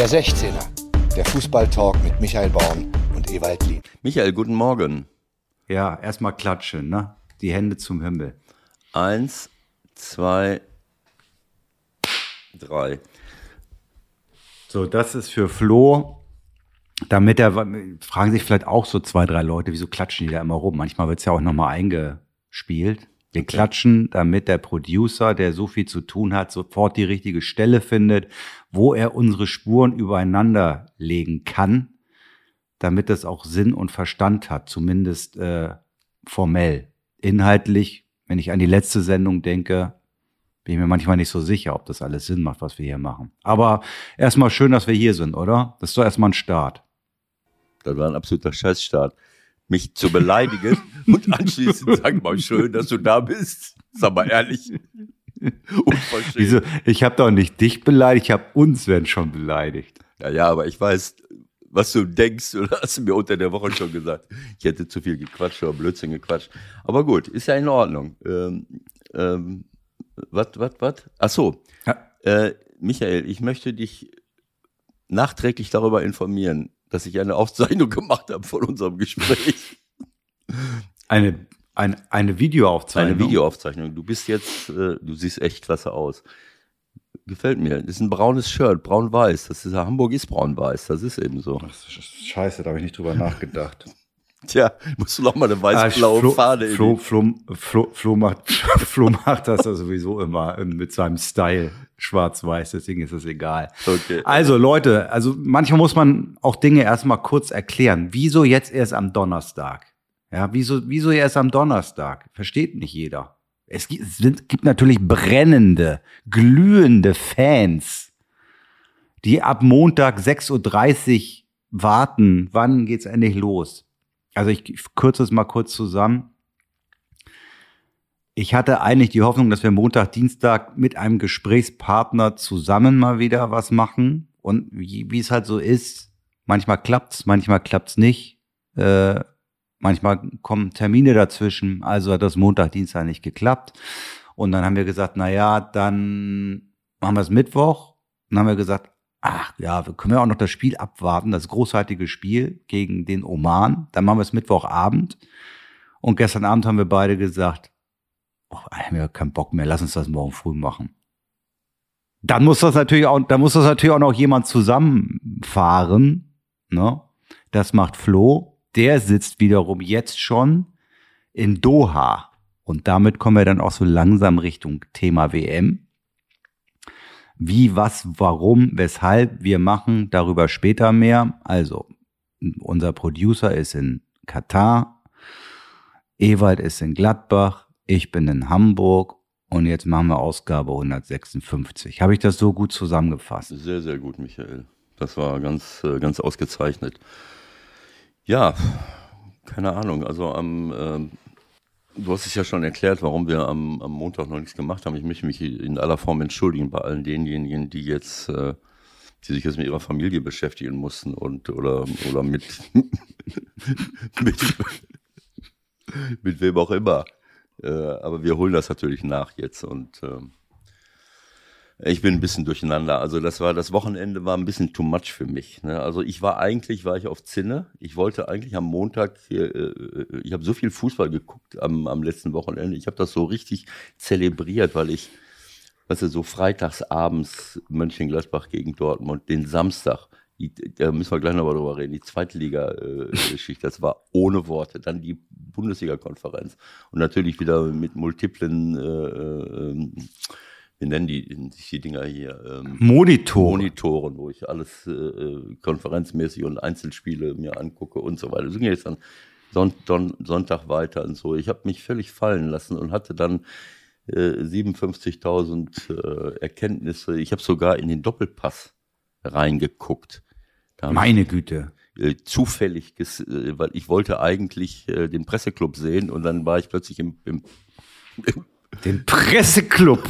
Der 16er, der Fußballtalk mit Michael Baum und Ewald Lien. Michael, guten Morgen. Ja, erstmal klatschen, ne? Die Hände zum Himmel. Eins, zwei, drei. So, das ist für Flo, damit er, fragen sich vielleicht auch so zwei, drei Leute, wieso klatschen die da immer rum? Manchmal wird's ja auch nochmal eingespielt. Wir klatschen, damit der Producer, der so viel zu tun hat, sofort die richtige Stelle findet, wo er unsere Spuren übereinander legen kann, damit das auch Sinn und Verstand hat, zumindest äh, formell. Inhaltlich, wenn ich an die letzte Sendung denke, bin ich mir manchmal nicht so sicher, ob das alles Sinn macht, was wir hier machen. Aber erstmal schön, dass wir hier sind, oder? Das ist doch erstmal ein Start. Das war ein absoluter Scheißstart. Mich zu beleidigen und anschließend sag mal schön, dass du da bist. Sag mal ehrlich. Wieso? Ich habe doch nicht dich beleidigt, ich habe uns wenn schon beleidigt. Ja, ja, aber ich weiß, was du denkst, oder hast du mir unter der Woche schon gesagt. Ich hätte zu viel gequatscht oder Blödsinn gequatscht. Aber gut, ist ja in Ordnung. Ähm, ähm, was, was, was? Ach so. Ja. Äh, Michael, ich möchte dich nachträglich darüber informieren, dass ich eine Aufzeichnung gemacht habe von unserem Gespräch. Eine, eine, eine Videoaufzeichnung? Eine Videoaufzeichnung. Du bist jetzt, äh, du siehst echt klasse aus. Gefällt mir. Das ist ein braunes Shirt, braun-weiß. Das ist, Hamburg ist braun-weiß. Das ist eben so. Ist scheiße, da habe ich nicht drüber nachgedacht. Tja, musst du noch mal eine weiß-blaue ah, Fahne Flo, Flo, Flo, Flo, macht, Flo macht das ja sowieso immer mit seinem Style schwarz-weiß, deswegen ist es egal. Okay. Also Leute, also manchmal muss man auch Dinge erstmal kurz erklären. Wieso jetzt erst am Donnerstag? Ja, wieso, wieso erst am Donnerstag? Versteht nicht jeder. Es gibt, es gibt natürlich brennende, glühende Fans, die ab Montag 6.30 Uhr warten. Wann geht's endlich los? Also ich kürze es mal kurz zusammen. Ich hatte eigentlich die Hoffnung, dass wir Montag, Dienstag mit einem Gesprächspartner zusammen mal wieder was machen. Und wie, wie es halt so ist, manchmal klappt's, manchmal klappt's nicht. Äh, manchmal kommen Termine dazwischen. Also hat das Montag, Dienstag nicht geklappt. Und dann haben wir gesagt, na ja, dann machen wir es Mittwoch. Dann haben wir gesagt, ach ja, wir können ja auch noch das Spiel abwarten, das großartige Spiel gegen den Oman. Dann machen wir es Mittwochabend. Und gestern Abend haben wir beide gesagt, oh, haben wir keinen Bock mehr, lass uns das morgen früh machen. Dann muss das natürlich auch, dann muss das natürlich auch noch jemand zusammenfahren. Ne? Das macht Flo. Der sitzt wiederum jetzt schon in Doha. Und damit kommen wir dann auch so langsam Richtung Thema WM. Wie, was, warum, weshalb wir machen, darüber später mehr. Also, unser Producer ist in Katar, Ewald ist in Gladbach, ich bin in Hamburg und jetzt machen wir Ausgabe 156. Habe ich das so gut zusammengefasst? Sehr, sehr gut, Michael. Das war ganz, äh, ganz ausgezeichnet. Ja, keine Ahnung. Also am ähm, Du hast es ja schon erklärt, warum wir am, am, Montag noch nichts gemacht haben. Ich möchte mich in aller Form entschuldigen bei allen denjenigen, die jetzt, äh, die sich jetzt mit ihrer Familie beschäftigen mussten und oder oder mit mit, mit wem auch immer. Äh, aber wir holen das natürlich nach jetzt und äh, ich bin ein bisschen durcheinander. Also das war das Wochenende war ein bisschen too much für mich. Ne? Also ich war eigentlich war ich auf Zinne. Ich wollte eigentlich am Montag. Hier, äh, ich habe so viel Fußball geguckt am, am letzten Wochenende. Ich habe das so richtig zelebriert, weil ich, weißt du, so freitags abends Mönchengladbach gegen Dortmund, den Samstag. Die, da müssen wir gleich noch mal drüber reden. Die Zweitliga-Geschichte, das war ohne Worte. Dann die Bundesliga-Konferenz und natürlich wieder mit multiplen äh, äh, wie nennen die sich die Dinger hier? Ähm, Monitoren. Monitoren, wo ich alles äh, äh, konferenzmäßig und Einzelspiele mir angucke und so weiter. So ging jetzt dann Son Don Sonntag weiter und so. Ich habe mich völlig fallen lassen und hatte dann äh, 57.000 äh, Erkenntnisse. Ich habe sogar in den Doppelpass reingeguckt. Meine Güte. Äh, zufällig, äh, weil ich wollte eigentlich äh, den Presseclub sehen und dann war ich plötzlich im, im, den Presseclub.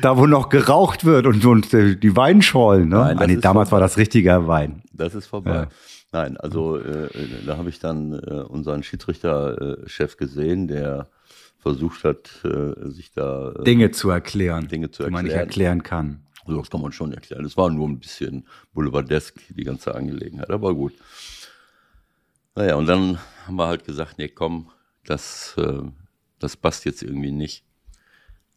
Da, wo noch geraucht wird und, und die Weinschollen. Ne? Nein, ah, nee, damals vorbei. war das richtiger Wein. Das ist vorbei. Ja. Nein, also äh, da habe ich dann äh, unseren Schiedsrichterchef gesehen, der versucht hat, äh, sich da Dinge zu erklären, Dinge zu erklären, die man nicht erklären kann. Also das kann man schon erklären. Es war nur ein bisschen boulevardesk, die ganze Angelegenheit, aber gut. Naja, und dann haben wir halt gesagt, nee, komm, das, äh, das passt jetzt irgendwie nicht.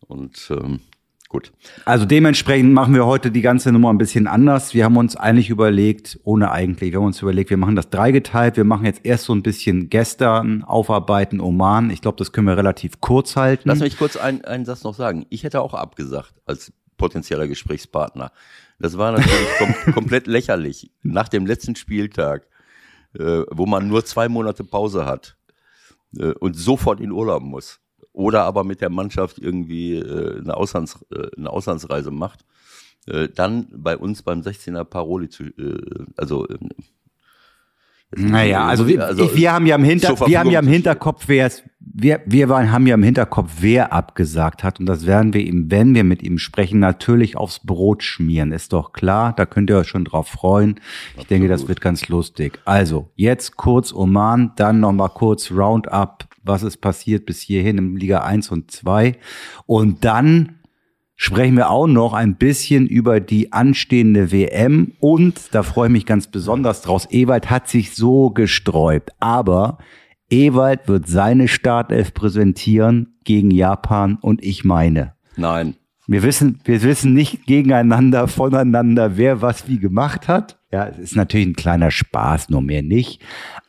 Und ähm, gut. Also dementsprechend machen wir heute die ganze Nummer ein bisschen anders. Wir haben uns eigentlich überlegt, ohne eigentlich, wir haben uns überlegt, wir machen das dreigeteilt. Wir machen jetzt erst so ein bisschen gestern aufarbeiten, Oman. Ich glaube, das können wir relativ kurz halten. Lass mich kurz ein, einen Satz noch sagen. Ich hätte auch abgesagt als potenzieller Gesprächspartner. Das war natürlich kom komplett lächerlich. Nach dem letzten Spieltag, äh, wo man nur zwei Monate Pause hat äh, und sofort in Urlaub muss. Oder aber mit der Mannschaft irgendwie äh, eine, Auslands, äh, eine Auslandsreise macht. Äh, dann bei uns beim 16er Paroli zu, äh, also äh, naja, also wir, also wir haben ja im Hinter, wir haben ja im Hinterkopf, wer es, wir, wir waren, haben ja im Hinterkopf, wer abgesagt hat. Und das werden wir ihm, wenn wir mit ihm sprechen, natürlich aufs Brot schmieren. Ist doch klar. Da könnt ihr euch schon drauf freuen. Ich Absolut. denke, das wird ganz lustig. Also, jetzt kurz Oman, dann nochmal kurz Roundup. Was ist passiert bis hierhin im Liga 1 und 2? Und dann sprechen wir auch noch ein bisschen über die anstehende WM und da freue ich mich ganz besonders draus. Ewald hat sich so gesträubt, aber Ewald wird seine Startelf präsentieren gegen Japan und ich meine. Nein. Wir wissen, wir wissen nicht gegeneinander, voneinander, wer was wie gemacht hat. Ja, es ist natürlich ein kleiner Spaß, nur mehr nicht.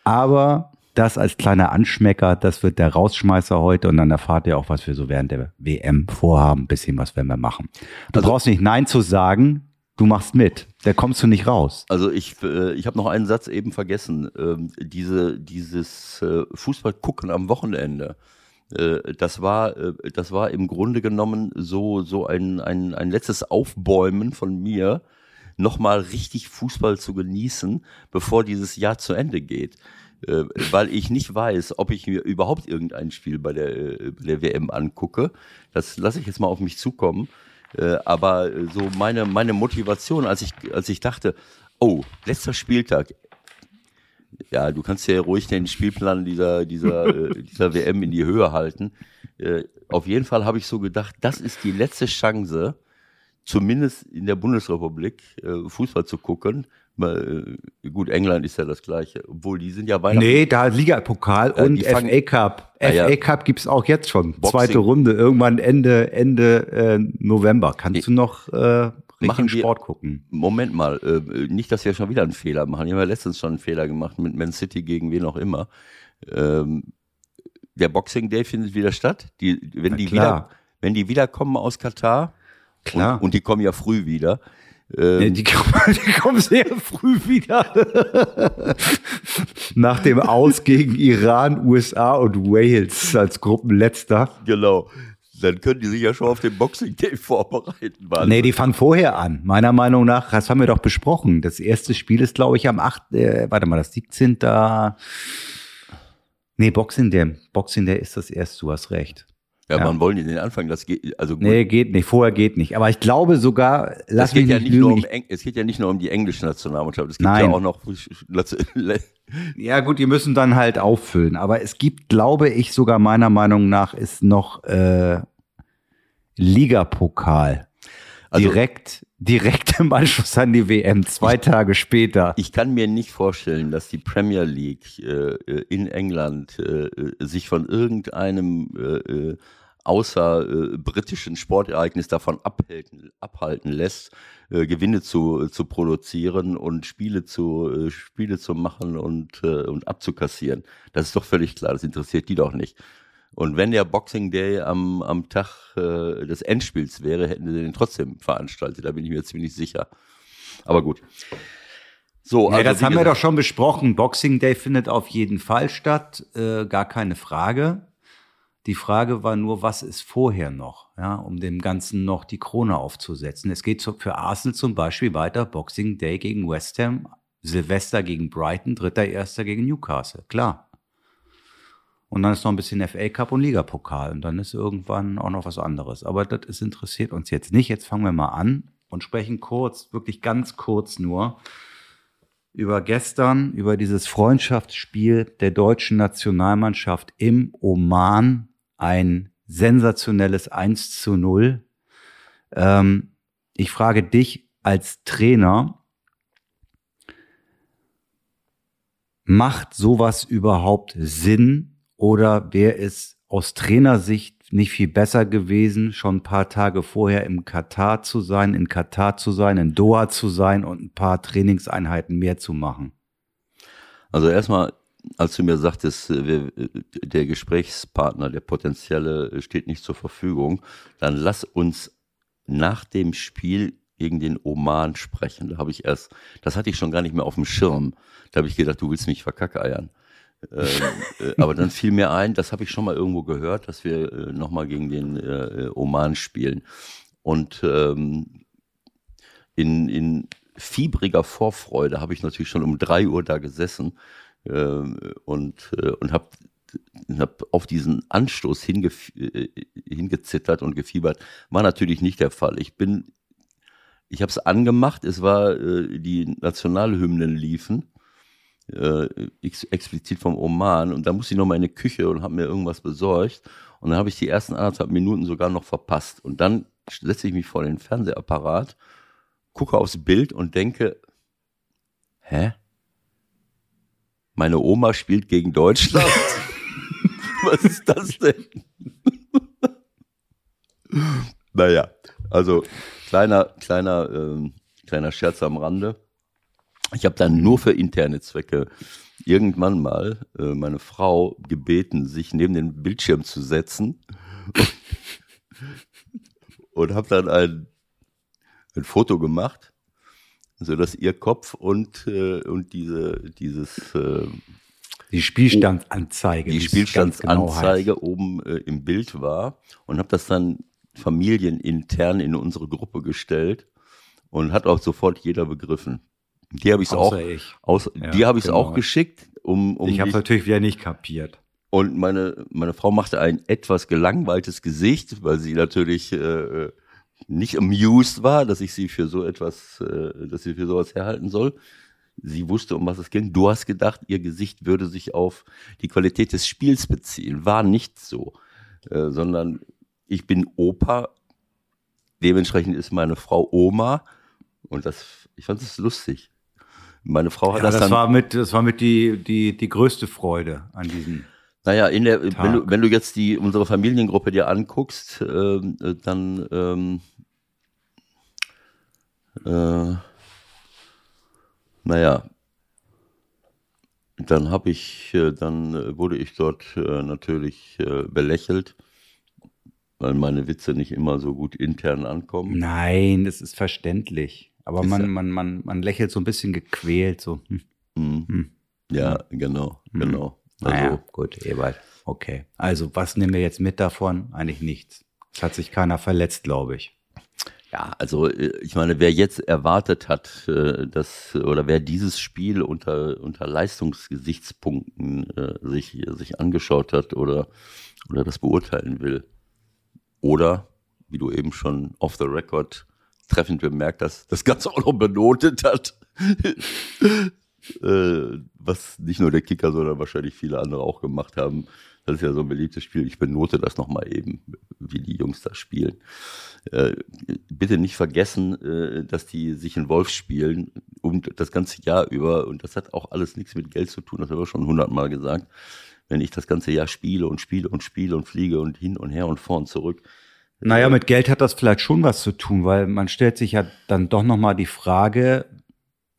Aber das als kleiner Anschmecker, das wird der Rausschmeißer heute und dann erfahrt ihr auch, was wir so während der WM vorhaben, bisschen was werden wir machen. Du also, brauchst nicht Nein zu sagen, du machst mit. Da kommst du nicht raus. Also ich, äh, ich habe noch einen Satz eben vergessen. Ähm, diese, dieses äh, Fußball gucken am Wochenende. Äh, das war, das war im Grunde genommen so, so ein, ein, ein letztes Aufbäumen von mir, nochmal richtig Fußball zu genießen, bevor dieses Jahr zu Ende geht äh, weil ich nicht weiß, ob ich mir überhaupt irgendein Spiel bei der, äh, bei der WM angucke. Das lasse ich jetzt mal auf mich zukommen. Äh, aber so meine, meine Motivation, als ich, als ich dachte, oh, letzter Spieltag, ja, du kannst ja ruhig den Spielplan dieser, dieser, äh, dieser WM in die Höhe halten. Äh, auf jeden Fall habe ich so gedacht, das ist die letzte Chance, zumindest in der Bundesrepublik äh, Fußball zu gucken, äh, gut, England ist ja das Gleiche, obwohl die sind ja Weihnachten. Nee, da Liga-Pokal ja, und FA Cup. Ah, ja. FA Cup gibt's auch jetzt schon. Boxing. Zweite Runde, irgendwann Ende, Ende äh, November. Kannst du noch äh, machen Sport gucken? Moment mal, äh, nicht, dass wir schon wieder einen Fehler machen. Ich habe ja letztens schon einen Fehler gemacht mit Man City gegen wen auch immer. Ähm, der Boxing Day findet wieder statt. Die, wenn, die wieder, wenn die wiederkommen aus Katar, Klar. Und, und die kommen ja früh wieder, ähm, ja, die, kommen, die kommen sehr früh wieder. Nach dem Aus gegen Iran, USA und Wales als Gruppenletzter. Genau. Dann können die sich ja schon auf den Boxing Day vorbereiten. Mann. Nee, die fangen vorher an. Meiner Meinung nach, das haben wir doch besprochen. Das erste Spiel ist, glaube ich, am 8. Äh, warte mal, das 17. Nee, Boxing Day. Boxing Day ist das erste, du hast recht. Ja, ja. man wollen den Anfang, das geht, also gut. Nee, geht nicht, vorher geht nicht. Aber ich glaube sogar, lass mich ja nicht lügen, um, Es geht ja nicht nur um die englische Nationalmannschaft, es gibt Nein. ja auch noch. ja gut, die müssen dann halt auffüllen. Aber es gibt, glaube ich, sogar meiner Meinung nach ist noch äh, Ligapokal. Also, direkt, direkt im Anschluss an die WM, zwei ich, Tage später. Ich kann mir nicht vorstellen, dass die Premier League äh, in England äh, sich von irgendeinem äh, äh außer äh, britischen Sportereignis davon abhalten, abhalten lässt, äh, Gewinne zu, zu produzieren und Spiele zu, äh, Spiele zu machen und, äh, und abzukassieren. Das ist doch völlig klar, das interessiert die doch nicht. Und wenn der Boxing Day am, am Tag äh, des Endspiels wäre, hätten sie den trotzdem veranstaltet, da bin ich mir ziemlich sicher. Aber gut. So, also ja, das haben wir doch schon besprochen. Boxing Day findet auf jeden Fall statt, äh, gar keine Frage. Die Frage war nur, was ist vorher noch, ja, um dem Ganzen noch die Krone aufzusetzen. Es geht für Arsenal zum Beispiel weiter, Boxing Day gegen West Ham, Silvester gegen Brighton, dritter Erster gegen Newcastle, klar. Und dann ist noch ein bisschen FA Cup und Ligapokal und dann ist irgendwann auch noch was anderes. Aber das ist, interessiert uns jetzt nicht. Jetzt fangen wir mal an und sprechen kurz, wirklich ganz kurz nur über gestern, über dieses Freundschaftsspiel der deutschen Nationalmannschaft im Oman ein sensationelles 1 zu 0. Ähm, ich frage dich als Trainer, macht sowas überhaupt Sinn oder wäre es aus Trainersicht nicht viel besser gewesen, schon ein paar Tage vorher im Katar zu sein, in Katar zu sein, in Doha zu sein und ein paar Trainingseinheiten mehr zu machen? Also erstmal, als du mir sagtest, äh, der Gesprächspartner, der potenzielle, äh, steht nicht zur Verfügung, dann lass uns nach dem Spiel gegen den Oman sprechen. Da habe ich erst, das hatte ich schon gar nicht mehr auf dem Schirm. Da habe ich gedacht, du willst mich verkackeiern. Ähm, äh, aber dann fiel mir ein, das habe ich schon mal irgendwo gehört, dass wir äh, nochmal gegen den äh, Oman spielen. Und ähm, in, in fiebriger Vorfreude habe ich natürlich schon um drei Uhr da gesessen äh, und, äh, und habe hab auf diesen Anstoß hinge, äh, hingezittert und gefiebert. War natürlich nicht der Fall. Ich bin, ich habe es angemacht. Es war äh, die Nationalhymnen liefen äh, ex explizit vom Oman und da musste ich noch mal in die Küche und habe mir irgendwas besorgt und dann habe ich die ersten anderthalb Minuten sogar noch verpasst und dann setze ich mich vor den Fernsehapparat, gucke aufs Bild und denke, hä? Meine Oma spielt gegen Deutschland? Was ist das denn? naja, also kleiner, kleiner, ähm, kleiner Scherz am Rande. Ich habe dann nur für interne Zwecke irgendwann mal äh, meine Frau gebeten, sich neben den Bildschirm zu setzen. Und, habe dann ein, ein Foto gemacht, so dass ihr Kopf und äh, und diese dieses äh, die Spielstandsanzeige, die Spielstandsanzeige genau oben äh, im Bild war. Und habe das dann familienintern in unsere Gruppe gestellt. Und hat auch sofort jeder begriffen. Die habe ich auch, ich. Aus, ja, die habe ich genau. auch geschickt, um, um Ich habe natürlich wieder nicht kapiert. Und meine meine Frau machte ein etwas gelangweiltes Gesicht, weil sie natürlich äh, nicht amused war, dass ich sie für so etwas, äh, dass sie für sowas herhalten soll. Sie wusste, um was es ging. Du hast gedacht, ihr Gesicht würde sich auf die Qualität des Spiels beziehen. War nicht so, äh, sondern ich bin Opa. Dementsprechend ist meine Frau Oma. Und das, ich fand es lustig. Meine Frau hat ja, das, das dann. war mit, das war mit die, die, die größte Freude an diesem. Naja, in der, wenn du, wenn du jetzt die, unsere Familiengruppe dir anguckst, äh, dann, ähm, äh, naja, dann habe ich, äh, dann wurde ich dort äh, natürlich äh, belächelt, weil meine Witze nicht immer so gut intern ankommen. Nein, das ist verständlich. Aber man, man, man, man lächelt so ein bisschen gequält, so. Hm. Mhm. Hm. Ja, genau, Mhm. genau. Also, Naja, gut, Ewald. Okay. Also, was nehmen wir jetzt mit davon? Eigentlich nichts. Es hat sich keiner verletzt, glaube ich. Ja, also äh, ich meine, wer jetzt erwartet hat, äh, dass oder wer dieses Spiel unter unter Leistungsgesichtspunkten äh, sich sich angeschaut hat oder oder das beurteilen will oder wie du eben schon off the record treffend bemerkt hast, das Ganze auch noch benotet hat, äh, was nicht nur der Kicker, sondern wahrscheinlich viele andere auch gemacht haben. Das ist ja so ein beliebtes Spiel. Ich benote das nochmal eben, wie die Jungs da spielen. Äh, bitte nicht vergessen, äh, dass die sich in Wolf spielen und das ganze Jahr über. Und das hat auch alles nichts mit Geld zu tun. Das haben wir schon hundertmal gesagt. Wenn ich das ganze Jahr spiele und spiele und spiele und fliege und hin und her und vor und zurück. Naja, mit Geld hat das vielleicht schon was zu tun, weil man stellt sich ja dann doch nochmal die Frage,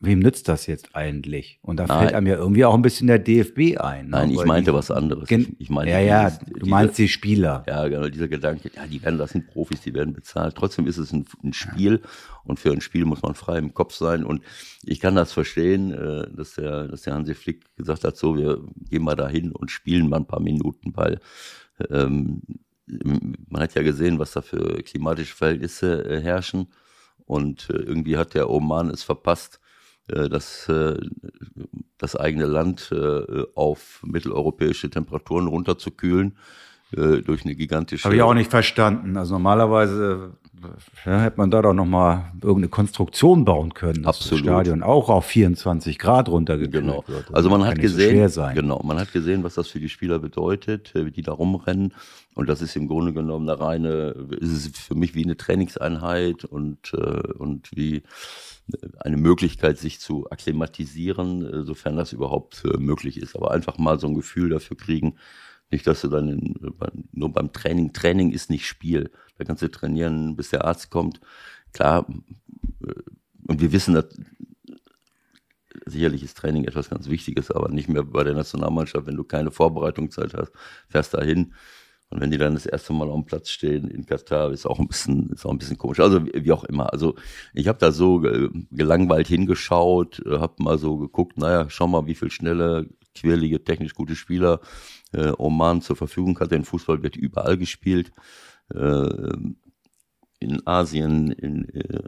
wem nützt das jetzt eigentlich? Und da Nein. fällt einem ja irgendwie auch ein bisschen der DFB ein. ne? Nein, ich meinte die- was anderes. Ich, ich meine, ja, ja, dieses- du meinst die Spieler. Ja, genau, dieser Gedanke, ja, die werden, das sind Profis, die werden bezahlt. Trotzdem ist es ein, ein Spiel und für ein Spiel muss man frei im Kopf sein. Und ich kann das verstehen, äh, dass der, dass der Hansi Flick gesagt hat, so, wir gehen mal dahin und spielen mal ein paar Minuten, weil ähm, man hat ja gesehen, was da für klimatische Verhältnisse äh, herrschen. Und äh, irgendwie hat der Oman es verpasst, äh, das, äh, das eigene Land auf mitteleuropäische Temperaturen runterzukühlen durch eine gigantische. Habe ich auch nicht verstanden. Also normalerweise ja, hätte man da doch noch mal irgendeine Konstruktion bauen können, dass Absolut. das Stadion auch auf 24 Grad runtergekühlt Genau. wird. Das Also man kann hat so gesehen, sein. genau, man hat gesehen, was das für die Spieler bedeutet, äh, wie die da rumrennen. Und das ist im Grunde genommen eine reine, ist es für mich wie eine Trainingseinheit und, äh, und wie äh, eine Möglichkeit, sich zu akklimatisieren, sofern das überhaupt möglich ist. Aber einfach mal so ein Gefühl dafür kriegen, nicht, dass du dann in, nur beim Training, Training ist nicht Spiel. Da kannst du trainieren, bis der Arzt kommt. Klar, äh, und wir wissen, dass sicherlich ist Training etwas ganz Wichtiges, aber nicht mehr bei der Nationalmannschaft, wenn du keine Vorbereitungszeit hast, fährst da hin. Und wenn die dann das erste Mal auf dem Platz stehen in Katar, ist auch ein bisschen, ist auch ein bisschen komisch. Also wie, auch immer. Also ich habe da so ge- gelangweilt hingeschaut, habe mal so geguckt, naja, schau mal, wie viel schnelle, quirlige, technisch gute Spieler äh, Oman zur Verfügung hat. Denn Fußball wird überall gespielt. Äh, in Asien, in, äh,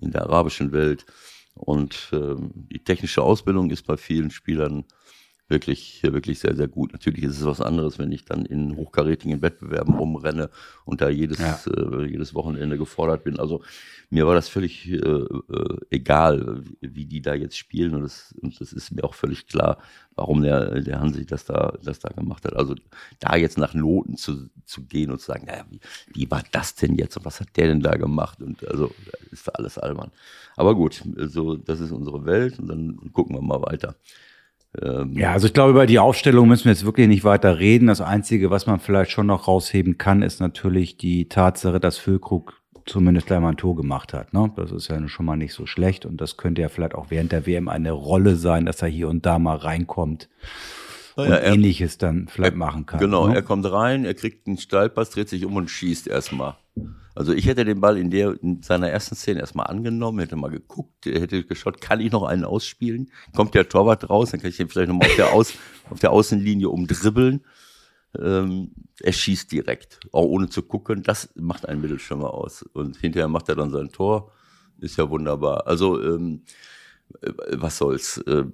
in der arabischen Welt. Und ähm, die technische Ausbildung ist bei vielen Spielern wirklich, wirklich sehr, sehr gut. Natürlich ist es was anderes, wenn ich dann in hochkarätigen Wettbewerben rumrenne und da jedes, Ja. äh, jedes Wochenende gefordert bin. Also mir war das völlig äh, äh, egal, wie die da jetzt spielen und das, und das ist mir auch völlig klar, warum der, der Hansi das da, das da gemacht hat. Also da jetzt nach Noten zu, zu gehen und zu sagen, naja, wie, wie war das denn jetzt und was hat der denn da gemacht? Und also ist für alles albern. Aber gut, so, das ist unsere Welt und dann gucken wir mal weiter. Ähm, Ja, also ich glaube, über die Aufstellung müssen wir jetzt wirklich nicht weiter reden. Das Einzige, was man vielleicht schon noch rausheben kann, ist natürlich die Tatsache, dass Füllkrug zumindest gleich mal ein Tor gemacht hat. Ne? Das ist ja schon mal nicht so schlecht und das könnte ja vielleicht auch während der WM eine Rolle sein, dass er hier und da mal reinkommt und ja, er- ähnliches dann vielleicht machen kann. Genau, ne? er kommt rein, er kriegt einen Steilpass, dreht sich um und schießt erstmal. Also ich hätte den Ball in der in seiner ersten Szene erstmal angenommen, hätte mal geguckt, hätte geschaut, kann ich noch einen ausspielen? Kommt der Torwart raus, dann kann ich den vielleicht nochmal auf der, Aus, auf der Außenlinie umdribbeln. Ähm, er schießt direkt, auch ohne zu gucken. Das macht einen Mittelstürmer aus. Und hinterher macht er dann sein Tor. Ist ja wunderbar. Also, ähm, äh, was soll's. Äh,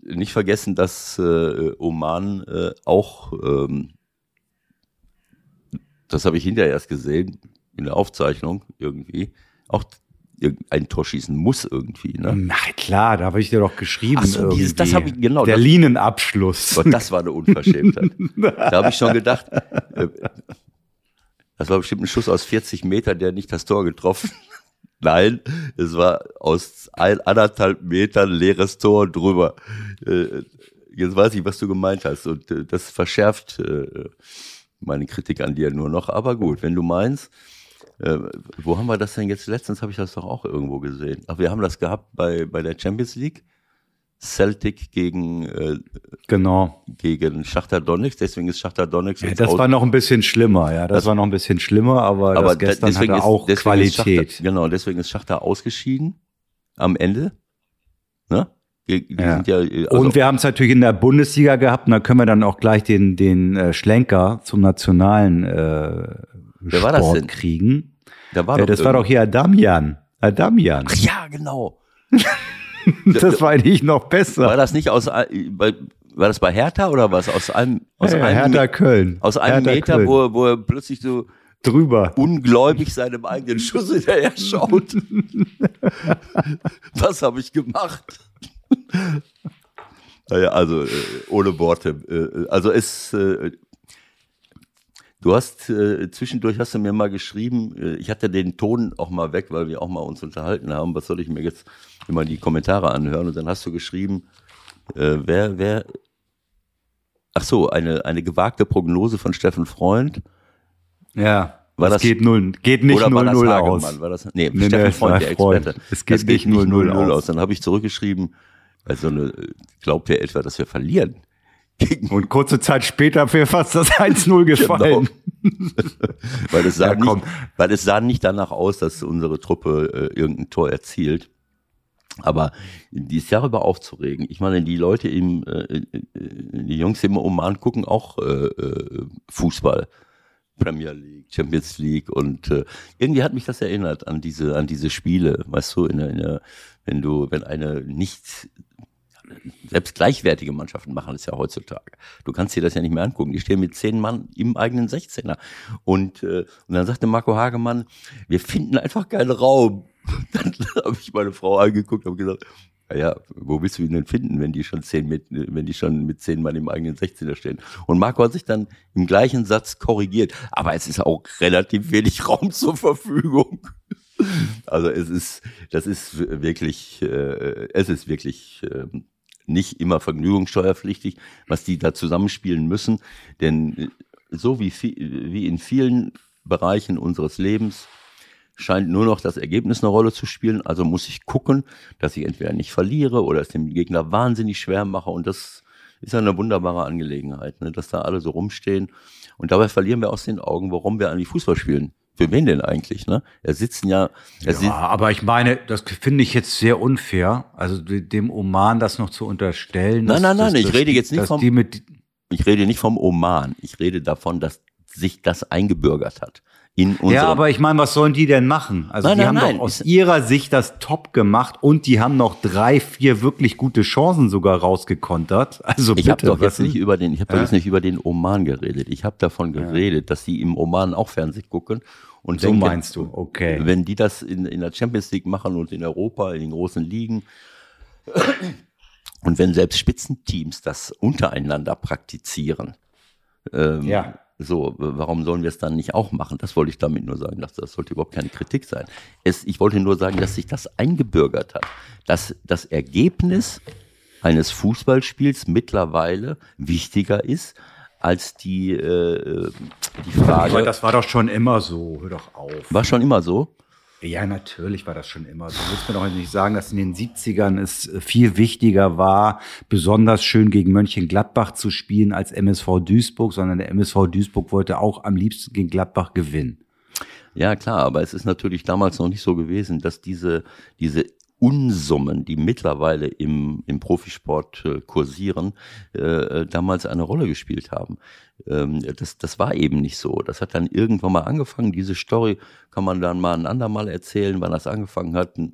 nicht vergessen, dass äh, Oman äh, auch, ähm, das habe ich hinterher erst gesehen, in der Aufzeichnung irgendwie, auch ein Tor schießen muss irgendwie. Ne? Na klar, da habe ich dir doch geschrieben. Ach so, dieses- das irgendwie. hab ich- genau, Der das- Linenabschluss. Und das war eine Unverschämtheit. da habe ich schon gedacht, äh, das war bestimmt ein Schuss aus 40 Metern, der nicht das Tor getroffen. Nein, es war aus ein, anderthalb Metern leeres Tor drüber. Äh, Jetzt weiß ich, was du gemeint hast. Und äh, das verschärft äh, meine Kritik an dir nur noch. Aber gut, wenn du meinst, wo haben wir das denn jetzt? Letztens habe ich das doch auch irgendwo gesehen. Ach, wir haben das gehabt bei, bei der Champions League. Celtic gegen, äh, Genau. gegen Schachter Donetsk, deswegen ist Schachter Donetsk Ja, das war noch ein bisschen schlimmer, ja. Das, Das- war noch ein bisschen schlimmer, aber, aber das gestern deswegen hatte ist, auch deswegen Qualität. Schachter, genau, deswegen ist Schachter ausgeschieden am Ende. Ne? Die, die Ja. sind ja äh, also, und wir haben es natürlich in der Bundesliga gehabt, und da können wir dann auch gleich den, den äh, Schlenker zum nationalen äh, Wer war das Sport denn? kriegen. da war Äh, das war doch hier Adamian. Adamian. Ach ja, genau. Das war eigentlich noch War besser. das nicht aus äh, war das bei Hertha oder was aus einem aus Ja, einem Hertha Köln. aus einem Hertha Meter, Köln. wo, er- wo er plötzlich so drüber. ungläubig seinem eigenen Schuss hinterher schaut. Was habe ich gemacht? naja, also äh, ohne Worte. Äh, also es, du hast äh, zwischendurch hast du mir mal geschrieben, äh, ich hatte den Ton auch mal weg, weil wir auch mal uns unterhalten haben. Was soll ich mir jetzt immer die Kommentare anhören? Und dann hast du geschrieben, äh, wer, wer, ach so, eine, eine gewagte Prognose von Steffen Freund. Ja. War das, geht null, geht nicht Oder war das 0-0 Hagemann? aus. War das, nee, Nee, Steffen nee, Freund, der Freund. Experte. Es geht das nicht 0-0 aus. Dann habe ich zurückgeschrieben, also eine, glaubt ihr etwa, dass wir verlieren? Und kurze Zeit später wäre fast das 1-0 gefallen. weil, es sah Ja, nicht, weil es sah nicht danach aus, dass unsere Truppe äh, irgendein Tor erzielt. Aber die ist darüber aufzuregen. Ich meine, die Leute im, äh, äh, die Jungs im Oman gucken auch äh, äh, Fußball. Premier League, Champions League und äh, irgendwie hat mich das erinnert an diese an diese Spiele, weißt du, in der, in der, wenn du wenn eine nicht selbst gleichwertige Mannschaften machen das ja heutzutage. Du kannst dir das ja nicht mehr angucken. Die stehen mit zehn Mann im eigenen 16er. Und, äh, und dann sagte Marco Hagemann, wir finden einfach keinen Raum. Dann habe ich meine Frau angeguckt und gesagt, ja, wo willst du ihn denn finden, wenn die schon zehn mit, wenn die schon mit zehn Mann im eigenen 16er stehen? Und Marco hat sich dann im gleichen Satz korrigiert. Aber es ist auch relativ wenig Raum zur Verfügung. Also es ist, das ist wirklich, äh, es ist wirklich äh, nicht immer vergnügungssteuerpflichtig, was die da zusammenspielen müssen. Denn so wie, wie in vielen Bereichen unseres Lebens scheint nur noch das Ergebnis eine Rolle zu spielen. Also muss ich gucken, dass ich entweder nicht verliere oder es dem Gegner wahnsinnig schwer mache. Und das ist eine wunderbare Angelegenheit, ne? dass da alle so rumstehen. Und dabei verlieren wir aus den Augen, warum wir eigentlich Fußball spielen. Für wen denn eigentlich? Ne? Er sitzen ja. Er ja, aber ich meine, das finde ich jetzt sehr unfair. Also dem Oman das noch zu unterstellen. Nein, nein, nein. Dass, ich rede jetzt nicht vom. ich rede nicht vom Oman. Ich rede davon, dass sich das eingebürgert hat in unserem. Ja, aber ich meine, was sollen die denn machen? Also nein, die nein, haben nein. doch aus ihrer Sicht das top gemacht und die haben noch drei, vier wirklich gute Chancen sogar rausgekontert. Also ich habe doch jetzt nicht über den, ich habe ja? doch jetzt nicht über den Oman geredet. Ich habe davon geredet, ja. dass die im Oman auch Fernsehen gucken. Und so denke, meinst du, okay. Wenn die das in, in der Champions League machen und in Europa, in den großen Ligen, und wenn selbst Spitzenteams das untereinander praktizieren, ähm, ja so, warum sollen wir es dann nicht auch machen? Das wollte ich damit nur sagen. Das, das sollte überhaupt keine Kritik sein. Es, ich wollte nur sagen, dass sich das eingebürgert hat. Dass das Ergebnis eines Fußballspiels mittlerweile wichtiger ist als die, äh, die Frage. Aber das war doch schon immer so. Hör doch auf. War schon immer so? Ja, natürlich war das schon immer so. Du willst mir doch nicht sagen, dass in den 70ern es viel wichtiger war, besonders schön gegen Mönchengladbach zu spielen als MSV Duisburg, sondern der MSV Duisburg wollte auch am liebsten gegen Gladbach gewinnen. Ja, klar, aber es ist natürlich damals noch nicht so gewesen, dass diese, diese Unsummen, die mittlerweile im, im Profisport äh, kursieren, äh, damals eine Rolle gespielt haben. Ähm, das, das war eben nicht so. Das hat dann irgendwann mal angefangen. Diese Story kann man dann mal ein andermal erzählen, wann das angefangen hat. Äh,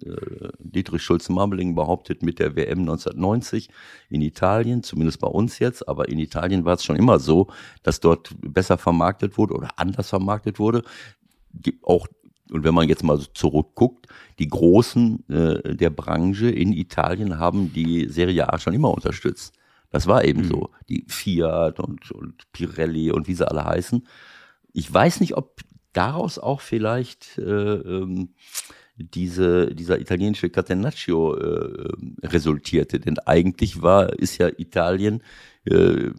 Dietrich Schulze-Marmeling behauptet mit der WM 1990 in Italien, zumindest bei uns jetzt, aber in Italien war es schon immer so, dass dort besser vermarktet wurde oder anders vermarktet wurde. Auch und wenn man jetzt mal so zurückguckt, die Großen äh, der Branche in Italien haben die Serie A schon immer unterstützt. Das war eben mhm. so. Die Fiat und, und Pirelli und wie sie alle heißen. Ich weiß nicht, ob daraus auch vielleicht äh, ähm, diese, dieser italienische Catenaccio äh, resultierte. Denn eigentlich war, ist ja Italien äh,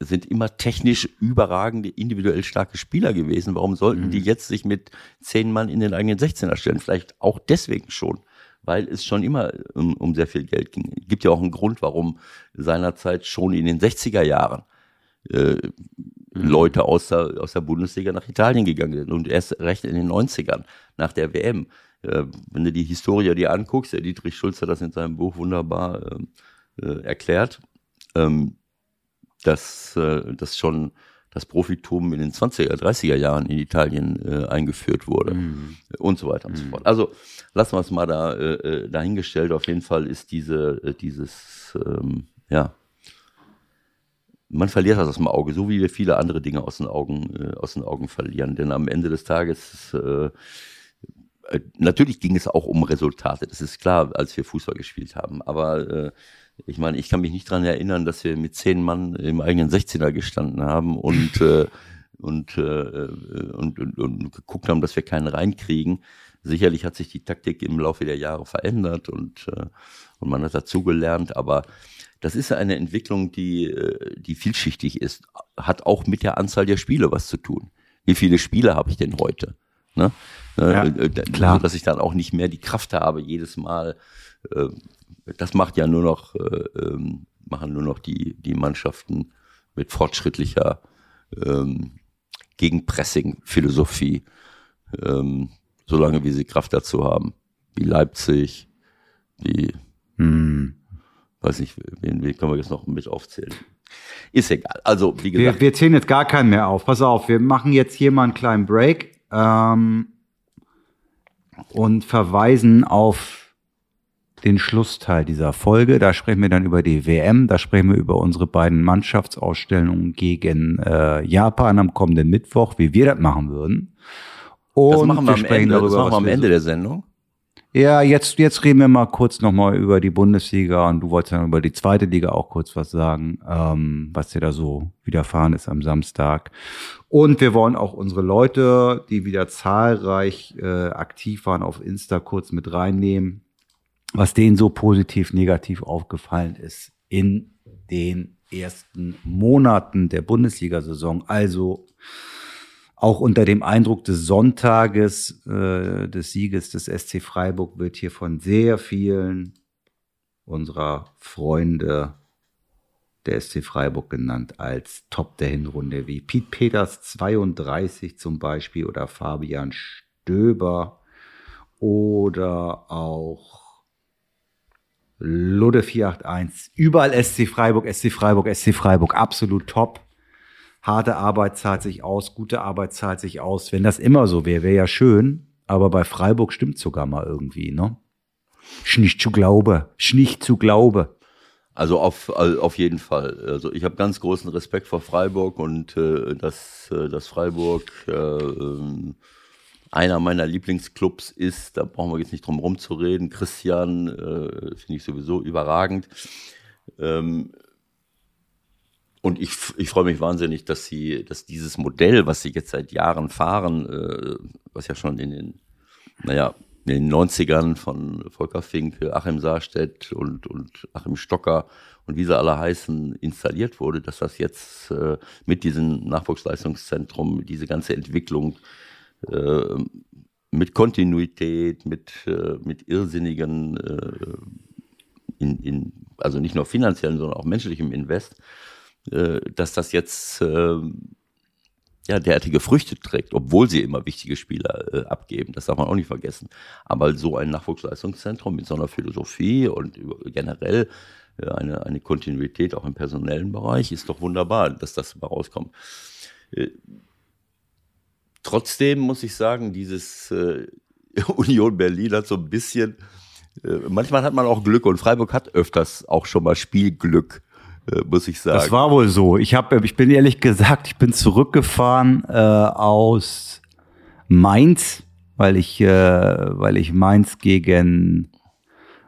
sind immer technisch überragende, individuell starke Spieler gewesen. Warum sollten mhm. die jetzt sich mit zehn Mann in den eigenen 16er stellen? Vielleicht auch deswegen schon, weil es schon immer um, um sehr viel Geld ging. Es gibt ja auch einen Grund, warum seinerzeit schon in den 60er Jahren äh, mhm. Leute aus der, aus der Bundesliga nach Italien gegangen sind und erst recht in den 90ern nach der WM. Äh, wenn du die Historie dir anguckst, der Dietrich Schulz hat das in seinem Buch wunderbar äh, äh erklärt. Ähm, dass äh, das schon das Profitum in den 20er, 30er Jahren in Italien äh, eingeführt wurde mhm. und so weiter und mhm. so fort. Also lassen wir es mal da äh, äh, dahingestellt. Auf jeden Fall ist diese äh, dieses ähm, ja man verliert das aus dem Auge, so wie wir viele andere Dinge aus den Augen äh, aus den Augen verlieren. Denn am Ende des Tages äh natürlich ging es auch um Resultate. Das ist klar, als wir Fußball gespielt haben. Aber äh, ich meine, ich kann mich nicht dran erinnern, dass wir mit zehn Mann im eigenen 16er gestanden haben und, äh, und, äh, und, und, und geguckt haben, dass wir keinen reinkriegen. Sicherlich hat sich die Taktik im Laufe der Jahre verändert und, äh, und man hat dazugelernt, aber das ist eine Entwicklung, die, äh, die vielschichtig ist, hat auch mit der Anzahl der Spiele was zu tun. Wie viele Spiele habe ich denn heute? Ne? ne ja, äh, klar. dass ich dann auch nicht mehr die Kraft habe, jedes Mal äh, das macht ja nur noch, äh, ähm, machen nur noch die, die Mannschaften mit fortschrittlicher ähm, Gegenpressing-Philosophie, ähm, solange wie sie Kraft dazu haben. Wie Leipzig, wie, hm. weiß nicht, wen, wen können wir jetzt noch mit aufzählen? Ist egal. Also, wie gesagt. Wir, wir zählen jetzt gar keinen mehr auf. Pass auf, wir machen jetzt hier mal einen kleinen Break ähm, und verweisen auf den Schlussteil dieser Folge. Da sprechen wir dann über die WM, da sprechen wir über unsere beiden Mannschaftsausstellungen gegen äh, Japan am kommenden Mittwoch, wie wir das machen würden. Und das machen wir, wir am, Ende, darüber, das machen wir am Ende der Sendung. Ja, jetzt, jetzt reden wir mal kurz nochmal über die Bundesliga und du wolltest dann über die zweite Liga auch kurz was sagen, ähm, was dir da so widerfahren ist am Samstag. Und wir wollen auch unsere Leute, die wieder zahlreich äh, aktiv waren auf Insta, kurz mit reinnehmen, was denen so positiv, negativ aufgefallen ist in den ersten Monaten der Bundesliga-Saison. Also auch unter dem Eindruck des Sonntages, äh, des Sieges des SC Freiburg, wird hier von sehr vielen unserer Freunde der SC Freiburg genannt als Top der Hinrunde, wie Pete Peters 32 zum Beispiel oder Fabian Stöber oder auch Ludde 481. Überall SC Freiburg, SC Freiburg, SC Freiburg, absolut top harte Arbeit zahlt sich aus, gute Arbeit zahlt sich aus. Wenn das immer so wäre, wäre ja schön. Aber bei Freiburg stimmt sogar mal irgendwie, ne? Schnicht zu glaube, schnicht zu glaube. Also auf, auf jeden Fall. Also ich habe ganz großen Respekt vor Freiburg und äh, dass, äh, dass Freiburg äh, ähm, einer meiner Lieblingsclubs ist, da brauchen wir jetzt nicht drum herum zu reden. Christian äh, finde ich sowieso überragend. Ähm, und ich, ich freue mich wahnsinnig, dass sie, dass dieses Modell, was sie jetzt seit Jahren fahren, äh, was ja schon in den, naja, in den 90ern von Volker Finke, Achim Saarstedt und, und Achim Stocker und wie sie alle heißen, installiert wurde, dass das jetzt äh, mit diesem Nachwuchsleistungszentrum, diese ganze Entwicklung äh, mit Kontinuität, mit, äh, mit irrsinnigen, äh, in, in, also nicht nur finanziellen, sondern auch menschlichem Invest, äh, dass das jetzt ja, derartige Früchte trägt, obwohl sie immer wichtige Spieler äh, abgeben. Das darf man auch nicht vergessen. Aber so ein Nachwuchsleistungszentrum mit so einer Philosophie und generell äh, eine, eine Kontinuität auch im personellen Bereich ist doch wunderbar, dass das mal rauskommt. Äh, trotzdem muss ich sagen, dieses äh, Union Berlin hat so ein bisschen, äh, manchmal hat man auch Glück und Freiburg hat öfters auch schon mal Spielglück äh, muss ich sagen. Das war wohl so. Ich habe, ich bin ehrlich gesagt, ich bin zurückgefahren äh, aus Mainz, weil ich, äh, weil ich Mainz gegen,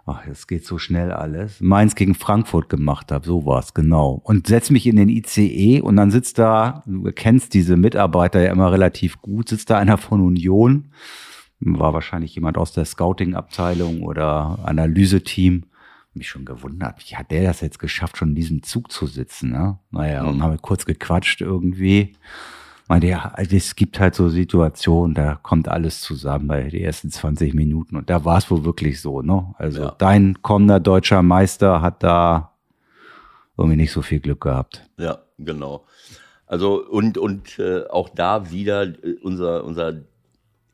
ach, es geht so schnell alles, Mainz gegen Frankfurt gemacht habe. So war es genau. Und setz mich in den ICE und dann sitzt da, du kennst diese Mitarbeiter ja immer relativ gut, sitzt da einer von Union war wahrscheinlich jemand aus der Scouting-Abteilung oder Analyseteam mich schon gewundert, wie hat der das jetzt geschafft, schon in diesem Zug zu sitzen? Ne? Naja, mhm. und haben kurz gequatscht irgendwie. Meinte, ja, es gibt halt so Situationen, da kommt alles zusammen bei den ersten 20 Minuten. Und da war es wohl wirklich so, ne? Also ja. dein kommender deutscher Meister hat da irgendwie nicht so viel Glück gehabt. Ja, genau. Also und, und äh, auch da wieder äh, unser, unser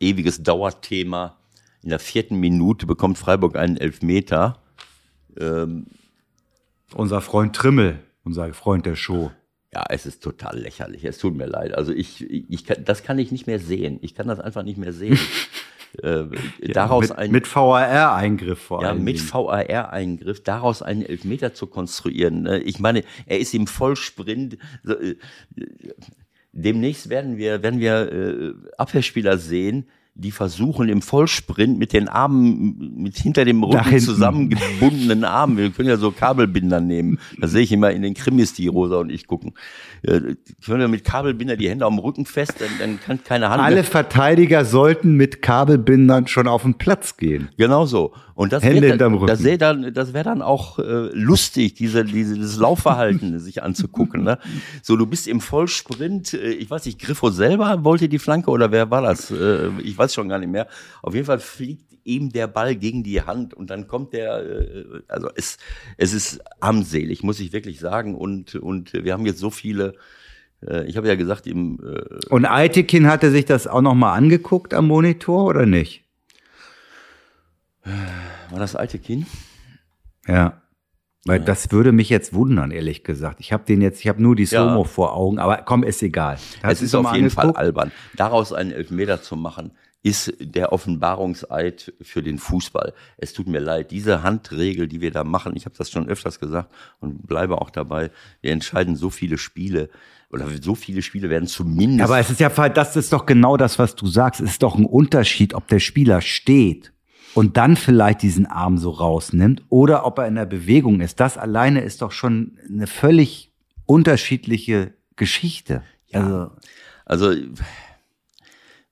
ewiges Dauerthema. In der vierten Minute bekommt Freiburg einen Elfmeter ähm, unser Freund Trimmel, unser Freund der Show. Ja, es ist total lächerlich. Es tut mir leid. Also ich, ich kann, das kann ich nicht mehr sehen. Ich kann das einfach nicht mehr sehen. äh, daraus mit, ein, mit VAR-Eingriff vor allem. Ja, mit VAR-Eingriff, daraus einen Elfmeter zu konstruieren. Ne? Ich meine, er ist im Vollsprint. Äh, demnächst werden wir, werden wir äh, Abwehrspieler sehen, die versuchen im Vollsprint mit den Armen, mit hinter dem Rücken zusammengebundenen Armen, wir können ja so Kabelbinder nehmen, da sehe ich immer in den Krimis, die Rosa und ich gucken, äh, können wir mit Kabelbinder die Hände am Rücken fest, dann, dann kann keine Hand Alle mehr. Verteidiger sollten mit Kabelbindern schon auf den Platz gehen. Genau so. Und das wäre dann, das dann, das wär dann auch äh, lustig, diese, dieses Laufverhalten sich anzugucken. Ne? So, du bist im Vollsprint, äh, ich weiß nicht, Griffo selber wollte die Flanke oder wer war das? Äh, ich weiß schon gar nicht mehr. Auf jeden Fall fliegt ihm der Ball gegen die Hand und dann kommt der, äh, also es, es ist armselig, muss ich wirklich sagen. Und, und wir haben jetzt so viele äh, ich habe ja gesagt, im. Äh und Aitekin hatte sich das auch nochmal angeguckt am Monitor oder nicht? War das alte Kind? Ja. Weil ja. das würde mich jetzt wundern, ehrlich gesagt. Ich habe den jetzt, ich habe nur die Somo ja. vor Augen, aber komm, ist egal. Hast es ist auf jeden angeguckt? Fall albern. Daraus einen Elfmeter zu machen, ist der Offenbarungseid für den Fußball. Es tut mir leid, diese Handregel, die wir da machen, ich habe das schon öfters gesagt und bleibe auch dabei, wir entscheiden so viele Spiele oder so viele Spiele werden zumindest. Aber es ist ja, das ist doch genau das, was du sagst. Es ist doch ein Unterschied, ob der Spieler steht und dann vielleicht diesen Arm so rausnimmt oder ob er in der Bewegung ist. Das alleine ist doch schon eine völlig unterschiedliche Geschichte. Ja. Also, also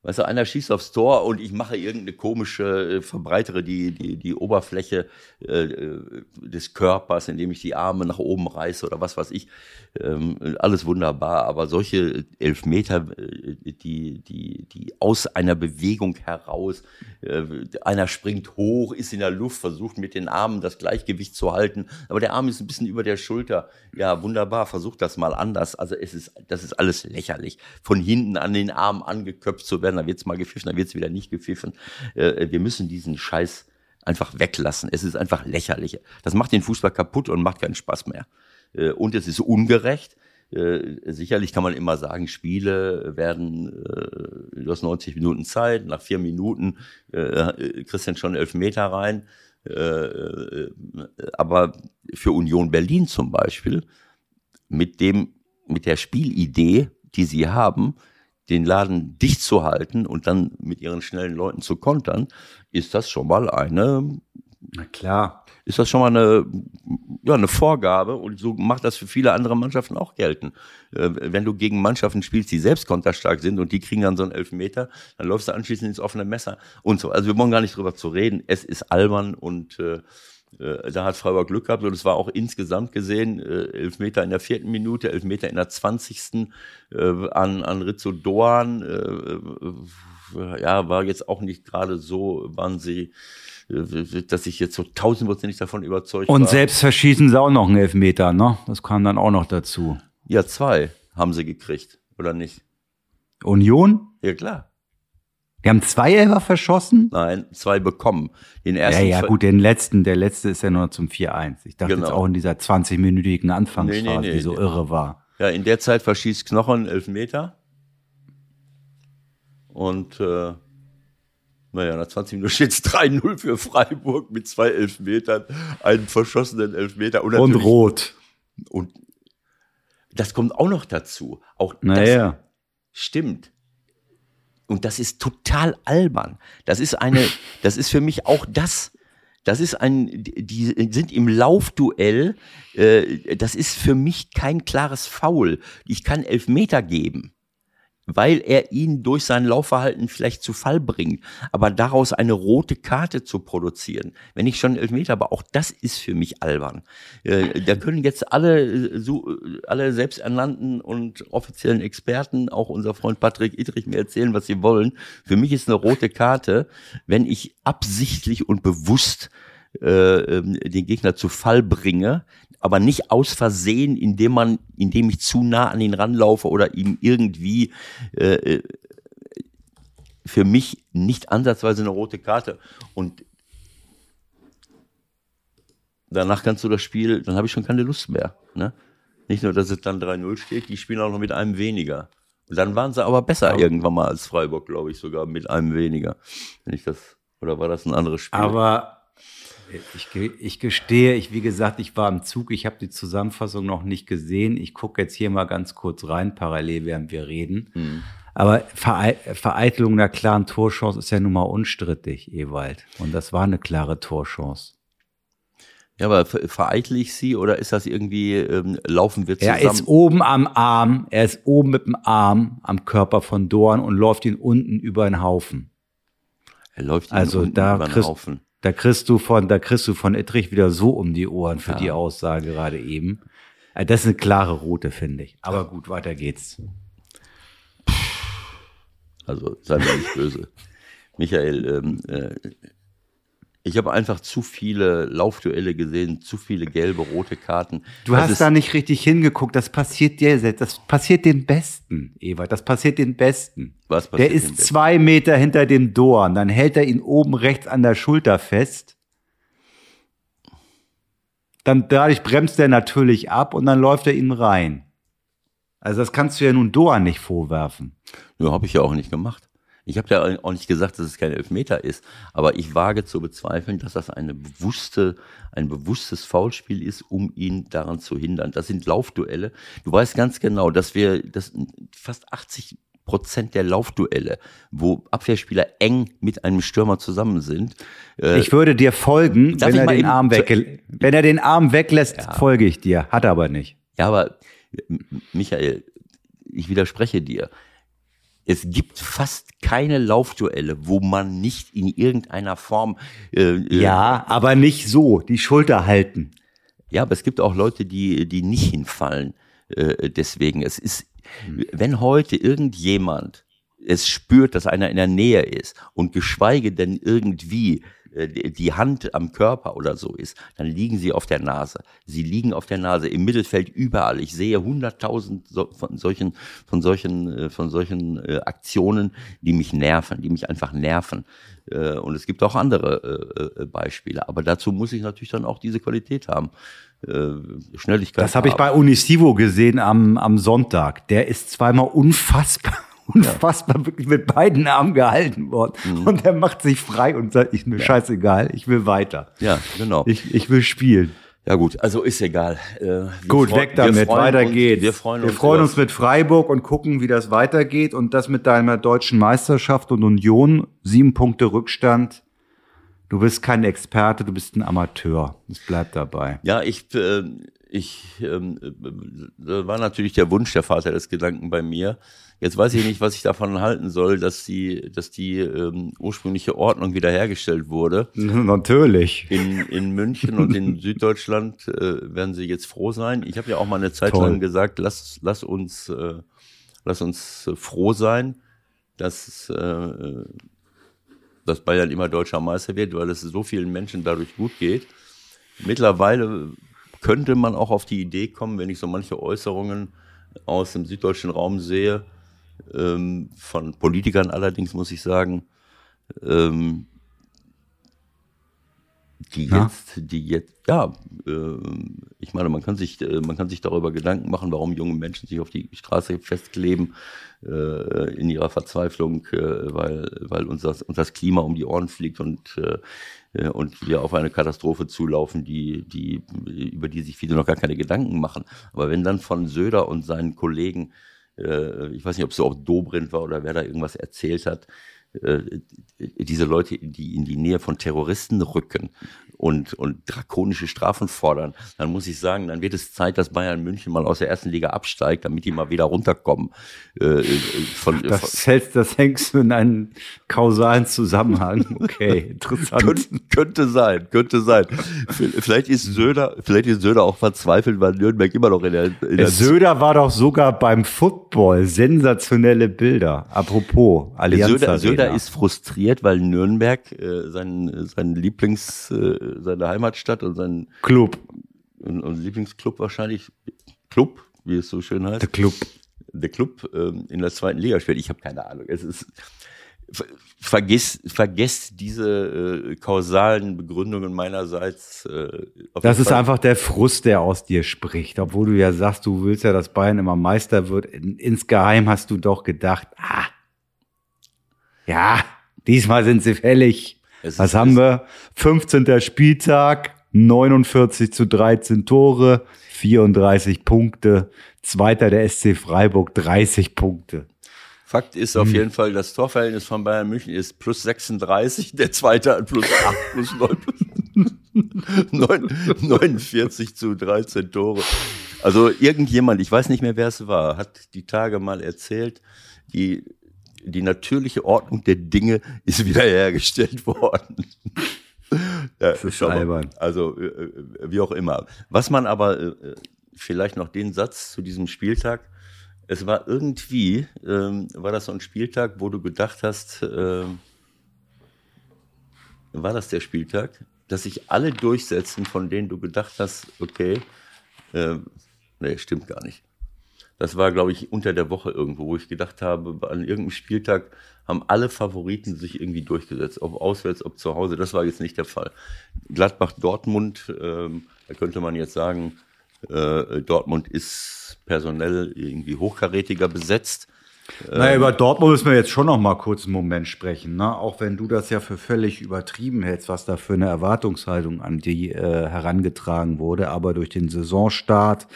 Weißt du, einer schießt aufs Tor und ich mache irgendeine komische, äh, verbreitere die, die, die Oberfläche äh, äh, des Körpers, indem ich die Arme nach oben reiße oder was weiß ich. Ähm, alles wunderbar, aber solche Elfmeter, äh, die, die, die aus einer Bewegung heraus, äh, einer springt hoch, ist in der Luft, versucht mit den Armen das Gleichgewicht zu halten, aber der Arm ist ein bisschen über der Schulter. Ja, wunderbar, versucht das mal anders. Also es ist, das ist alles lächerlich. Von hinten an den Arm angeköpft zu werden, dann wird's mal gepfiffen, dann wird's wieder nicht gepfiffen. Äh, wir müssen diesen Scheiß einfach weglassen. Es ist einfach lächerlich. Das macht den Fußball kaputt und macht keinen Spaß mehr. Äh, und es ist ungerecht. Äh, sicherlich kann man immer sagen, Spiele werden, äh, du hast 90 Minuten Zeit, nach vier Minuten äh, kriegst du schon elf Meter rein. Äh, äh, aber für Union Berlin zum Beispiel, mit dem, mit der Spielidee, die sie haben, den Laden dicht zu halten und dann mit ihren schnellen Leuten zu kontern, ist das schon mal eine. Na klar. Ist das schon mal eine, ja, eine Vorgabe und so macht das für viele andere Mannschaften auch gelten. Äh, wenn du gegen Mannschaften spielst, die selbst konterstark sind und die kriegen dann so einen Elfmeter, dann läufst du anschließend ins offene Messer und so. Also wir wollen gar nicht drüber zu reden. Es ist albern und äh, da hat Freiburg Glück gehabt und es war auch insgesamt gesehen äh, elf Meter in der vierten Minute, elf Meter in der zwanzigsten äh, an, an Rizzo Doan. Äh, ja, war jetzt auch nicht gerade so, waren sie, äh, dass ich jetzt so tausendprozentig davon überzeugt und war. Und selbst verschießen sie auch noch einen Elfmeter, ne? Das kam dann auch noch dazu. Ja, zwei haben sie gekriegt, oder nicht? Union? Ja, klar. Wir haben zwei Elfer verschossen? Nein, zwei bekommen. Den ersten ja, ja, gut, den letzten, der letzte ist ja nur zum 4-1. Ich dachte genau. jetzt auch in dieser 20-minütigen Anfangsphase, nee, nee, nee, die so irre war. Ja, in der Zeit verschießt Knochen elf Meter. Und äh, naja, nach 20 Minuten steht es 3-0 für Freiburg mit zwei Elfmetern, einen verschossenen Elfmeter. Und, und rot. Und das kommt auch noch dazu. Auch naja. das stimmt. Und das ist total albern. Das ist eine, das ist für mich auch das. Das ist ein, die sind im Laufduell. Äh, das ist für mich kein klares Foul. Ich kann elf Meter geben weil er ihn durch sein Laufverhalten vielleicht zu Fall bringt. Aber daraus eine rote Karte zu produzieren, wenn ich schon Elfmeter, aber auch das ist für mich albern. Äh, da können jetzt alle, äh, äh, alle selbsternannten und offiziellen Experten, auch unser Freund Patrick Idrich, mir erzählen, was sie wollen. Für mich ist eine rote Karte, wenn ich absichtlich und bewusst äh, ähm, den Gegner zu Fall bringe, aber nicht aus Versehen, indem man, indem ich zu nah an ihn ranlaufe oder ihm irgendwie äh, äh, für mich nicht ansatzweise eine rote Karte. Und danach kannst du das Spiel, dann habe ich schon keine Lust mehr. Ne? Nicht nur, dass es dann 3-0 steht, die spielen auch noch mit einem weniger. Und dann waren sie aber besser aber irgendwann mal als Freiburg, glaube ich, sogar mit einem weniger. Wenn ich das, oder war das ein anderes Spiel? Aber ich, ich gestehe, ich, wie gesagt, ich war im Zug, ich habe die Zusammenfassung noch nicht gesehen. Ich gucke jetzt hier mal ganz kurz rein, parallel, während wir reden. Mhm. Aber Vereitelung der klaren Torchance ist ja nun mal unstrittig, Ewald. Und das war eine klare Torchance. Ja, aber vereitle ich sie oder ist das irgendwie, ähm, laufen wir zusammen? Er ist oben am Arm, er ist oben mit dem Arm am Körper von Dorn und läuft ihn unten über den Haufen. Er läuft ihn also unten da über den Haufen. Da kriegst du von, da kriegst du von Ittrich wieder so um die Ohren für ja. die Aussage gerade eben. Äh, das ist eine klare Route, finde ich. Aber gut, weiter geht's. Also, sei mir nicht böse. Michael, ähm, äh, ich habe einfach zu viele Laufduelle gesehen, zu viele gelbe, rote Karten. Du das hast da nicht richtig hingeguckt. Das passiert dir selbst. Das passiert den Besten, Ewald. Das passiert den Besten. Was passiert Der ist zwei Meter hinter dem Dorn. Dann hält er ihn oben rechts an der Schulter fest. Dann dadurch bremst er natürlich ab und dann läuft er ihn rein. Also das kannst du ja nun Dorn nicht vorwerfen. Ja, habe ich ja auch nicht gemacht. Ich habe ja auch nicht gesagt, dass es kein Elfmeter ist, aber ich wage zu bezweifeln, dass das eine bewusste, ein bewusstes Foulspiel ist, um ihn daran zu hindern. Das sind Laufduelle. Du weißt ganz genau, dass wir dass fast 80 Prozent der Laufduelle, wo Abwehrspieler eng mit einem Stürmer zusammen sind. Äh, ich würde dir folgen, wenn er, den Arm weg, wenn er den Arm weglässt, ja. folge ich dir. Hat er aber nicht. Ja, aber Michael, ich widerspreche dir. Es gibt fast keine Laufduelle, wo man nicht in irgendeiner Form. Äh, äh, ja, aber nicht so, die Schulter halten. Ja, aber es gibt auch Leute, die, die nicht hinfallen. Äh, deswegen, es ist, hm. wenn heute irgendjemand es spürt, dass einer in der Nähe ist und geschweige denn irgendwie die Hand am Körper oder so ist, dann liegen sie auf der Nase. Sie liegen auf der Nase im Mittelfeld überall. Ich sehe hunderttausend von solchen, von solchen, äh, von solchen äh, Aktionen, die mich nerven, die mich einfach nerven. Und es gibt auch andere Beispiele. Aber dazu muss ich natürlich dann auch diese Qualität haben. Schnelligkeit. Das habe ich bei Unisivo gesehen am, am Sonntag. Der ist zweimal unfassbar unfassbar ja. wirklich mit beiden Armen gehalten worden. Mhm. Und er macht sich frei und sagt, ich mir ja. scheißegal, ich will weiter. Ja, genau. Ich, ich will spielen. Ja gut, also ist egal. Äh, gut, weg damit, weiter uns, geht's. Wir freuen, wir uns, freuen uns mit Freiburg und gucken, wie das weitergeht. Und das mit deiner deutschen Meisterschaft und Union, sieben Punkte Rückstand. Du bist kein Experte, du bist ein Amateur. Es bleibt dabei. Ja, ich, äh, ich, ähm, äh, war natürlich der Wunsch der Vater des Gedanken bei mir. Jetzt weiß ich nicht, was ich davon halten soll, dass die, dass die ähm, ursprüngliche Ordnung wiederhergestellt wurde. Natürlich. In, in München und in Süddeutschland äh, werden sie jetzt froh sein. Ich habe ja auch mal eine Zeit Toll. lang gesagt, lass, lass uns, äh, lass uns äh, froh sein, dass, äh, dass Bayern immer deutscher Meister wird, weil es so vielen Menschen dadurch gut geht. Mittlerweile könnte man auch auf die Idee kommen, wenn ich so manche Äußerungen aus dem süddeutschen Raum sehe, ähm, von Politikern allerdings muss ich sagen, ähm, die ja. jetzt, die jetzt, ja, äh, ich meine, man kann sich, äh, man kann sich darüber Gedanken machen, warum junge Menschen sich auf die Straße festkleben äh, in ihrer Verzweiflung, äh, weil, weil uns das, uns das Klima um die Ohren fliegt und äh, und wir auf eine Katastrophe zulaufen, die, die, über die sich viele noch gar keine Gedanken machen. Aber wenn dann von Söder und seinen Kollegen äh, ich weiß nicht, ob es so auf Dobrindt war oder wer da irgendwas erzählt hat, äh, diese Leute, die in die Nähe von Terroristen rücken und, und drakonische Strafen fordern, dann muss ich sagen, dann wird es Zeit, dass Bayern München mal aus der ersten Liga absteigt, damit die mal wieder runterkommen. Äh, von, das, hältst, das hängst du in einen kausalen Zusammenhang. Okay, interessant. könnte, könnte sein, könnte sein. Vielleicht ist Söder, vielleicht ist Söder auch verzweifelt, weil Nürnberg immer noch in der, in der Söder war doch sogar beim Football. Sensationelle Bilder. Apropos Allianz Söder, Söder ist frustriert, weil Nürnberg äh, sein, sein Lieblings äh, seine Heimatstadt und sein Club. Und, und Lieblingsclub wahrscheinlich, Club, wie es so schön heißt. Der Club. Der Club ähm, in der zweiten Liga spielt. Ich habe keine Ahnung. Es ist vergiss, vergiss diese äh, kausalen Begründungen meinerseits. Äh, das ist Fall. einfach der Frust, der aus dir spricht. Obwohl du ja sagst, du willst ja, dass Bayern immer Meister wird. In, insgeheim hast du doch gedacht, ah, ja, diesmal sind sie fällig. Es Was haben wir? 15. Spieltag, 49 zu 13 Tore, 34 Punkte. Zweiter der SC Freiburg, 30 Punkte. Fakt ist auf hm. jeden Fall, das Torverhältnis von Bayern München ist plus 36, der zweite hat plus 8, plus 9, plus 9, 49 zu 13 Tore. Also irgendjemand, ich weiß nicht mehr, wer es war, hat die Tage mal erzählt, die die natürliche Ordnung der Dinge ist wiederhergestellt worden. ja, das ist albern. Also, äh, äh, wie auch immer. Was man aber, äh, vielleicht noch den Satz zu diesem Spieltag, es war irgendwie, ähm, war das so ein Spieltag, wo du gedacht hast, äh, war das der Spieltag, dass sich alle durchsetzen, von denen du gedacht hast, okay, äh, nee, stimmt gar nicht. Das war, glaube ich, unter der Woche irgendwo, wo ich gedacht habe, an irgendeinem Spieltag haben alle Favoriten sich irgendwie durchgesetzt, ob auswärts, ob zu Hause. Das war jetzt nicht der Fall. Gladbach-Dortmund, ähm, da könnte man jetzt sagen, äh, Dortmund ist personell irgendwie hochkarätiger besetzt. Naja, über Dortmund müssen wir jetzt schon noch mal kurz einen Moment sprechen. Ne? Auch wenn du das ja für völlig übertrieben hältst, was da für eine Erwartungshaltung an die äh, herangetragen wurde. Aber durch den Saisonstart,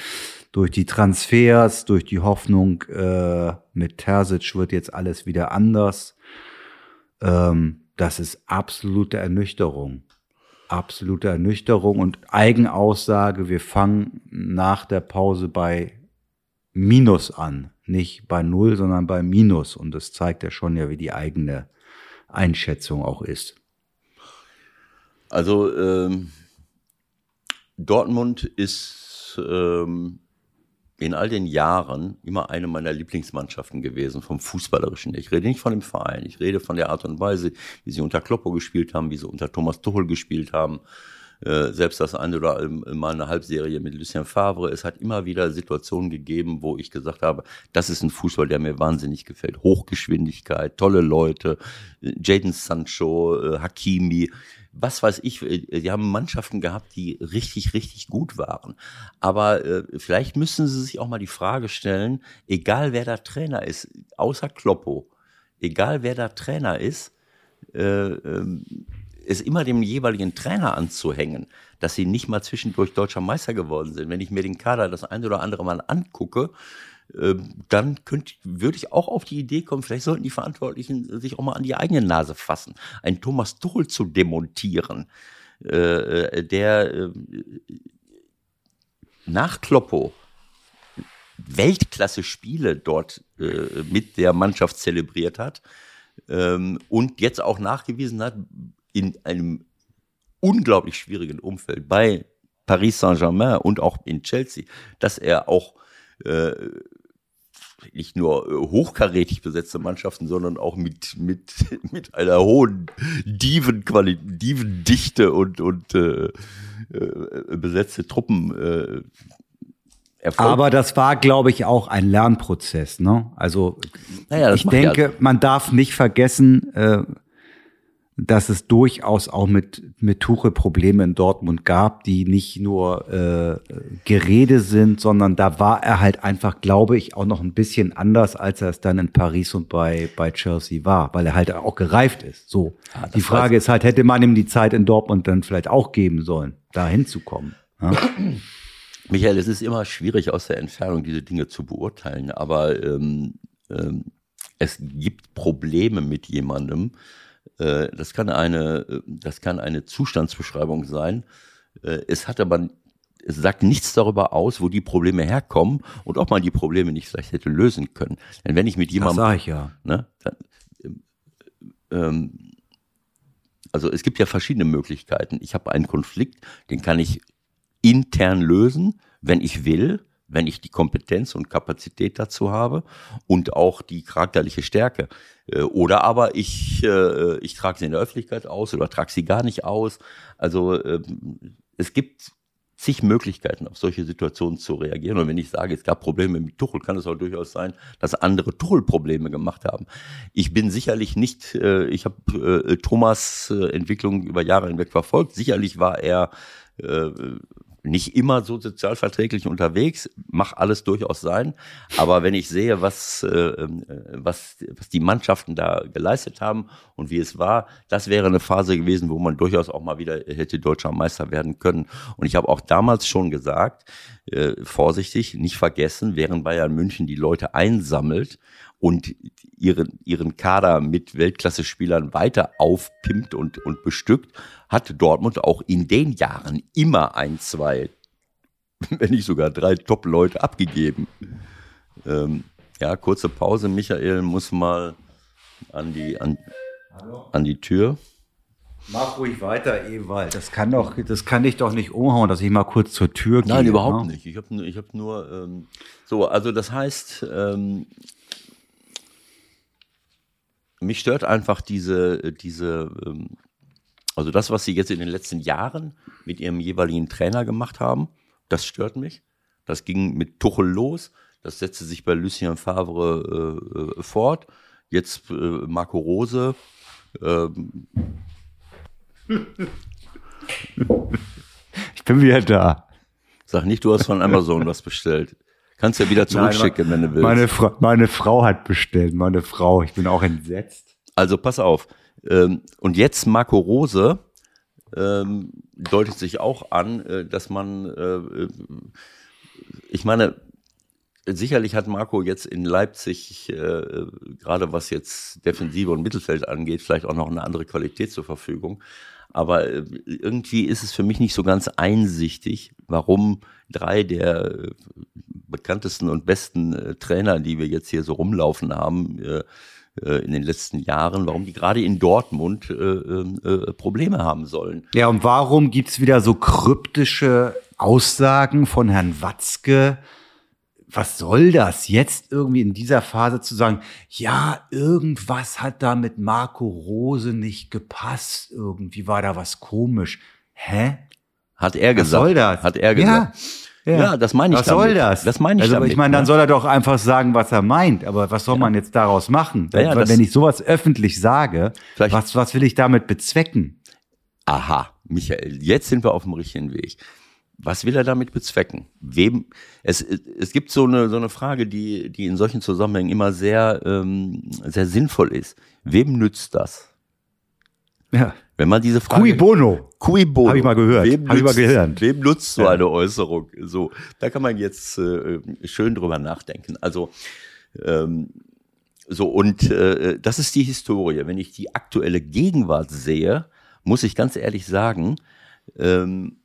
durch die Transfers, durch die Hoffnung, äh, mit Terzic wird jetzt alles wieder anders. Ähm, das ist absolute Ernüchterung. Absolute Ernüchterung und Eigenaussage, wir fangen nach der Pause bei Minus an. Nicht bei Null, sondern bei Minus. Und das zeigt ja schon ja, wie die eigene Einschätzung auch ist. Also ähm, Dortmund ist ähm, in all den Jahren immer eine meiner Lieblingsmannschaften gewesen vom Fußballerischen. Ich rede nicht von dem Verein, ich rede von der Art und Weise, wie sie unter Kloppo gespielt haben, wie sie unter Thomas Tuchel gespielt haben. Äh, selbst das eine oder mal eine Halbserie mit Lucien Favre. Es hat immer wieder Situationen gegeben, wo ich gesagt habe, das ist ein Fußball, der mir wahnsinnig gefällt. Hochgeschwindigkeit, tolle Leute, Jaden Sancho, äh, Hakimi was weiß ich, äh, die haben Mannschaften gehabt, die richtig, richtig gut waren. Aber äh, vielleicht müssen sie sich auch mal die Frage stellen, egal wer da Trainer ist, außer Kloppo, egal wer da Trainer ist, äh, äh, es immer dem jeweiligen Trainer anzuhängen, dass sie nicht mal zwischendurch deutscher Meister geworden sind. Wenn ich mir den Kader das eine oder andere mal angucke, ähm, dann könnte, würde ich auch auf die Idee kommen, vielleicht sollten die Verantwortlichen sich auch mal an die eigene Nase fassen, einen Thomas Tuchel zu demontieren, äh, äh, der äh, nach Kloppo Weltklasse-Spiele dort mit der Mannschaft zelebriert hat ähm, und jetzt auch nachgewiesen hat, in einem unglaublich schwierigen Umfeld bei Paris Saint-Germain und auch in Chelsea, dass er auch äh, nicht nur äh, hochkarätig besetzte Mannschaften, sondern auch mit, mit, mit einer hohen Divenqualität, Divendichte und, und äh, äh, besetzte Truppen äh, Erfolg. Aber das war, glaube ich, auch ein Lernprozess. Ne? Also naja, ich denke, ja. man darf nicht vergessen, äh, dass es durchaus auch mit, mit Tuche Probleme in Dortmund gab, die nicht nur äh, Gerede sind, sondern da war er halt einfach, glaube ich, auch noch ein bisschen anders, als er es dann in Paris und bei, bei Chelsea war, weil er halt auch gereift ist. So. Ja, die Frage ist halt, hätte man ihm die Zeit in Dortmund dann vielleicht auch geben sollen, da hinzukommen. Ja? Michael, es ist immer schwierig aus der Entfernung diese Dinge zu beurteilen, aber ähm, ähm, es gibt Probleme mit jemandem, das kann eine, äh, das kann eine Zustandsbeschreibung sein. Äh, es hat aber, es sagt nichts darüber aus, wo die Probleme herkommen und ob man die Probleme nicht vielleicht hätte lösen können. Denn wenn ich mit jemandem, das sag ich ja. Ne, dann, ähm, also es gibt ja verschiedene Möglichkeiten. Ich habe einen Konflikt, den kann ich intern lösen, wenn ich will wenn ich die Kompetenz und Kapazität dazu habe und auch die charakterliche Stärke. Äh, oder aber ich, äh, ich trage sie in der Öffentlichkeit aus oder trage sie gar nicht aus. Also ähm, es gibt zig Möglichkeiten, auf solche Situationen zu reagieren. Und wenn ich sage, es gab Probleme mit Tuchel, kann es auch durchaus sein, dass andere Tuchel-Probleme gemacht haben. Ich bin sicherlich nicht, äh, ich habe Thomas Entwicklung über Jahre hinweg verfolgt. Sicherlich war er nicht immer so sozialverträglich unterwegs, mach alles durchaus sein. Aber wenn ich sehe, was, äh, ähm, was, was die Mannschaften da geleistet haben und wie es war, das wäre eine Phase gewesen, wo man durchaus auch mal wieder hätte deutscher Meister werden können. Und ich habe auch damals schon gesagt, äh, vorsichtig, nicht vergessen, während Bayern München die Leute einsammelt und ihren, ihren Kader mit Weltklasse-Spielern weiter aufpimpt und, und bestückt, hat Dortmund auch in den Jahren immer ein, zwei, wenn nicht sogar drei Top-Leute abgegeben. Ähm, ja, kurze Pause. Michael muss mal an die, an, an die Tür. Mach ruhig weiter, Ewald. Das kann doch, das kann dich doch nicht umhauen, dass ich mal kurz zur Tür gehe. Nein, überhaupt ne? nicht. Ich habe ich hab nur ähm, so, also das heißt, ähm, mich stört einfach diese, diese, ähm, also das, was sie jetzt in den letzten Jahren mit ihrem jeweiligen Trainer gemacht haben, das stört mich. Das ging mit Tuchel los, das setzte sich bei Lucien Favre äh, äh fort. Jetzt äh, Marco Rose. Ähm. ich bin wieder da. Sag nicht, du hast von Amazon was bestellt. Kannst ja wieder zurückschicken, Nein, wenn du willst. Meine, Fra meine Frau hat bestellt, meine Frau. Ich bin auch entsetzt. Also pass auf. Ähm, und jetzt Marco Rose ähm, deutet sich auch an, äh, dass man, äh, ich meine, sicherlich hat Marco jetzt in Leipzig, äh, gerade was jetzt Defensive und Mittelfeld angeht, vielleicht auch noch eine andere Qualität zur Verfügung. Aber irgendwie ist es für mich nicht so ganz einsichtig, warum drei der bekanntesten und besten äh, Trainer, die wir jetzt hier so rumlaufen haben, äh, äh, in den letzten Jahren, warum die gerade in Dortmund äh, äh, Probleme haben sollen. Ja, und warum gibt's wieder so kryptische Aussagen von Herrn Watzke? Was soll das jetzt irgendwie in dieser Phase zu sagen, ja, irgendwas hat da mit Marco Rose nicht gepasst, irgendwie war da was komisch. Hä? Hat er Was gesagt. soll das? Hat er gesagt. Ja, Ja, das meine ich Was soll damit. das? Das meine ich also, damit, Ich meine, dann ne? soll er doch einfach sagen, was er meint. Aber was soll man jetzt daraus machen? Ja, ja, das- wenn ich sowas öffentlich sage, was, was will ich damit bezwecken? Aha, Michael, jetzt sind wir auf dem richtigen Weg. Was will er damit bezwecken? Wem? Es, es gibt so eine, so eine Frage, die, die in solchen Zusammenhängen immer sehr, ähm, sehr sinnvoll ist. Wem nützt das? Ja. Wenn man diese Frage. Cui bono. Cui bono. Hab ich mal gehört. Wem Hab ich mal gelernt. Wem nutzt so eine Äußerung? So, da kann man jetzt äh, schön drüber nachdenken. Also, ähm, so, und äh, das ist die Historie. Wenn ich die aktuelle Gegenwart sehe, muss ich ganz ehrlich sagen, ähm,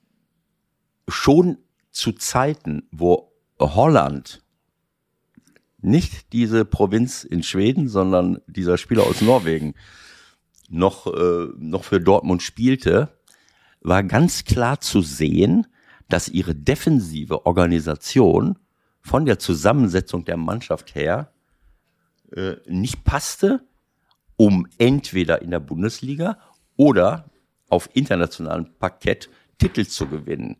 schon zu Zeiten, wo Holland nicht diese Provinz in Schweden, sondern dieser Spieler aus Norwegen noch, äh, noch für Dortmund spielte, war ganz klar zu sehen, dass ihre defensive Organisation von der Zusammensetzung der Mannschaft her äh, nicht passte, um entweder in der Bundesliga oder auf internationalem Parkett Titel zu gewinnen.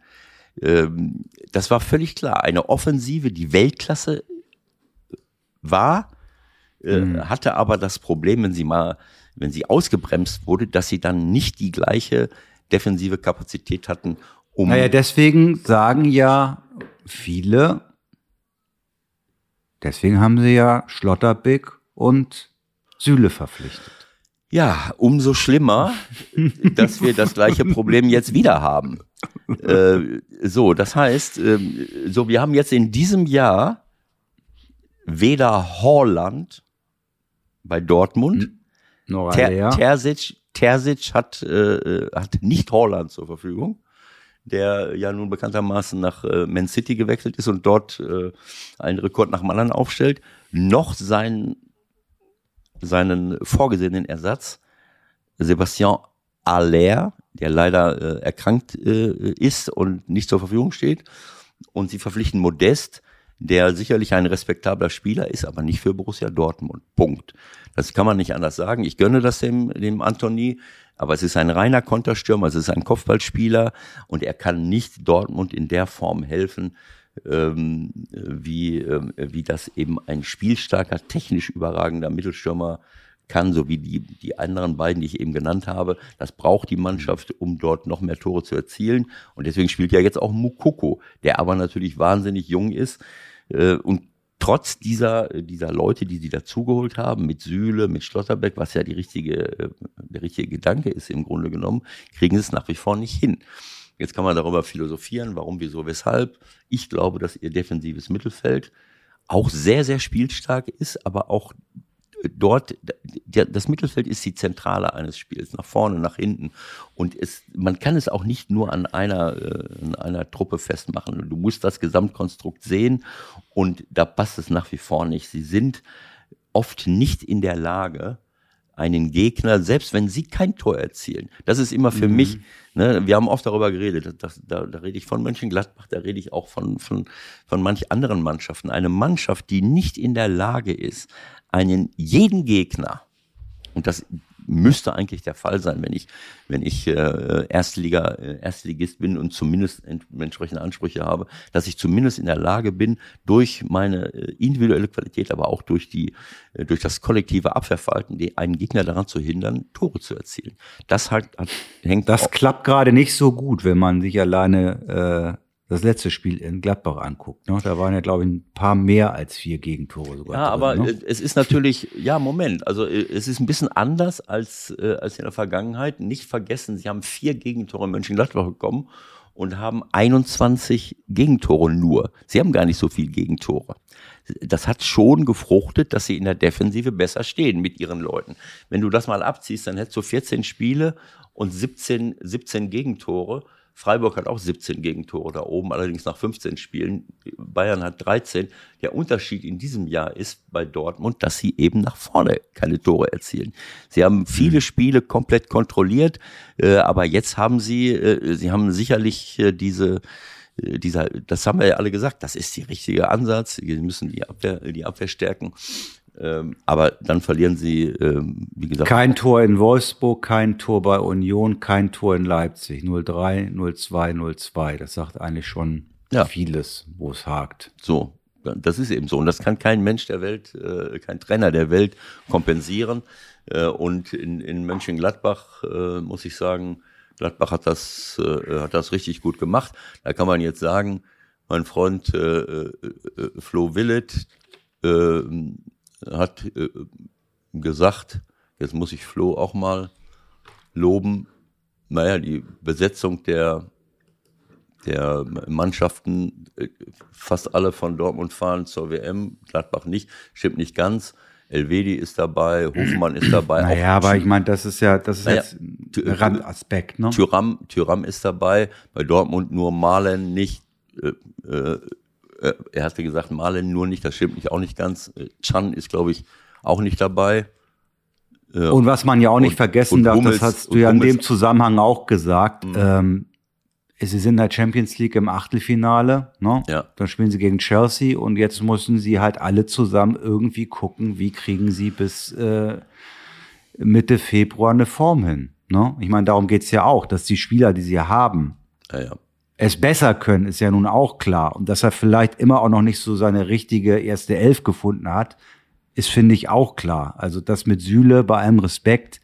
Ähm, das war völlig klar. Eine Offensive, die Weltklasse war, äh, hatte aber das Problem, wenn sie mal, wenn sie ausgebremst wurde, dass sie dann nicht die gleiche defensive Kapazität hatten, um Naja, deswegen sagen ja viele, deswegen haben sie ja Schlotterbeck und Süle verpflichtet. Ja, umso schlimmer, dass wir das gleiche Problem jetzt wieder haben. Äh, so, das heißt, ähm, so wir haben jetzt in diesem Jahr weder Holland bei Dortmund, Nora Ter. Terzic, Terzic hat, äh, hat nicht Holland zur Verfügung, der ja nun bekanntermaßen nach äh, Man City gewechselt ist und dort äh, einen Rekord nach dem anderen aufstellt, noch sein, seinen vorgesehenen Ersatz, Sebastian Aller, der leider äh, erkrankt äh, ist und nicht zur Verfügung steht. Und sie verpflichten Modest, der sicherlich ein respektabler Spieler ist, aber nicht für Borussia Dortmund. Punkt. Das kann man nicht anders sagen. Ich gönne das dem, dem Anthony, aber es ist ein reiner Konterstürmer, es ist ein Kopfballspieler und er kann nicht Dortmund in der Form helfen, ähm, wie, ähm, wie das eben ein spielstarker, technisch überragender Mittelstürmer kann, so wie die, die anderen beiden, die ich eben genannt habe. Das braucht die Mannschaft, um dort noch mehr Tore zu erzielen. Und deswegen spielt ja jetzt auch Mukoko, der aber natürlich wahnsinnig jung ist. Äh, und trotz dieser, dieser Leute, die sie dazugeholt haben, mit Sühle, mit Schlotterbeck, was ja die richtige, äh, der richtige Gedanke ist im Grunde genommen, kriegen sie es nach wie vor nicht hin. Jetzt kann man darüber philosophieren, warum, wieso, weshalb. Ich glaube, dass ihr defensives Mittelfeld auch sehr, sehr spielstark ist, aber auch dort, der, das Mittelfeld ist die Zentrale eines Spiels, nach vorne, nach hinten. Und es, man kann es auch nicht nur an einer, äh, an einer Truppe festmachen. Du musst das Gesamtkonstrukt sehen und da passt es nach wie vor nicht. Sie sind oft nicht in der Lage, einen Gegner, selbst wenn sie kein Tor erzielen. Das ist immer für mich, ne, wir haben oft darüber geredet, das, da, da rede ich von Mönchengladbach, da rede ich auch von, von, von manch anderen Mannschaften. Eine Mannschaft, die nicht in der Lage ist, einen jeden Gegner, und das müsste eigentlich der Fall sein, wenn ich, wenn ich äh, Erstliga, äh, Erstligist bin und zumindest ent- entsprechende Ansprüche habe, dass ich zumindest in der Lage bin, durch meine äh, individuelle Qualität, aber auch durch die, äh, durch das kollektive Abwehrverhalten, die, einen Gegner daran zu hindern, Tore zu erzielen. Das halt hat, hängt Das auch- klappt gerade nicht so gut, wenn man sich alleine das letzte Spiel in Gladbach anguckt, ne? da waren ja, glaube ich, ein paar mehr als vier Gegentore sogar. Ja, drin, aber ne? es ist natürlich, ja, Moment, also äh, es ist ein bisschen anders als, äh, als in der Vergangenheit. Nicht vergessen, sie haben vier Gegentore in Mönchengladbach bekommen und haben 21 Gegentore nur. Sie haben gar nicht so viel Gegentore. Das hat schon gefruchtet, dass sie in der Defensive besser stehen mit ihren Leuten. Wenn du das mal abziehst, dann hättest du 14 Spiele und 17, 17 Gegentore. Freiburg hat auch 17 Gegentore da oben, allerdings nach 15 Spielen. Bayern hat 13. Der Unterschied in diesem Jahr ist bei Dortmund, dass sie eben nach vorne keine Tore erzielen. Sie haben viele Spiele komplett kontrolliert, äh, aber jetzt haben sie, äh, sie haben sicherlich äh, diese äh, dieser, das haben wir ja alle gesagt, das ist der richtige Ansatz. Sie müssen die Abwehr, die Abwehr stärken. Ähm, aber dann verlieren sie, ähm, wie gesagt. Kein Tor in Wolfsburg, kein Tor bei Union, kein Tor in Leipzig. 0-3, 0-2, 0-2. Das sagt eigentlich schon Ja. vieles, wo es hakt. So, das ist eben so. Und das kann kein Mensch der Welt, äh, kein Trainer der Welt kompensieren. Äh, und in, in Mönchengladbach äh, muss ich sagen, Gladbach hat das, äh, hat das richtig gut gemacht. Da kann man jetzt sagen, mein Freund äh, äh, Flo Willet äh, hat äh, gesagt, jetzt muss ich Flo auch mal loben, naja, die Besetzung der der Mannschaften, äh, fast alle von Dortmund fahren zur WM, Gladbach nicht, stimmt nicht ganz. Elvedi ist dabei, Hofmann ist dabei. Naja, aber ich meine, das ist ja, das ist Naja, jetzt ein Randaspekt, ne? Tyram, Tyram ist dabei, bei Dortmund nur Malen nicht. Äh, äh, äh, er hatte gesagt, Malen nur nicht, das stimmt nicht, auch nicht ganz. Äh, Chan ist, glaube ich, auch nicht dabei. Äh, Und was man ja auch nicht Und- vergessen und darf, Hummels- das hast du ja in Hummels- dem Zusammenhang auch gesagt, Mhm. ähm, sie sind in der Champions League im Achtelfinale, ne? Ja. Dann spielen sie gegen Chelsea und jetzt müssen sie halt alle zusammen irgendwie gucken, wie kriegen sie bis äh, Mitte Februar eine Form hin. Ne? Ich meine, darum geht's ja auch, dass die Spieler, die sie haben, ja, ja. Es besser können, ist ja nun auch klar. Und dass er vielleicht immer auch noch nicht so seine richtige erste Elf gefunden hat, ist, finde ich, auch klar. Also das mit Süle, bei allem Respekt,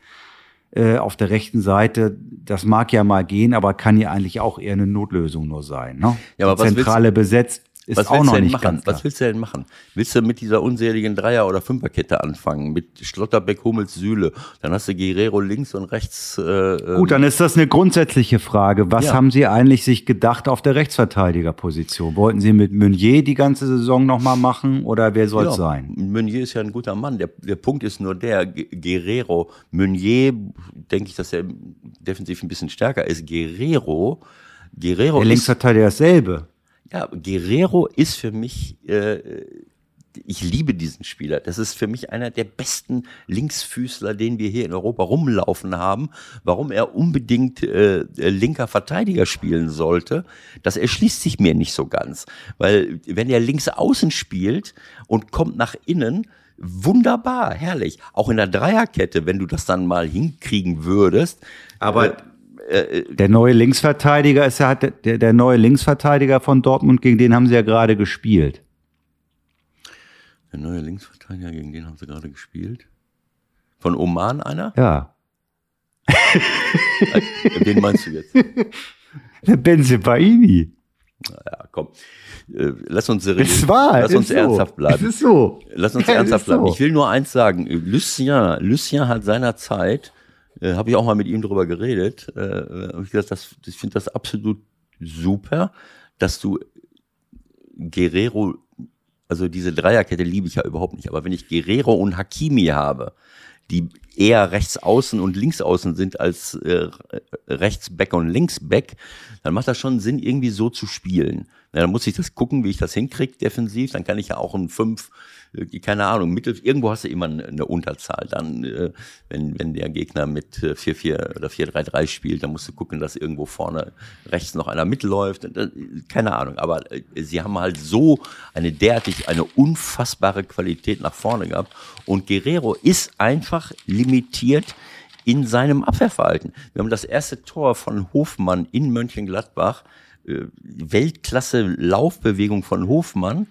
äh, auf der rechten Seite, das mag ja mal gehen, aber kann ja eigentlich auch eher eine Notlösung nur sein. Ne? Ja, aber Die Zentrale besetzt ist Was auch willst noch du denn nicht machen? ganz klar. Was willst du denn machen? Willst du mit dieser unseligen Dreier- oder Fünferkette anfangen? Mit Schlotterbeck, Hummels, Süle. Dann hast du Guerrero links und rechts. Äh, ähm, Gut, dann ist das eine grundsätzliche Frage. Was Ja. haben Sie eigentlich sich gedacht auf der Rechtsverteidigerposition? Wollten Sie mit Meunier die ganze Saison nochmal machen oder wer soll es Ja, sein? Meunier ist ja ein guter Mann. Der, der Punkt ist nur der, Guerrero, Meunier, denke ich, dass er defensiv ein bisschen stärker ist. Guerrero, Guerrero Der ist, Linksverteidiger dasselbe. Ja, Guerrero ist für mich, äh, ich liebe diesen Spieler. Das ist für mich einer der besten Linksfüßler, den wir hier in Europa rumlaufen haben. Warum er unbedingt äh, linker Verteidiger spielen sollte, das erschließt sich mir nicht so ganz. Weil wenn er links außen spielt und kommt nach innen, wunderbar, herrlich. Auch in der Dreierkette, wenn du das dann mal hinkriegen würdest. Aber äh, Der neue Linksverteidiger ist ja der, der neue Linksverteidiger von Dortmund, gegen den haben sie ja gerade gespielt. der neue Linksverteidiger, gegen den haben sie gerade gespielt. Von Oman einer? Ja. Den meinst du jetzt? Der Benzebaini. Ja, komm. Äh, lass uns seriös. War. Lass ist uns so. ernsthaft bleiben. Es ist so. Lass uns Ja, ernsthaft bleiben. so. Ich will nur eins sagen. Lucien, Lucien hat seinerzeit, äh, habe ich auch mal mit ihm drüber geredet, äh, hab ich das, ich finde das absolut super, dass du Guerrero, also diese Dreierkette liebe ich ja überhaupt nicht, aber wenn ich Guerrero und Hakimi habe, die eher rechts außen und links außen sind als äh, rechts Back und links Back, dann macht das schon Sinn, irgendwie so zu spielen. Na, dann muss ich das gucken, wie ich das hinkriege defensiv. Dann kann ich ja auch ein 5, äh, keine Ahnung, Mittel, irgendwo hast du immer eine, Unterzahl. Dann, äh, wenn, wenn der Gegner mit äh, 4-4 oder 4-3-3 spielt, dann musst du gucken, dass irgendwo vorne rechts noch einer mitläuft. Äh, Keine Ahnung, aber äh, sie haben halt so eine derartig, eine unfassbare Qualität nach vorne gehabt. Und Guerrero ist einfach limitiert in seinem Abwehrverhalten. Wir haben das erste Tor von Hofmann in Mönchengladbach, äh, Weltklasse Laufbewegung von Hofmann.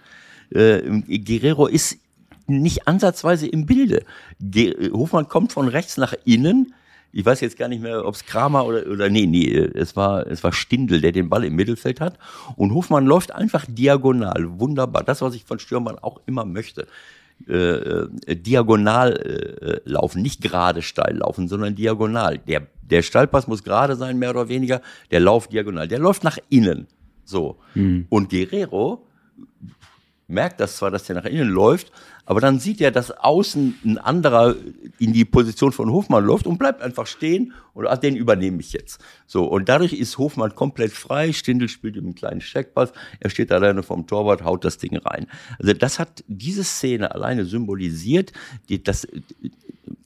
Äh, Guerrero ist nicht ansatzweise im Bilde. Ge Hofmann kommt von rechts nach innen, ich weiß jetzt gar nicht mehr, ob es Kramer oder, oder nee, nee, es war, es war Stindl, der den Ball im Mittelfeld hat. Und Hofmann läuft einfach diagonal. Wunderbar. Das, was ich von Stürmern auch immer möchte. Äh, äh, diagonal äh, laufen, nicht gerade steil laufen, sondern diagonal. Der, der Steilpass muss gerade sein, mehr oder weniger. Der Lauf diagonal. Der läuft nach innen. So. Mhm. Und Guerrero merkt das zwar, dass der nach innen läuft, aber dann sieht er, dass außen ein anderer in die Position von Hofmann läuft und bleibt einfach stehen und ach, den übernehme ich jetzt. So, und dadurch ist Hofmann komplett frei. Stindel spielt ihm einen kleinen Checkpass. Er steht alleine vom Torwart, haut das Ding rein. Also das hat diese Szene alleine symbolisiert, die, das,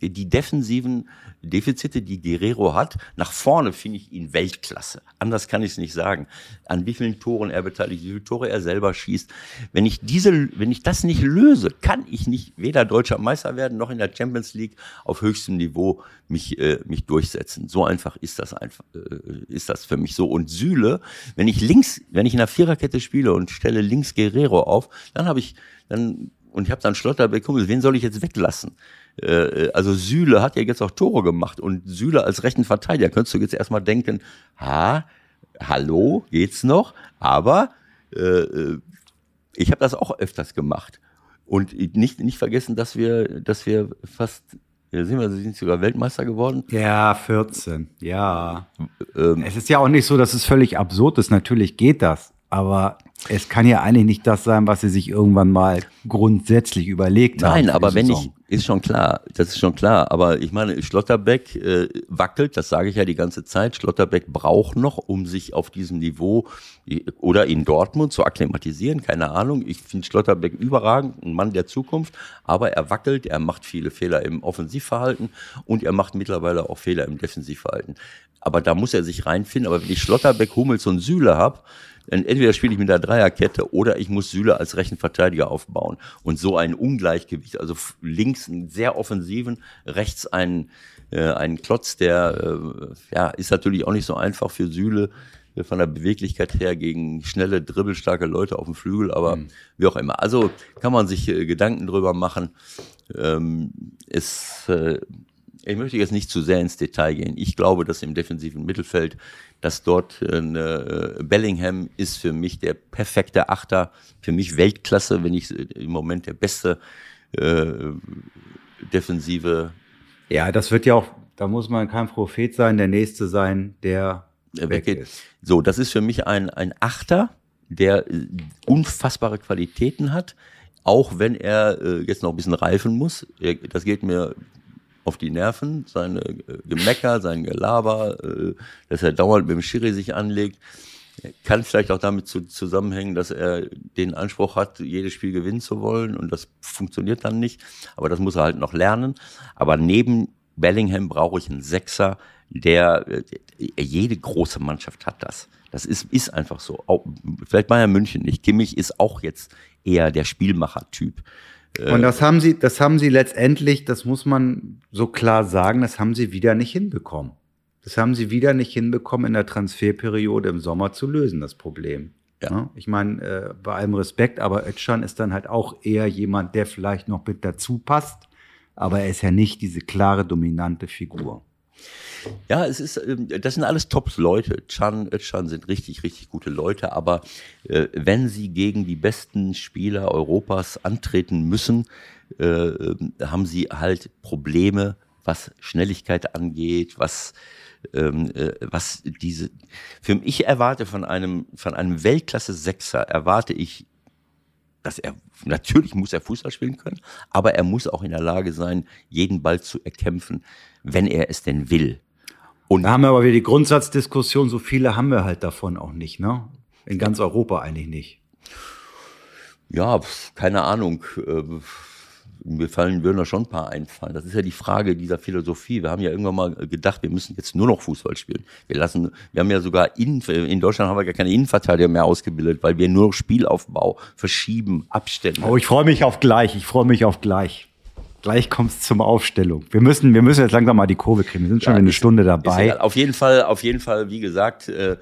die defensiven Defizite, die Guerrero hat. Nach vorne finde ich ihn Weltklasse. Anders kann ich es nicht sagen. An wie vielen Toren er beteiligt, wie viele Tore er selber schießt. Wenn ich diese, wenn ich das nicht löse, kann ich nicht weder deutscher Meister werden noch in der Champions League auf höchstem Niveau mich äh, mich durchsetzen. So einfach ist das einfach äh, ist das für mich so. Und Süle, wenn ich links, wenn ich in der Viererkette spiele und stelle links Guerrero auf, dann habe ich dann und ich habe dann Schlotterbeck, wen soll ich jetzt weglassen? Äh, also Süle hat ja jetzt auch Tore gemacht und Süle als rechten Verteidiger könntest du jetzt erstmal denken, ha, hallo, geht's noch? Aber äh, äh ich habe das auch öfters gemacht und nicht nicht vergessen, dass wir dass wir fast ja, sind wir sind sogar Weltmeister geworden. Ja, 14. Ja. Ähm, es ist ja auch nicht so, dass es völlig absurd ist. Natürlich geht das. Aber es kann ja eigentlich nicht das sein, was sie sich irgendwann mal grundsätzlich überlegt Nein, haben. Nein, aber wenn ich, ist schon klar, das ist schon klar. Aber ich meine, Schlotterbeck äh, wackelt, das sage ich ja die ganze Zeit. Schlotterbeck braucht noch, um sich auf diesem Niveau oder in Dortmund zu akklimatisieren, keine Ahnung. Ich finde Schlotterbeck überragend, ein Mann der Zukunft, aber er wackelt, er macht viele Fehler im Offensivverhalten und er macht mittlerweile auch Fehler im Defensivverhalten. Aber da muss er sich reinfinden. Aber wenn ich Schlotterbeck, Hummels und Süle habe, entweder spiele ich mit der Dreierkette oder ich muss Süle als rechten Verteidiger aufbauen. Und so ein Ungleichgewicht, also links einen sehr offensiven, rechts einen, äh, einen Klotz, der äh, ja, ist natürlich auch nicht so einfach für Süle äh, von der Beweglichkeit her gegen schnelle, dribbelstarke Leute auf dem Flügel, aber mhm. wie auch immer. Also kann man sich äh, Gedanken drüber machen. Ähm, es, äh, ich möchte jetzt nicht zu sehr ins Detail gehen. Ich glaube, dass im defensiven Mittelfeld dass dort äh, Bellingham ist für mich der perfekte Achter, für mich Weltklasse, wenn ich im Moment der beste äh, defensive. Ja, das wird ja auch, da muss man kein Prophet sein, der nächste sein, der weggeht. Ist. So, das ist für mich ein, ein Achter, der äh, unfassbare Qualitäten hat, auch wenn er äh, jetzt noch ein bisschen reifen muss. Das geht mir auf die Nerven, seine äh, Gemecker, sein Gelaber, äh, dass er dauernd mit dem Schiri sich anlegt. Kann vielleicht auch damit zu, zusammenhängen, dass er den Anspruch hat, jedes Spiel gewinnen zu wollen und das funktioniert dann nicht. Aber das muss er halt noch lernen. Aber neben Bellingham brauche ich einen Sechser, der, äh, jede große Mannschaft hat das. Das ist, ist einfach so. Auch, vielleicht Bayern München nicht. Kimmich ist auch jetzt eher der Spielmacher-Typ. Und das haben sie, das haben sie letztendlich, das muss man so klar sagen, das haben sie wieder nicht hinbekommen. Das haben sie wieder nicht hinbekommen, in der Transferperiode im Sommer zu lösen, das Problem. Ja. Ich meine, äh, bei allem Respekt, aber Özcan ist dann halt auch eher jemand, der vielleicht noch mit dazu passt, aber er ist ja nicht diese klare, dominante Figur. Ja, es ist, ähm, das sind alles Top-Leute. Chan, Chan sind richtig, richtig gute Leute, aber äh, wenn sie gegen die besten Spieler Europas antreten müssen, äh, ähm, haben sie halt Probleme, was Schnelligkeit angeht, was ähm, äh, was diese für mich erwarte von einem von einem Weltklasse Sechser erwarte ich dass er natürlich muss er Fußball spielen können, aber er muss auch in der Lage sein, jeden Ball zu erkämpfen, wenn er es denn will. Und da haben wir aber wieder die Grundsatzdiskussion, so viele haben wir halt davon auch nicht, ne? In ganz Europa eigentlich nicht. Ja, keine Ahnung. Äh, mir fallen, würden da schon ein paar einfallen. Das ist ja die Frage dieser Philosophie. Wir haben ja irgendwann mal gedacht, wir müssen jetzt nur noch Fußball spielen. Wir lassen, wir haben ja sogar in, in Deutschland haben wir gar keine Innenverteidiger mehr ausgebildet, weil wir nur noch Spielaufbau verschieben, Abstände. Oh, ich freue mich auf gleich. Ich freue mich auf gleich. Gleich kommt's zum Aufstellung. Wir müssen, wir müssen jetzt langsam mal die Kurve kriegen. Wir sind schon ja, eine ist, Stunde dabei. Auf jeden Fall, auf jeden Fall, wie gesagt, äh,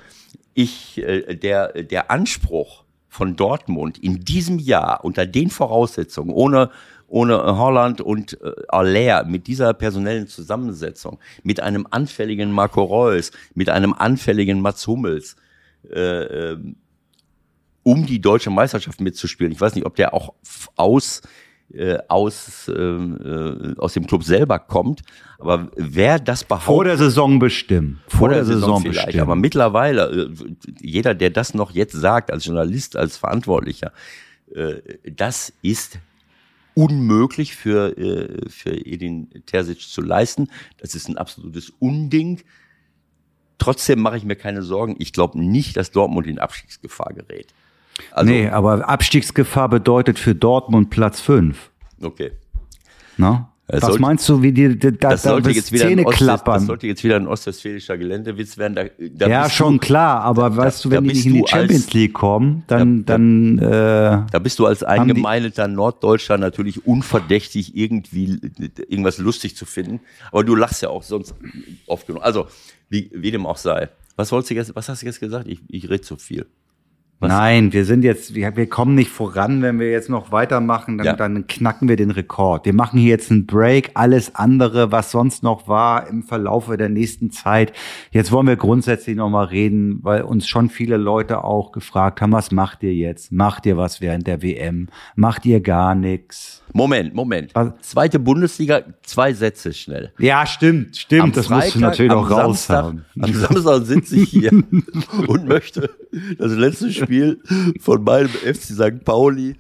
ich, äh, der, der Anspruch von Dortmund in diesem Jahr unter den Voraussetzungen, ohne ohne Holland und äh, Aller, mit dieser personellen Zusammensetzung, mit einem anfälligen Marco Reus, mit einem anfälligen Mats Hummels, äh, ähm, um die deutsche Meisterschaft mitzuspielen. Ich weiß nicht, ob der auch aus äh, aus, äh, äh, aus dem Club selber kommt. Aber wer das behauptet. Vor der Saison bestimmt. Vor, der, der, Saison, Saison vielleicht. Bestimmt. Aber mittlerweile, äh, jeder, der das noch jetzt sagt, als Journalist, als Verantwortlicher, äh, das ist unmöglich für, äh, für Edin Terzic zu leisten. Das ist ein absolutes Unding. Trotzdem mache ich mir keine Sorgen. Ich glaube nicht, dass Dortmund in Abstiegsgefahr gerät. Also, nee, aber Abstiegsgefahr bedeutet für Dortmund Platz 5. Okay. Na? Was sollte, meinst du, wie die da, das sollte da jetzt wieder Zähne Ost, klappern? Das sollte jetzt wieder ein ostwestfälischer Geländewitz werden. Da, da ja, schon du, klar, aber da, weißt du, wenn die nicht in die Champions als, League kommen, dann dann äh, da bist du als eingemeindeter Norddeutscher natürlich unverdächtig irgendwie irgendwas lustig zu finden, aber du lachst ja auch sonst oft genug. Also, wie, wie dem auch sei. Was wolltest du jetzt, was hast du jetzt gesagt? Ich, ich rede zu viel. Was? Nein, wir sind jetzt, wir, wir, kommen nicht voran, wenn wir jetzt noch weitermachen, dann, ja. dann knacken wir den Rekord. Wir machen hier jetzt einen Break, alles andere, was sonst noch war im Verlaufe der nächsten Zeit. Jetzt wollen wir grundsätzlich noch mal reden, weil uns schon viele Leute auch gefragt haben, was macht ihr jetzt? Macht ihr was während der WM? Macht ihr gar nichts? Moment, Moment. Was? Zweite Bundesliga, zwei Sätze schnell. Ja, stimmt, stimmt. Am das Freitag, musst du natürlich auch raushauen. Am Samstag sitze ich hier und möchte das letzte Spiel von meinem FC St. Pauli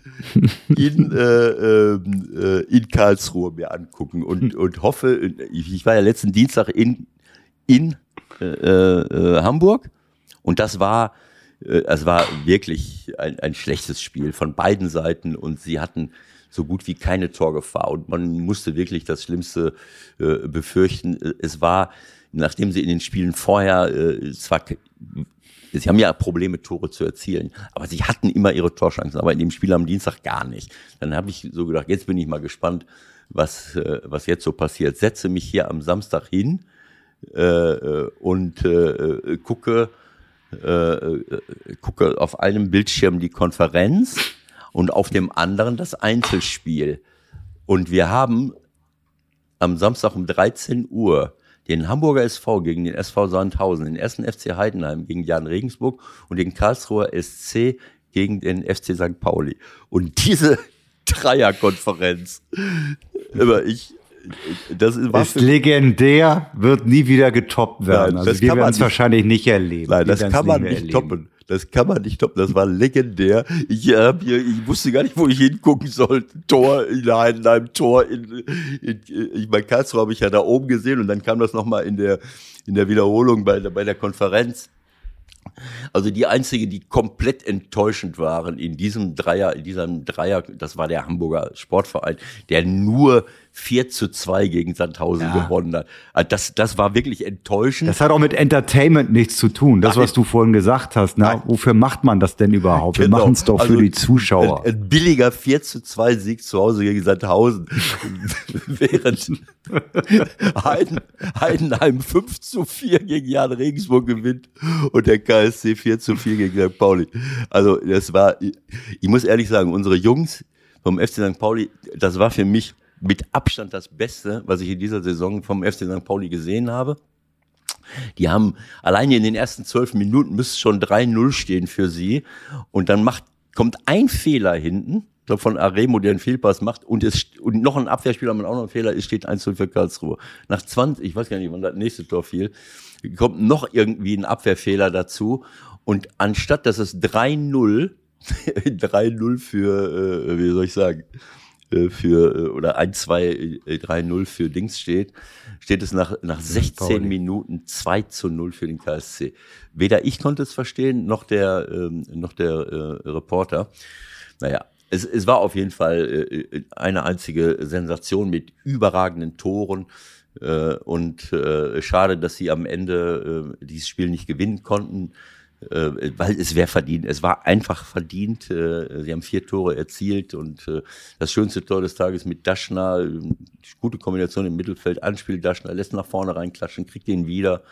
in, äh, äh, in Karlsruhe mir angucken und, und hoffe, ich, ich war ja letzten Dienstag in, in äh, äh, Hamburg und das war äh, es war wirklich ein, ein schlechtes Spiel von beiden Seiten und sie hatten so gut wie keine Torgefahr. Und man musste wirklich das Schlimmste äh, befürchten. Es war, nachdem sie in den Spielen vorher äh, zwar Sie haben ja Probleme, Tore zu erzielen, aber sie hatten immer ihre Torchancen, aber in dem Spiel am Dienstag gar nicht. Dann habe ich so gedacht, jetzt bin ich mal gespannt, was, äh, was jetzt so passiert. Setze mich hier am Samstag hin äh, äh und äh, gucke, äh, gucke auf einem Bildschirm die Konferenz und auf dem anderen das Einzelspiel. Und wir haben am Samstag um 13 Uhr den Hamburger SV gegen den SV Sandhausen, den ersten FC Heidenheim gegen Jan Regensburg und den Karlsruher SC gegen den FC St. Pauli. Und diese Dreierkonferenz, immer ich, das ist, ist legendär, wird nie wieder getoppt werden. Nein, also wir werden es wahrscheinlich nicht erleben. Nein, das kann man nicht erleben. toppen. Das kann man nicht toppen. Das war legendär. Ich, hab hier, ich wusste gar nicht, wo ich hingucken sollte. Tor in einem Tor. In, in, ich mein Karlsruhe habe ich ja da oben gesehen und dann kam das nochmal in der, in der Wiederholung bei, bei der Konferenz. Also die einzige, die komplett enttäuschend waren in diesem Dreier, in diesem Dreier, das war der Hamburger Sportverein, der nur 4 zu 2 gegen Sandhausen ja. gewonnen hat. Also das, das war wirklich enttäuschend. Das hat auch mit Entertainment nichts zu tun. Das, Nein. was du vorhin gesagt hast. Na, wofür macht man das denn überhaupt? Genau. Wir machen es doch also für die Zuschauer. Ein, ein, billiger 4 zu 2 Sieg zu Hause gegen Sandhausen. Während Heiden, Heidenheim 5 zu 4 gegen Jan Regensburg gewinnt und der KSC 4 zu 4 gegen St. Pauli. Also das war, ich muss ehrlich sagen, unsere Jungs vom FC St. Pauli, das war für mich mit Abstand das Beste, was ich in dieser Saison vom FC St. Pauli gesehen habe. Die haben alleine in den ersten zwölf Minuten müsste schon 3-0 stehen für sie. Und dann macht, kommt ein Fehler hinten, ich glaube von Aremo, der einen Fehlpass macht, und, es, und noch ein Abwehrspieler mit auch noch einen Fehler, es steht 1-0 für Karlsruhe. Nach 20, ich weiß gar nicht, wann das nächste Tor fiel, kommt noch irgendwie ein Abwehrfehler dazu. Und anstatt dass es 3-0, 3-0 für, äh, wie soll ich sagen, äh, für äh, oder 1, 2, 3, 0 für Dings steht, steht es nach, nach 16 Minuten 2 zu 0 für den KSC. Weder ich konnte es verstehen, noch der, ähm, noch der äh, Reporter. Naja, es, es war auf jeden Fall äh, eine einzige Sensation mit überragenden Toren. Äh, und äh, schade, dass sie am Ende äh, dieses Spiel nicht gewinnen konnten äh, weil es wäre verdient. Es war einfach verdient. Äh, sie haben vier Tore erzielt und äh, das schönste Tor des Tages mit Daschner, gute Kombination im Mittelfeld, Anspiel Daschner, lässt nach vorne reinklatschen, kriegt ihn wieder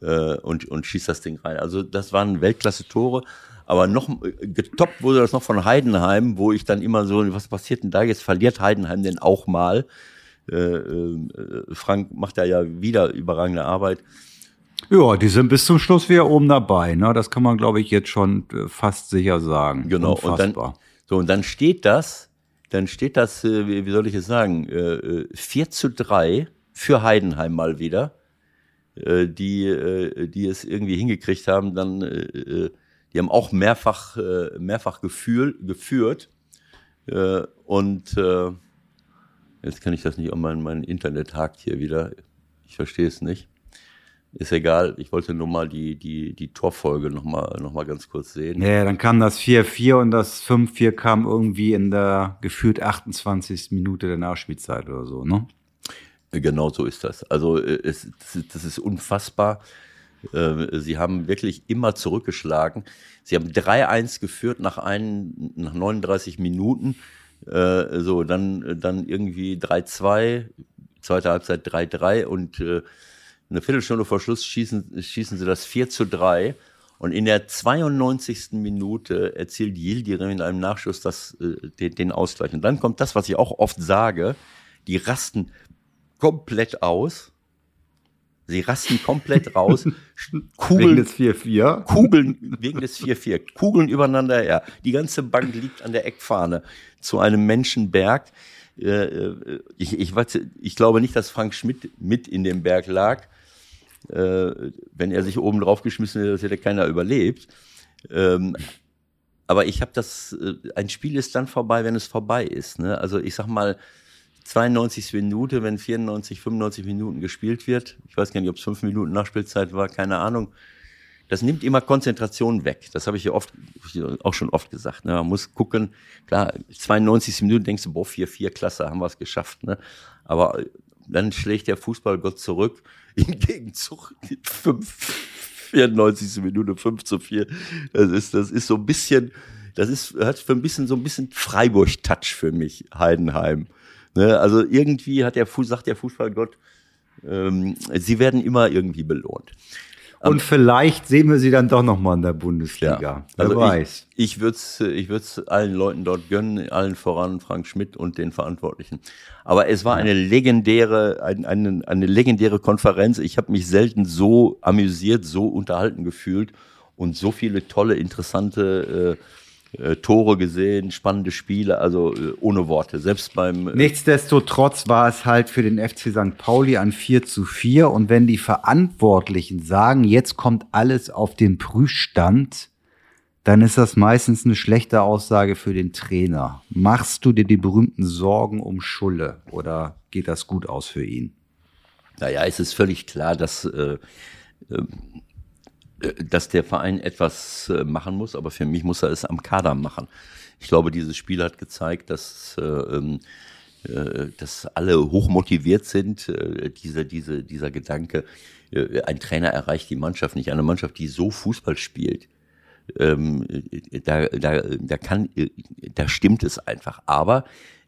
äh, und, und schießt das Ding rein. Also das waren Weltklasse-Tore. Aber noch äh, getoppt wurde das noch von Heidenheim, wo ich dann immer so, was passiert denn da jetzt? Verliert Heidenheim denn auch mal? Äh, äh, Frank macht da ja wieder überragende Arbeit. Ja, die sind bis zum Schluss wieder oben dabei. Ne? Das kann man, glaube ich, jetzt schon äh, fast sicher sagen. Genau. Und dann, so, und dann steht das, dann steht das, äh, wie, soll ich es sagen, äh, 4 äh, zu 3 für Heidenheim mal wieder, die, die es irgendwie hingekriegt haben, dann, die haben auch mehrfach, mehrfach gefühl, geführt. Und jetzt kann ich das nicht, mein, mein Internet hakt hier wieder. Ich verstehe es nicht. Ist egal, ich wollte nur mal die, die, die Torfolge noch mal, noch mal ganz kurz sehen. Ja, dann kam das 4-4 und das 5-4 kam irgendwie in der gefühlt 28. Minute der Nachspielzeit oder so, ne? Genau so ist das. Also äh, es, das ist unfassbar. Äh, sie haben wirklich immer zurückgeschlagen. Sie haben 3-1 geführt nach, ein, nach 39 Minuten. Äh, so, dann, dann irgendwie 3-2, zweite Halbzeit 3-3 und eine Viertelstunde vor Schluss schießen, schießen sie das 4 zu 3. Und in der 92. Minute erzielt Yildirim in einem Nachschuss das, äh, den, den Ausgleich. Und dann kommt das, was ich auch oft sage, die rasten komplett aus. Sie rasten komplett raus. Kugeln, wegen des 4-4. Kugeln, wegen des 4-4. Kugeln übereinander her. Die ganze Bank liegt an der Eckfahne zu einem Menschenberg. Äh, äh, ich, ich, ich glaube nicht, dass Frank Schmidt mit in dem Berg lag äh, wenn er sich oben drauf geschmissen hätte, das hätte keiner überlebt. Ähm, aber ich habe das, äh, ein Spiel ist dann vorbei, wenn es vorbei ist. Ne? Also ich sag mal, 92 Minute, wenn 94, 95 Minuten gespielt wird, ich weiß gar nicht, ob es fünf Minuten Nachspielzeit war, keine Ahnung. Das nimmt immer Konzentration weg. Das habe ich ja oft, auch schon oft gesagt. Ne? Man muss gucken, klar, 92 Minuten denkst du, boah, 4-4, klasse, haben wir es geschafft. Ne? Aber dann schlägt der Fußballgott zurück im Gegenzug 5, 94. Minute 5 zu 4. Das ist, das ist so ein bisschen, das ist, hat für ein bisschen so ein bisschen Freiburg-Touch für mich, Heidenheim. Ne? Also irgendwie hat der sagt der Fußballgott, ähm, sie werden immer irgendwie belohnt. Und vielleicht sehen wir sie dann doch noch mal in der Bundesliga. Ja, Wer also weiß. Ich, ich würde es ich würd's allen Leuten dort gönnen, allen voran Frank Schmidt und den Verantwortlichen. Aber es war eine legendäre, eine, eine, eine legendäre Konferenz. Ich habe mich selten so amüsiert, so unterhalten gefühlt und so viele tolle, interessante äh, äh, Tore gesehen, spannende Spiele, also äh, ohne Worte. Selbst beim. Äh Nichtsdestotrotz war es halt für den FC St. Pauli ein 4 zu 4. Und wenn die Verantwortlichen sagen, jetzt kommt alles auf den Prüfstand, dann ist das meistens eine schlechte Aussage für den Trainer. Machst du dir die berühmten Sorgen um Schulle oder geht das gut aus für ihn? Naja, es ist völlig klar, dass äh, dass der Verein etwas äh, machen muss, aber für mich muss er es am Kader machen. Ich glaube, dieses Spiel hat gezeigt, dass, äh, ähm, äh, dass alle hochmotiviert sind. Äh, diese, diese, dieser Gedanke, äh, ein Trainer erreicht die Mannschaft nicht. Eine Mannschaft, die so Fußball spielt, ähm, da, da, da kann, da stimmt es einfach. Aber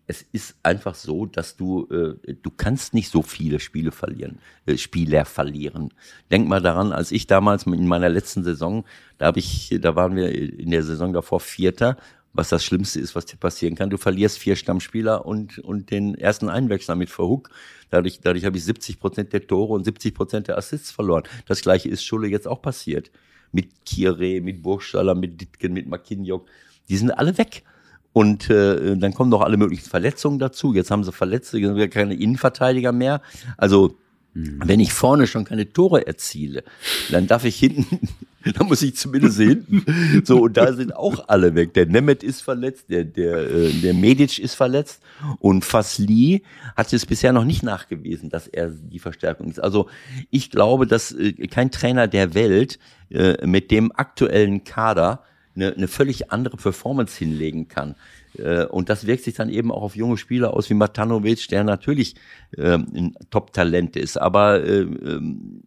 es ist einfach so, dass du, äh, du kannst nicht so viele Spiele verlieren, äh, Spieler verlieren. Denk mal daran, als ich damals in meiner letzten Saison, da habe ich, da waren wir in der Saison davor Vierter, was das Schlimmste ist, was dir passieren kann. Du verlierst vier Stammspieler und, und den ersten Einwechsler mit Verhook. Dadurch, dadurch habe ich 70 Prozent der Tore und 70 Prozent der Assists verloren. Das gleiche ist Schulle jetzt auch passiert. Mit Kire, mit Burgstaller, mit Ditken, mit Makinjok. Die sind alle weg. Und äh, dann kommen noch alle möglichen Verletzungen dazu. Jetzt haben sie Verletzte, jetzt haben wir keine Innenverteidiger mehr. Also mhm. wenn ich vorne schon keine Tore erziele, dann darf ich hinten, dann muss ich zumindest hinten. So, und da sind auch alle weg. Der Nemeth ist verletzt, der, der, äh, der Medic ist verletzt und Fasli hat es bisher noch nicht nachgewiesen, dass er die Verstärkung ist. Also ich glaube, dass äh, kein Trainer der Welt äh, mit dem aktuellen Kader eine, eine völlig andere Performance hinlegen kann. Äh, und das wirkt sich dann eben auch auf junge Spieler aus wie Matanovic, der natürlich ähm, ein Top-Talent ist. Aber äh, ähm,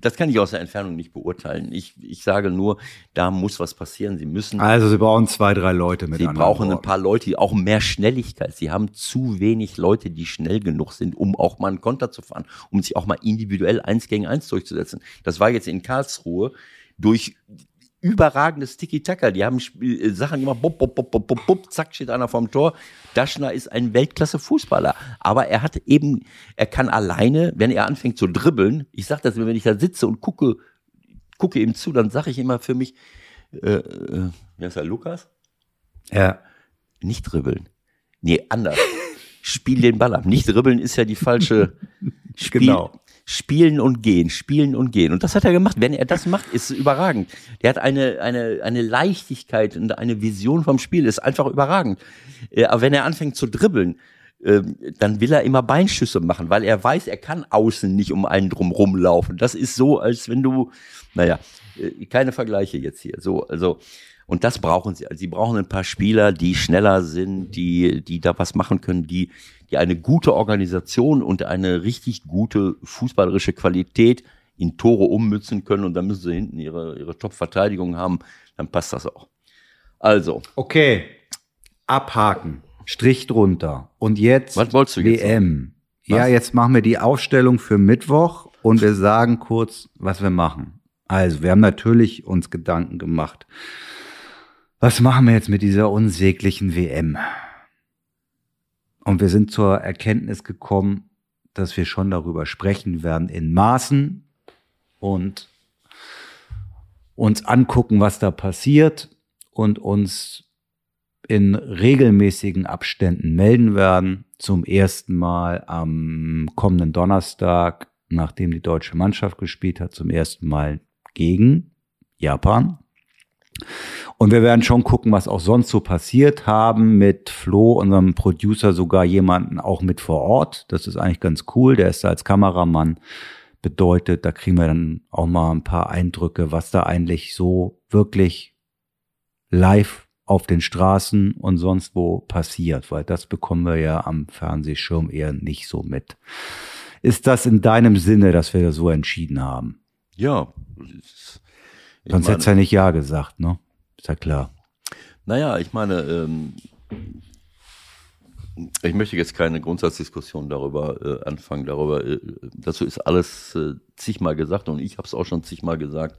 das kann ich aus der Entfernung nicht beurteilen. Ich, ich sage nur, da muss was passieren. Sie müssen. Also Sie brauchen zwei, drei Leute mit. Sie brauchen ein paar Leute, auch mehr Schnelligkeit. Sie haben zu wenig Leute, die schnell genug sind, um auch mal einen Konter zu fahren, um sich auch mal individuell eins gegen eins durchzusetzen. Das war jetzt in Karlsruhe durch überragendes Tiki-Taka. Die haben Spiel, äh, Sachen gemacht, bop, bop, bop, bop, bop, bop, zack, steht einer vorm Tor. Daschner ist ein Weltklasse-Fußballer. Aber er hat eben, er kann alleine, wenn er anfängt zu dribbeln, ich sage das immer, wenn ich da sitze und gucke, gucke ihm zu, dann sage ich immer für mich, äh, äh, wie heißt er, Lukas? Ja. Nicht dribbeln. Nee, anders. Spiel den Ball ab. Nicht dribbeln ist ja die falsche Spiel, Genau. Spielen und gehen, spielen und gehen. Und das hat er gemacht. Wenn er das macht, ist es überragend. Der hat eine, eine, eine Leichtigkeit und eine Vision vom Spiel, ist einfach überragend. Äh, Aber wenn er anfängt zu dribbeln, ähm, dann will er immer Beinschüsse machen, weil er weiß, er kann außen nicht um einen drum rumlaufen. Das ist so, als wenn du, naja, äh, keine Vergleiche jetzt hier. So, also, und das brauchen sie. Also sie brauchen ein paar Spieler, die schneller sind, die, die da was machen können, die, die eine gute Organisation und eine richtig gute fußballerische Qualität in Tore ummützen können und dann müssen sie hinten ihre, ihre Top-Verteidigung haben, dann passt das auch. Also, Okay. Abhaken. Strich drunter. Und jetzt Was wolltest du jetzt WM. Ja, Was? jetzt machen wir die Aufstellung für Mittwoch und wir sagen kurz, was wir machen. Also, wir haben natürlich uns Gedanken gemacht. Was machen wir jetzt mit dieser unsäglichen WM? Und wir sind zur Erkenntnis gekommen, dass wir schon darüber sprechen werden in Maßen und uns angucken, was da passiert und uns in regelmäßigen Abständen melden werden. Zum ersten Mal am kommenden Donnerstag, nachdem die deutsche Mannschaft gespielt hat, zum ersten Mal gegen Japan. Und wir werden schon gucken, was auch sonst so passiert haben mit Flo, unserem Producer, sogar jemanden auch mit vor Ort. Das ist eigentlich ganz cool. Der ist da als Kameramann bedeutet, da kriegen wir dann auch mal ein paar Eindrücke, was da eigentlich so wirklich live auf den Straßen und sonst wo passiert, weil das bekommen wir ja am Fernsehschirm eher nicht so mit. Ist das in deinem Sinne, dass wir das so entschieden haben? ja. Sonst hättest du ja nicht Ja gesagt, ne? Ist ja klar. Naja, ich meine, ähm, ich möchte jetzt keine Grundsatzdiskussion darüber äh, anfangen. Darüber, äh, dazu ist alles äh, zigmal gesagt und ich habe es auch schon zigmal gesagt,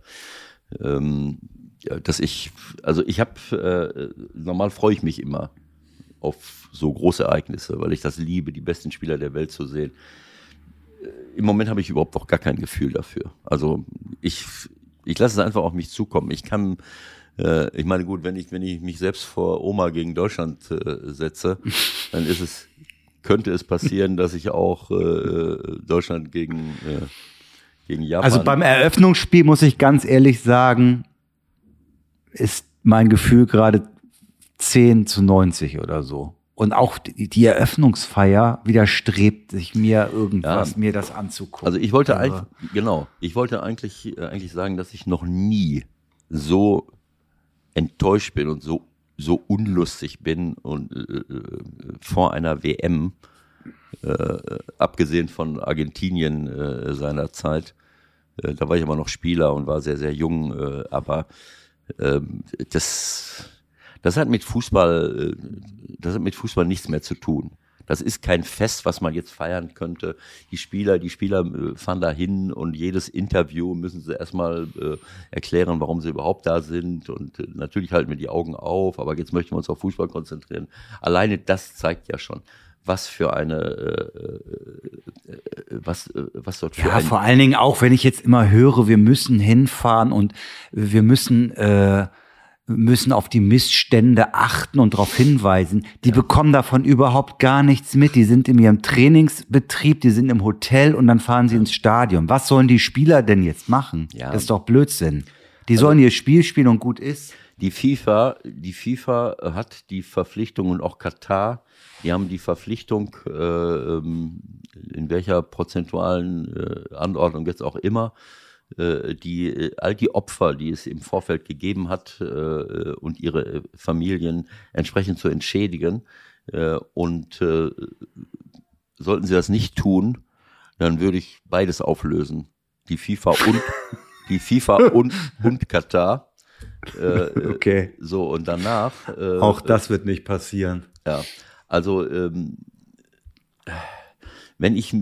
ähm, dass ich, also ich habe, äh, normal freue ich mich immer auf so große Ereignisse, weil ich das liebe, die besten Spieler der Welt zu sehen. Äh, Im Moment habe ich überhaupt noch gar kein Gefühl dafür. Also ich, ich lasse es einfach auf mich zukommen. Ich kann, äh, ich meine, gut, wenn ich, wenn ich mich selbst vor Oma gegen Deutschland äh, setze, dann ist es, könnte es passieren, dass ich auch äh, Deutschland gegen, äh, gegen Japan. Also beim Eröffnungsspiel muss ich ganz ehrlich sagen, ist mein Gefühl gerade 10 zu 90 oder so. Und auch die, Eröffnungsfeier widerstrebt sich mir irgendwas, Ja. mir das anzugucken. Also ich wollte Aber- eigentlich, genau, ich wollte eigentlich, äh, eigentlich sagen, dass ich noch nie so enttäuscht bin und so, so unlustig bin und äh, äh, vor einer WM, äh, abgesehen von Argentinien äh, seiner Zeit. Äh, da war ich aber noch Spieler und war sehr, sehr jung, äh, aber ähm, das, das hat mit Fußball, das hat mit Fußball nichts mehr zu tun. Das ist kein Fest, was man jetzt feiern könnte. Die Spieler, die Spieler äh, fahren da hin und jedes Interview müssen sie erstmal äh, erklären, warum sie überhaupt da sind. Und äh, natürlich halten wir die Augen auf, aber jetzt möchten wir uns auf Fußball konzentrieren. Alleine das zeigt ja schon, was für eine, äh, äh, was, was dort für Ja, vor allen Dingen auch, wenn ich jetzt immer höre, wir müssen hinfahren und wir müssen, äh, müssen auf die Missstände achten und darauf hinweisen. Die bekommen davon überhaupt gar nichts mit. Die sind in ihrem Trainingsbetrieb, die sind im Hotel und dann fahren sie ins Stadion. Was sollen die Spieler denn jetzt machen? Ja. Das ist doch Blödsinn. Die sollen ihr Spiel spielen und gut ist. Die FIFA, die FIFA hat die Verpflichtung und auch Katar, die haben die Verpflichtung, äh, ähm, in welcher prozentualen äh, Anordnung jetzt auch immer, die äh, all die Opfer, die es im Vorfeld gegeben hat äh, und ihre äh, Familien entsprechend zu entschädigen. Äh, und äh, sollten sie das nicht tun, dann würde ich beides auflösen. Die FIFA und die FIFA und, und Katar. Äh, Okay. so, und danach. Äh, Auch das wird nicht passieren. Ja, also, ähm, wenn ich.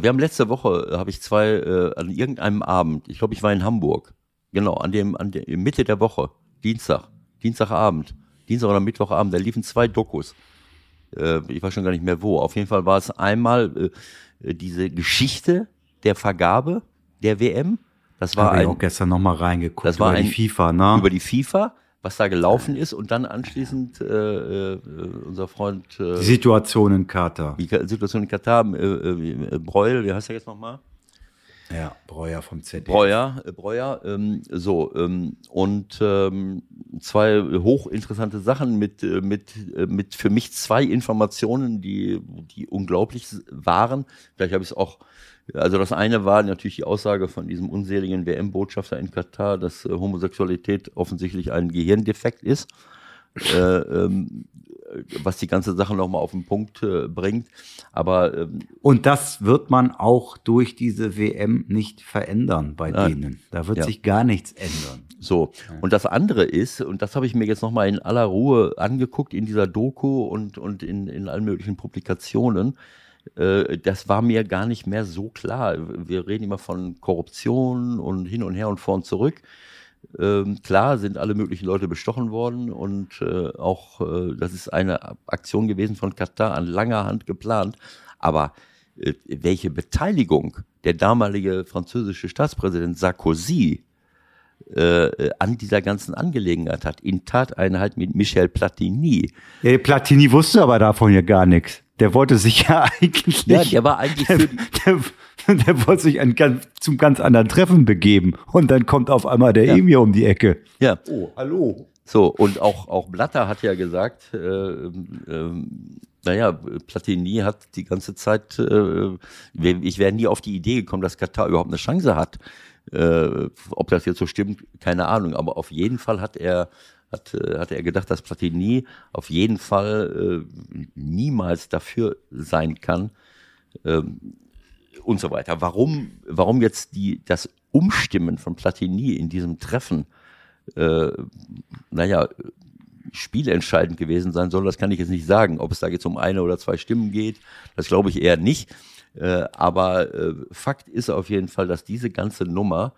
Wir haben letzte Woche, habe ich zwei, äh, an irgendeinem Abend, ich glaube, ich war in Hamburg, Genau, an dem, an der Mitte der Woche, Dienstag, Dienstagabend, Dienstag oder Mittwochabend, da liefen zwei Dokus. Äh, ich weiß schon gar nicht mehr wo. Auf jeden Fall war es einmal äh, diese Geschichte der Vergabe der WM. Das war Habe ich ein, auch gestern nochmal reingeguckt. Das war über ein- die FIFA, ne? über die FIFA, was da gelaufen ist und dann anschließend äh, äh, unser Freund äh, die Situation in Katar. die Situation in Katar, äh, äh, Breuel, wie heißt er jetzt nochmal? Ja, Breuer vom ZDF. Breuer, äh, Breuer, ähm, so, ähm, und ähm, zwei hochinteressante Sachen mit, äh, mit, äh, mit für mich zwei Informationen, die, die unglaublich waren. Vielleicht habe ich es auch, also das eine war natürlich die Aussage von diesem unseligen WM-Botschafter in Katar, dass Homosexualität offensichtlich ein Gehirndefekt ist. Äh, ähm, was die ganze Sache nochmal auf den Punkt äh, bringt. Aber ähm, Und das wird man auch durch diese WM nicht verändern bei Nein. denen. Da wird Ja. sich gar nichts ändern. So, und das andere ist, und das habe ich mir jetzt nochmal in aller Ruhe angeguckt in dieser Doku und, und in, in allen möglichen Publikationen, äh, das war mir gar nicht mehr so klar. Wir reden immer von Korruption und hin und her und vor und zurück. Ähm, klar sind alle möglichen Leute bestochen worden und äh, auch äh, das ist eine Aktion gewesen von Katar an langer Hand geplant. Aber äh, welche Beteiligung der damalige französische Staatspräsident Sarkozy äh, an dieser ganzen Angelegenheit hat, in Tateinheit mit Michel Platini. Ja, Platini wusste aber davon ja gar nichts. Der wollte sich ja eigentlich Ja, nicht, der war eigentlich der, der, der wollte sich ein zum ganz anderen Treffen begeben. Und dann kommt auf einmal der Ja. Emir um die Ecke. ja, Oh, hallo. so, und auch, auch Blatter hat ja gesagt, äh, ähm, naja, Platini hat die ganze Zeit, äh, ich wäre nie auf die Idee gekommen, dass Katar überhaupt eine Chance hat. Äh, ob das jetzt so stimmt, keine Ahnung, aber auf jeden Fall hat er, hat, äh, hat er gedacht, dass Platini auf jeden Fall äh, niemals dafür sein kann, ähm, und so weiter. Warum, warum jetzt die, das Umstimmen von Platini in diesem Treffen, äh, naja, spielentscheidend gewesen sein soll, das kann ich jetzt nicht sagen. Ob es da jetzt um eine oder zwei Stimmen geht, das glaube ich eher nicht. Äh, aber äh, Fakt ist auf jeden Fall, dass diese ganze Nummer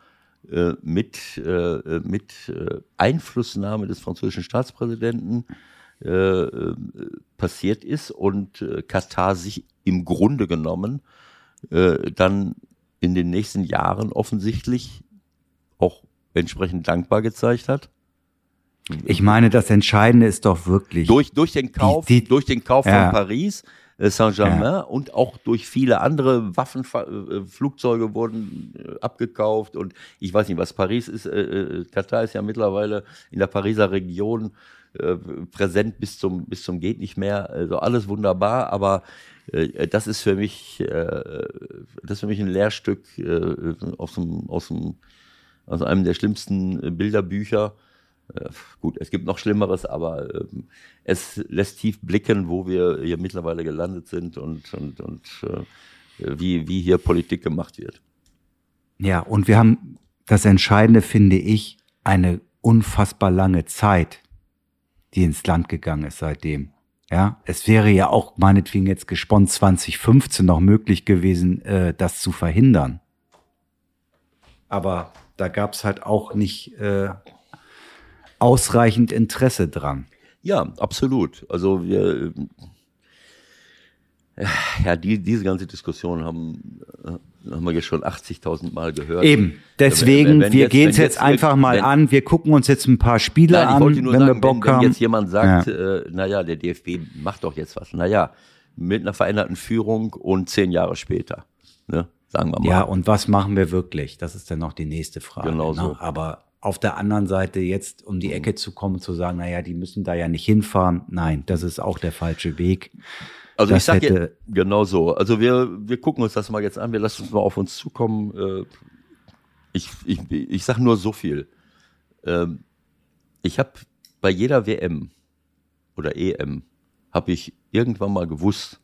äh, mit, äh, mit äh, Einflussnahme des französischen Staatspräsidenten äh, passiert ist und Katar sich im Grunde genommen dann in den nächsten Jahren offensichtlich auch entsprechend dankbar gezeigt hat. Ich meine, das Entscheidende ist doch wirklich. Durch, durch den Kauf, die- durch den Kauf Ja. von Paris, äh, Saint-Germain und auch durch viele andere Waffenflugzeuge Flugzeuge wurden äh, abgekauft und ich weiß nicht, was Paris ist. Äh, äh, Katar ist ja mittlerweile in der Pariser Region äh, präsent bis zum bis zum geht nicht mehr. Also alles wunderbar, aber äh, das ist für mich äh, das ist für mich ein Lehrstück äh, aus dem aus dem aus einem der schlimmsten äh, Bilderbücher. Äh, gut, es gibt noch Schlimmeres, aber ähm, es lässt tief blicken, wo wir hier mittlerweile gelandet sind und, und, und äh, wie, wie hier Politik gemacht wird. Ja, und wir haben das Entscheidende, finde ich, eine unfassbar lange Zeit, die ins Land gegangen ist seitdem. Ja, es wäre ja auch meinetwegen jetzt gesponnen 2015 noch möglich gewesen, äh, das zu verhindern. Aber da gab es halt auch nicht äh, ausreichend Interesse dran. Ja, absolut. Also wir, ja, die, diese ganze Diskussion haben, äh, haben wir jetzt schon 80.000 Mal gehört. Eben, deswegen, Wenn- wenn wir gehen es jetzt jetzt- einfach mal wenn- an. Wir gucken uns jetzt ein paar Spiele Nein, an, wenn sagen, wir Bock wenn, wenn haben. jetzt jemand sagt, Ja. äh, naja, der DFB macht doch jetzt was. Naja, mit einer veränderten Führung und zehn Jahre später. Ne? Sagen wir mal. Ja, und was machen wir wirklich? Das ist dann noch die nächste Frage. Genau ne? so. Aber auf der anderen Seite jetzt um die Ecke zu kommen zu sagen, naja, die müssen da ja nicht hinfahren. Nein, das ist auch der falsche Weg. Also Das ich sage genau so. Also wir, wir gucken uns das mal jetzt an, wir lassen uns mal auf uns zukommen. Äh, Ich, ich, ich sage nur so viel. Ähm, Ich habe bei jeder WM oder EM habe ich irgendwann mal gewusst,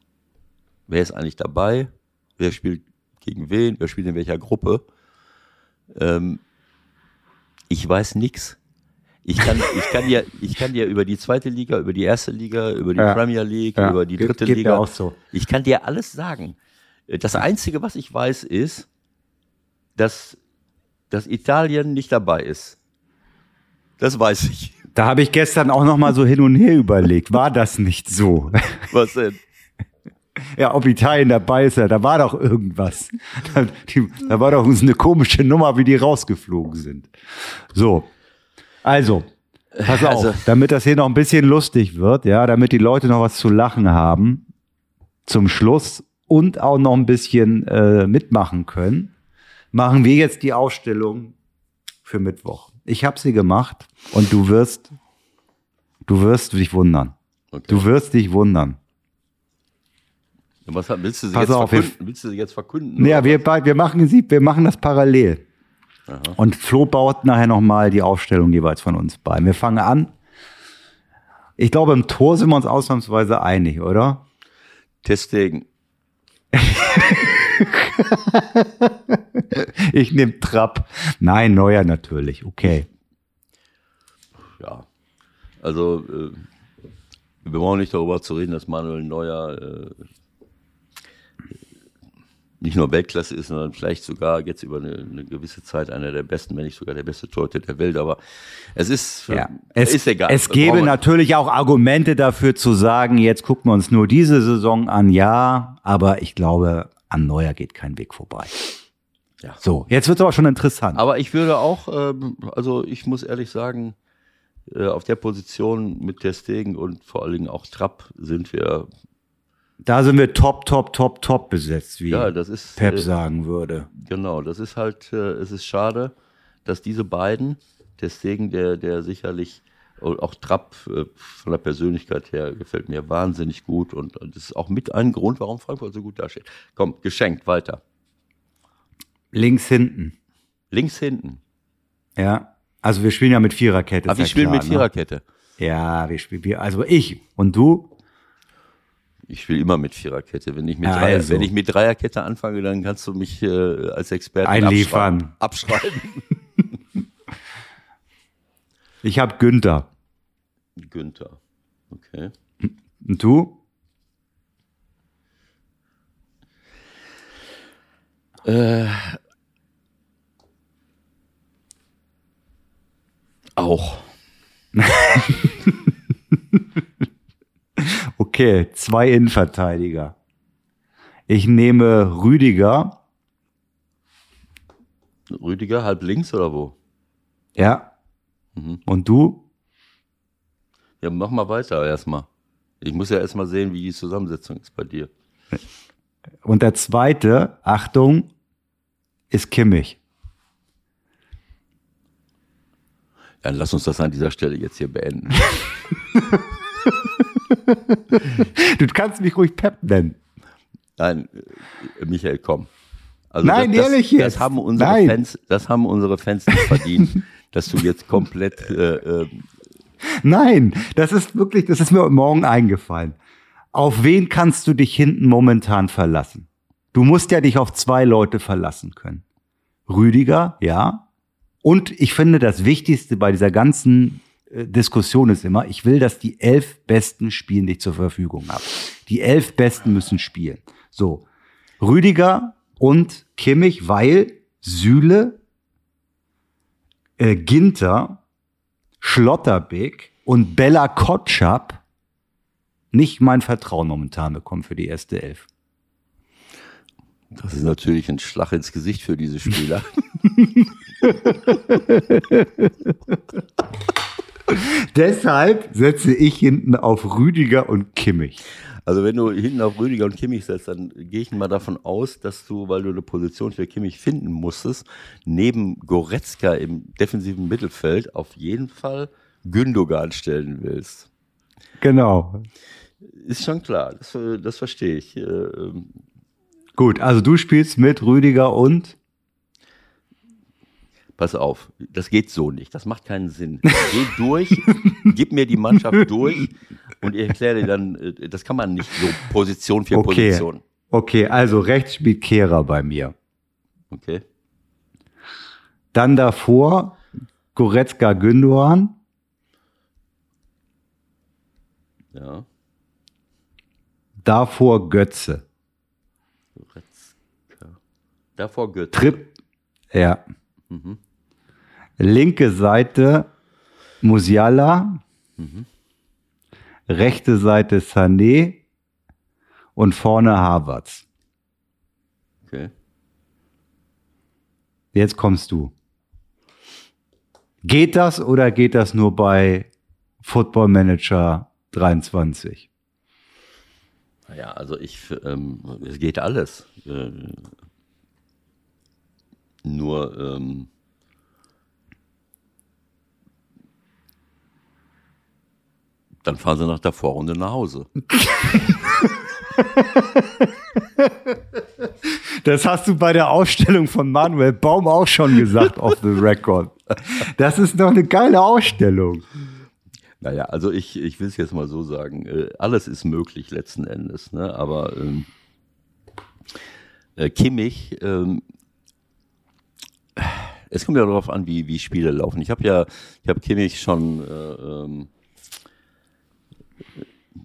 wer ist eigentlich dabei, wer spielt gegen wen, wer spielt in welcher Gruppe. Ähm, Ich weiß nix. Ich kann, ich kann dir, ich kann dir über die zweite Liga, über die erste Liga, über die Ja. Premier League, Ja, über die dritte mir Liga. auch so. Ich kann dir alles sagen. Das Einzige, was ich weiß, ist, dass dass Italien nicht dabei ist. Das weiß ich. Da habe ich gestern auch noch mal so hin und her überlegt. War das nicht so? Was denn? Ja, ob Italien dabei ist, ja, da war doch irgendwas. Da, die, da war doch eine komische Nummer, wie die rausgeflogen sind. So. Also, pass auf, Also- damit das hier noch ein bisschen lustig wird, ja, damit die Leute noch was zu lachen haben zum Schluss und auch noch ein bisschen äh, mitmachen können, machen wir jetzt die Aufstellung für Mittwoch. Ich habe sie gemacht und du wirst, du wirst dich wundern. Okay. Du wirst dich wundern. Was willst du sie Pass jetzt auf, verkünden? Willst du sie jetzt verkünden? Ja, oder wir, wir machen sie, wir machen das parallel. Und Flo baut nachher nochmal die Aufstellung jeweils von uns bei. Wir fangen an. Ich glaube, im Tor sind wir uns ausnahmsweise einig, oder? Testegen. Ich nehme Trapp. Nein, Neuer natürlich. Okay. Ja. Also, äh, wir brauchen nicht darüber zu reden, dass Manuel Neuer äh, nicht nur Weltklasse ist, sondern vielleicht sogar jetzt über eine, eine gewisse Zeit einer der besten, wenn nicht sogar der beste Torhüter der Welt. Aber es ist, Ja. äh, Es, ist egal. es gäbe natürlich auch Argumente dafür zu sagen, jetzt gucken wir uns nur diese Saison an, ja, aber ich glaube, an Neuer geht kein Weg vorbei. Ja. So, jetzt wird es aber schon interessant. Aber ich würde auch, ähm, also ich muss ehrlich sagen, äh, auf der Position mit der Stegen und vor allen Dingen auch Trapp sind wir, da sind wir top, top, top, top besetzt, wie ja, ist, Pep äh, sagen würde. genau, das ist halt, äh, es ist schade, dass diese beiden, der Stegen, der, der sicherlich, und auch Trapp äh, von der Persönlichkeit her gefällt mir wahnsinnig gut und, und das ist auch mit ein Grund, warum Frankfurt so gut dasteht. Komm, geschenkt, weiter. Links hinten. Links hinten. Ja. Also wir spielen ja mit Viererkette. Aber ist wir ja spielen klar, mit Viererkette. Ne? Ja, wir spielen, also ich und du. Ich will immer mit Viererkette. Wenn ich mit, Dreier, also. wenn ich mit Dreierkette anfange, dann kannst du mich äh, als Experten Einliefern. Abschreiben. abschreiben. Ich habe Günther. Günther. Okay. Und du? Auch. Okay, zwei Innenverteidiger. Ich nehme Rüdiger. Rüdiger, halb links oder wo? Ja. Mhm. Und du? Ja, mach mal weiter erstmal. Ich muss ja erstmal sehen, wie die Zusammensetzung ist bei dir. Und der zweite, Achtung, ist Kimmich. Dann lass uns das an dieser Stelle jetzt hier beenden. Du kannst mich ruhig Pep nennen. Nein, äh, Michael, komm. Also Nein, das, ehrlich das, jetzt. Das haben unsere Nein. Fans, das haben unsere Fans nicht verdient, dass du jetzt komplett äh, äh, Nein, das ist wirklich, das ist mir Morgen eingefallen. Auf wen kannst du dich hinten momentan verlassen? Du musst ja dich auf zwei Leute verlassen können. Rüdiger, ja. Und ich finde, das Wichtigste bei dieser ganzen Diskussion ist immer, ich will, dass die elf Besten spielen, die ich zur Verfügung habe. Die elf Besten müssen spielen. So. Rüdiger und Kimmich, weil Süle, äh, Ginter, Schlotterbeck und Bella Kotschap nicht mein Vertrauen momentan bekommen für die erste Elf. Das ist natürlich ein Schlag ins Gesicht für diese Spieler. Deshalb setze ich hinten auf Rüdiger und Kimmich. Also wenn du hinten auf Rüdiger und Kimmich setzt, dann gehe ich mal davon aus, dass du, weil du eine Position für Kimmich finden musstest, neben Goretzka im defensiven Mittelfeld auf jeden Fall Gündogan stellen willst. Genau. Ist schon klar, das, äh, das verstehe ich. Äh, ähm, Gut, also du spielst mit Rüdiger und Pass auf, das geht so nicht. Das macht keinen Sinn. Geh durch, gib mir die Mannschaft durch und ich erkläre dir dann, äh, das kann man nicht so Position für Okay. Position. Okay, also rechts spielt Kehrer bei mir. Okay? Dann davor Goretzka Gündogan. Ja. Davor Götze. Goretzka. Davor Götze. Trip. Ja. Linke Seite Musiala. Rechte Seite Sané. Und vorne Havertz. Okay. Jetzt kommst du. Geht das oder geht das nur bei Football Manager 23? Naja, also ich, ähm, es geht alles. Äh, nur, ähm, dann fahren sie nach der Vorrunde nach Hause. Das hast du bei der Ausstellung von Manuel Baum auch schon gesagt, off the record. Das ist doch eine geile Ausstellung. Naja, also ich, ich will es jetzt mal so sagen, äh, alles ist möglich letzten Endes, ne? aber ähm, äh, Kimmich, ähm, es kommt ja darauf an, wie, wie Spiele laufen. Ich habe ja, ich habe Kimmich schon, äh, ähm,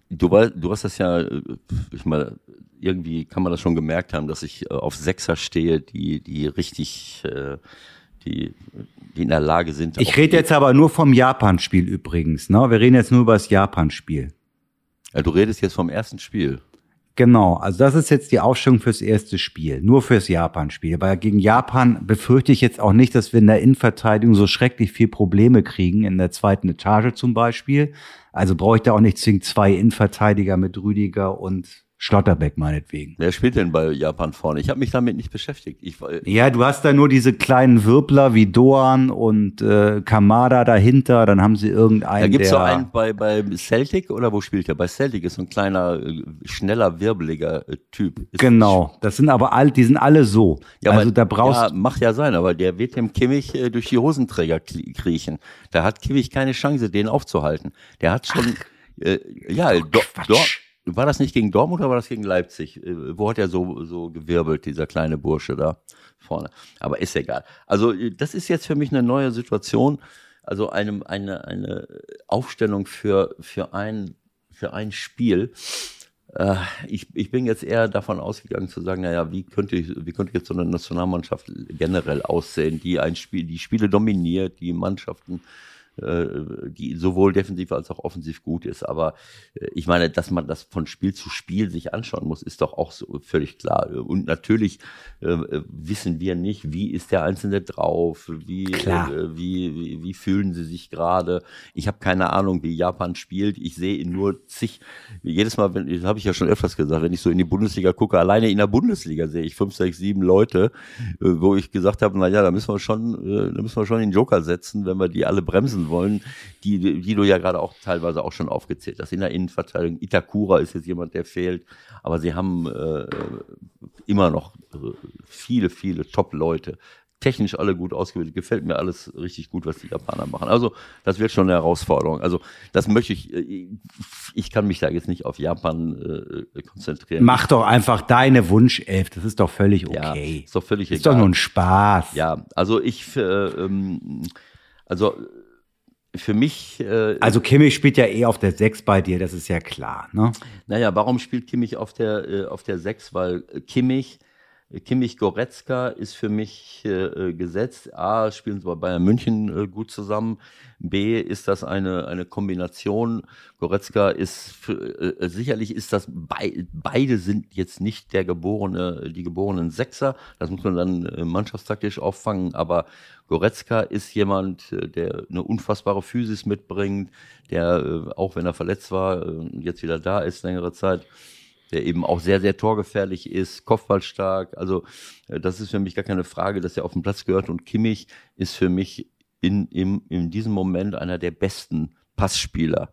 du, wei- du hast das ja, äh, ich meine, irgendwie kann man das schon gemerkt haben, dass ich äh, auf Sechser stehe, die, die richtig, äh, die, die in der Lage sind. Ich rede jetzt aber nur vom Japan-Spiel übrigens. Ne? Wir reden jetzt nur über das Japan-Spiel. Ja, du redest jetzt vom ersten Spiel. Genau, also das ist jetzt die Ausstellung fürs erste Spiel, nur fürs Japan-Spiel. Weil gegen Japan befürchte ich jetzt auch nicht, dass wir in der Innenverteidigung so schrecklich viel Probleme kriegen, in der zweiten Etage zum Beispiel. Also brauche ich da auch nicht zwingend zwei Innenverteidiger mit Rüdiger und Schlotterbeck meinetwegen. Wer spielt denn bei Japan vorne? Ich habe mich damit nicht beschäftigt. Ich, Ja, du hast da nur diese kleinen Wirbler wie Doan und äh, Kamada dahinter, dann haben sie irgendeinen, da gibt's so einen bei, bei Celtic oder wo spielt er? Bei Celtic ist so ein kleiner, äh, schneller, wirbeliger äh, Typ. Ist, Genau, das sind aber alle, die sind alle so. Ja, also aber, da brauchst ja, macht ja sein, aber der wird dem Kimmich äh, durch die Hosenträger kriechen. Da hat Kimmich keine Chance, den aufzuhalten. Der hat schon, äh, ja, Do, Quatsch. Do, war das nicht gegen Dortmund oder war das gegen Leipzig? Äh, wo hat er so, so gewirbelt, dieser kleine Bursche da vorne? Aber ist egal. Also, äh, das ist jetzt für mich eine neue Situation. Also einem, eine, eine Aufstellung für, für ein, für ein Spiel. Äh, ich, ich bin jetzt eher davon ausgegangen zu sagen, naja, wie könnte, ich, wie könnte jetzt so eine Nationalmannschaft generell aussehen, die ein Spiel, die Spiele dominiert, die Mannschaften, die sowohl defensiv als auch offensiv gut ist. Aber äh, ich meine, dass man das von Spiel zu Spiel sich anschauen muss, ist doch auch so völlig klar. Und natürlich äh, äh, wissen wir nicht, wie ist der Einzelne drauf, wie, äh, wie, wie, wie fühlen sie sich gerade. Ich habe keine Ahnung, wie Japan spielt. Ich sehe nur zig, jedes Mal, wenn, das habe ich ja schon öfters gesagt, wenn ich so in die Bundesliga gucke, alleine in der Bundesliga sehe ich fünf, sechs, sieben Leute, äh, wo ich gesagt habe, na ja, da müssen wir schon, äh, da müssen wir schon den Joker setzen, wenn wir die alle bremsen wollen, die, die du ja gerade auch teilweise auch schon aufgezählt hast. In der Innenverteidigung, Itakura ist jetzt jemand, der fehlt, aber sie haben äh, immer noch äh, viele, viele Top-Leute. Technisch alle gut ausgebildet, gefällt mir alles richtig gut, was die Japaner machen. Also, das wird schon eine Herausforderung. Also, das möchte ich, äh, ich kann mich da jetzt nicht auf Japan äh, konzentrieren. Mach doch einfach deine Wunschelf, das ist doch völlig ja, okay. ist doch völlig ist egal. doch nur ein Spaß. Ja, also ich, äh, ähm, also für mich, äh, Also Kimmich spielt ja eh auf der 6 bei dir, das ist ja klar, ne? naja, warum spielt Kimmich auf der, äh, auf der 6? Weil Kimmich, Kimmich Goretzka ist für mich äh, äh, gesetzt. A, spielen sie bei Bayern München äh, gut zusammen. B, ist das eine, eine Kombination. Goretzka ist, für, äh, sicherlich ist das, bei, beide sind jetzt nicht der geborene, die geborenen Sechser. Das muss man dann äh, mannschaftstaktisch auffangen. Aber Goretzka ist jemand, äh, der eine unfassbare Physis mitbringt, der, äh, auch wenn er verletzt war, äh, jetzt wieder da ist, längere Zeit, der eben auch sehr, sehr torgefährlich ist, kopfballstark. Also äh, das ist für mich gar keine Frage, dass er auf den Platz gehört. Und Kimmich ist für mich in, in, in diesem Moment einer der besten Passspieler,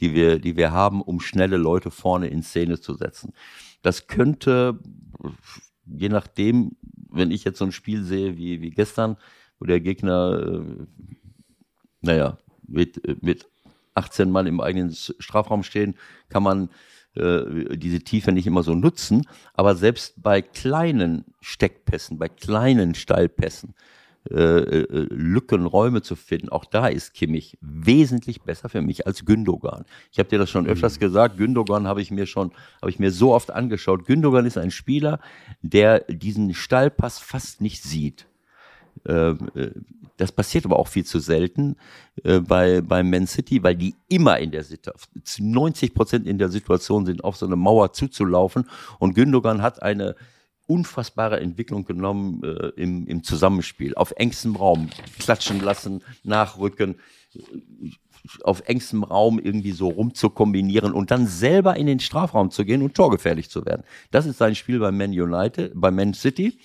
die wir, die wir haben, um schnelle Leute vorne in Szene zu setzen. Das könnte, je nachdem, wenn ich jetzt so ein Spiel sehe wie, wie gestern, wo der Gegner, äh, naja, mit, mit 18 Mann im eigenen Strafraum stehen, kann man äh, diese Tiefe nicht immer so nutzen. Aber selbst bei kleinen Steckpässen, bei kleinen Steilpässen, äh, äh, Lücken, Räume zu finden, auch da ist Kimmich wesentlich besser für mich als Gündogan. Ich habe dir das schon öfters gesagt, Gündogan habe ich mir schon, habe ich mir so oft angeschaut. Gündogan ist ein Spieler, der diesen Steilpass fast nicht sieht das passiert aber auch viel zu selten äh, bei, bei Man City, weil die immer in der Situation, 90 Prozent in der Situation sind, auf so eine Mauer zuzulaufen. Und Gündogan hat eine unfassbare Entwicklung genommen äh, im, im Zusammenspiel. Auf engstem Raum klatschen lassen, nachrücken, auf engstem Raum irgendwie so rumzukombinieren und dann selber in den Strafraum zu gehen und torgefährlich zu werden. Das ist sein Spiel bei Man United, bei Man City.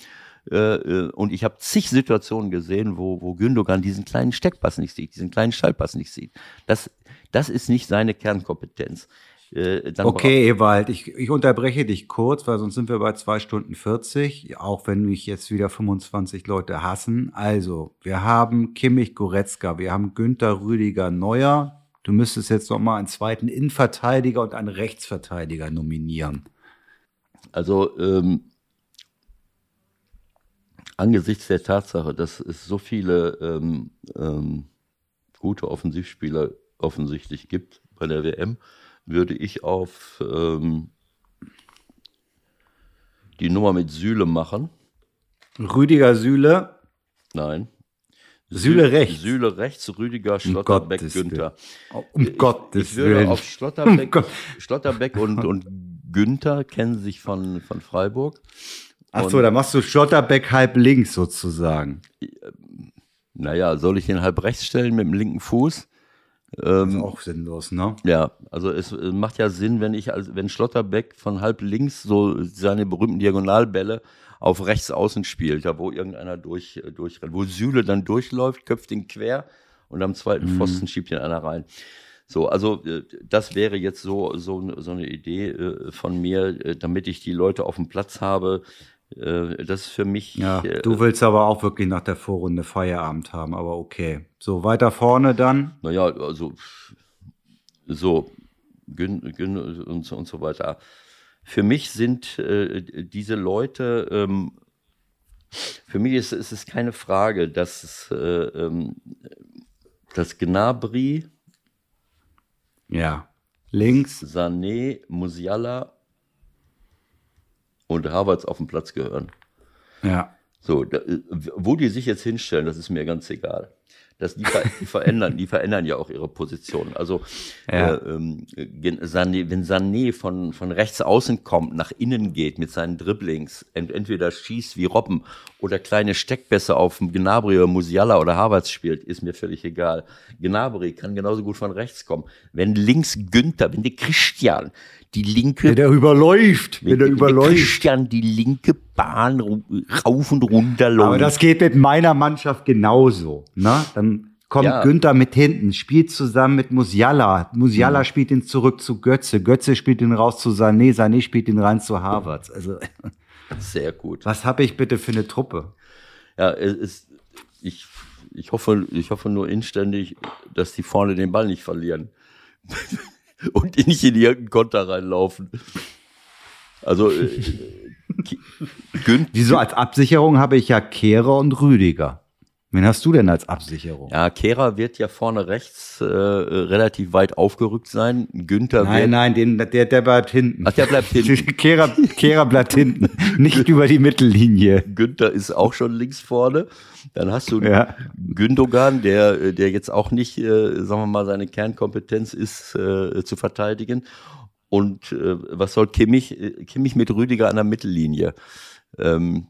Äh, äh, und ich habe zig Situationen gesehen, wo, wo Gündogan diesen kleinen Steckpass nicht sieht, diesen kleinen Schallpass nicht sieht. Das, das ist nicht seine Kernkompetenz. Äh, okay, Ewald, ich, ich unterbreche dich kurz, weil sonst sind wir bei zwei Stunden 40, auch wenn mich jetzt wieder 25 Leute hassen. Also, wir haben Kimmich Goretzka, wir haben Günther Rüdiger Neuer. Du müsstest jetzt noch mal einen zweiten Innenverteidiger und einen Rechtsverteidiger nominieren. Also, ähm, angesichts der Tatsache, dass es so viele ähm, ähm, gute Offensivspieler offensichtlich gibt bei der WM, würde ich auf ähm, die Nummer mit Sühle machen. Rüdiger Sühle? Nein. Sühle rechts. Sühle rechts, Rüdiger, Schlotterbeck, um Günther. Um ich, Gottes ich würde Willen. auf Schlotterbeck, um Schlotterbeck und, und Günther kennen sich von, von Freiburg. Ach so, da machst du Schlotterbeck halb links sozusagen. Naja, soll ich den halb rechts stellen mit dem linken Fuß? Das ist ähm, auch sinnlos, ne? Ja, also es macht ja Sinn, wenn ich, als wenn Schlotterbeck von halb links so seine berühmten Diagonalbälle auf rechts außen spielt, da wo irgendeiner durch, durchrennt, wo Süle dann durchläuft, köpft ihn quer und am zweiten mhm. Pfosten schiebt ihn einer rein. So, also äh, das wäre jetzt so, so, so eine Idee äh, von mir, äh, damit ich die Leute auf dem Platz habe, äh, das ist für mich. Ja, äh, du willst aber auch wirklich nach der Vorrunde Feierabend haben, aber okay. So, weiter vorne dann? Naja, also so, Gün, Gün und, so, und so weiter. Für mich sind äh, diese Leute, ähm, für mich ist, ist, es keine Frage, dass, äh, ähm, dass Gnabry, ja, links, Sané, Musiala und Harvards auf den Platz gehören. Ja. So, da, wo die sich jetzt hinstellen, das ist mir ganz egal. Das, die, die verändern, die verändern ja auch ihre Position. Also ja. äh, ähm, Sané, wenn Sané von, von rechts außen kommt, nach innen geht mit seinen Dribblings, ent entweder schießt wie Robben oder kleine Steckbässe auf Gnabry oder Musiala oder Havertz spielt, ist mir völlig egal. Gnabry kann genauso gut von rechts kommen. Wenn links Günther, wenn der Christian die linke. Wenn der überläuft, wenn der überläuft. Christian die linke Bahn rauf und runter läuft. Aber das geht mit meiner Mannschaft genauso. Ne? Dann kommt ja. Günther mit hinten, spielt zusammen mit Musiala. Musiala mhm. spielt ihn zurück zu Götze. Götze spielt ihn raus zu Sané. Sané spielt ihn rein zu Harvards. Also sehr gut. Was habe ich bitte für eine Truppe? Ja, es ist, ich, ich hoffe, ich hoffe nur inständig, dass die vorne den Ball nicht verlieren und nicht in irgendeinen Konter reinlaufen. Also äh, Wieso als Absicherung habe ich ja Kehrer und Rüdiger. Wen hast du denn als Absicherung? Ja, Kehrer wird ja vorne rechts äh, relativ weit aufgerückt sein. Günther Nein, wird nein, den, der, der bleibt hinten. Ach, der bleibt hinten. Kehrer, Kehrer bleibt hinten, nicht über die Mittellinie. Günther ist auch schon links vorne. Dann hast du ja. Gündogan, der, der jetzt auch nicht, äh, sagen wir mal, seine Kernkompetenz ist, äh, zu verteidigen. Und äh, was soll Kimmich? Äh, Kimmich mit Rüdiger an der Mittellinie. Ähm,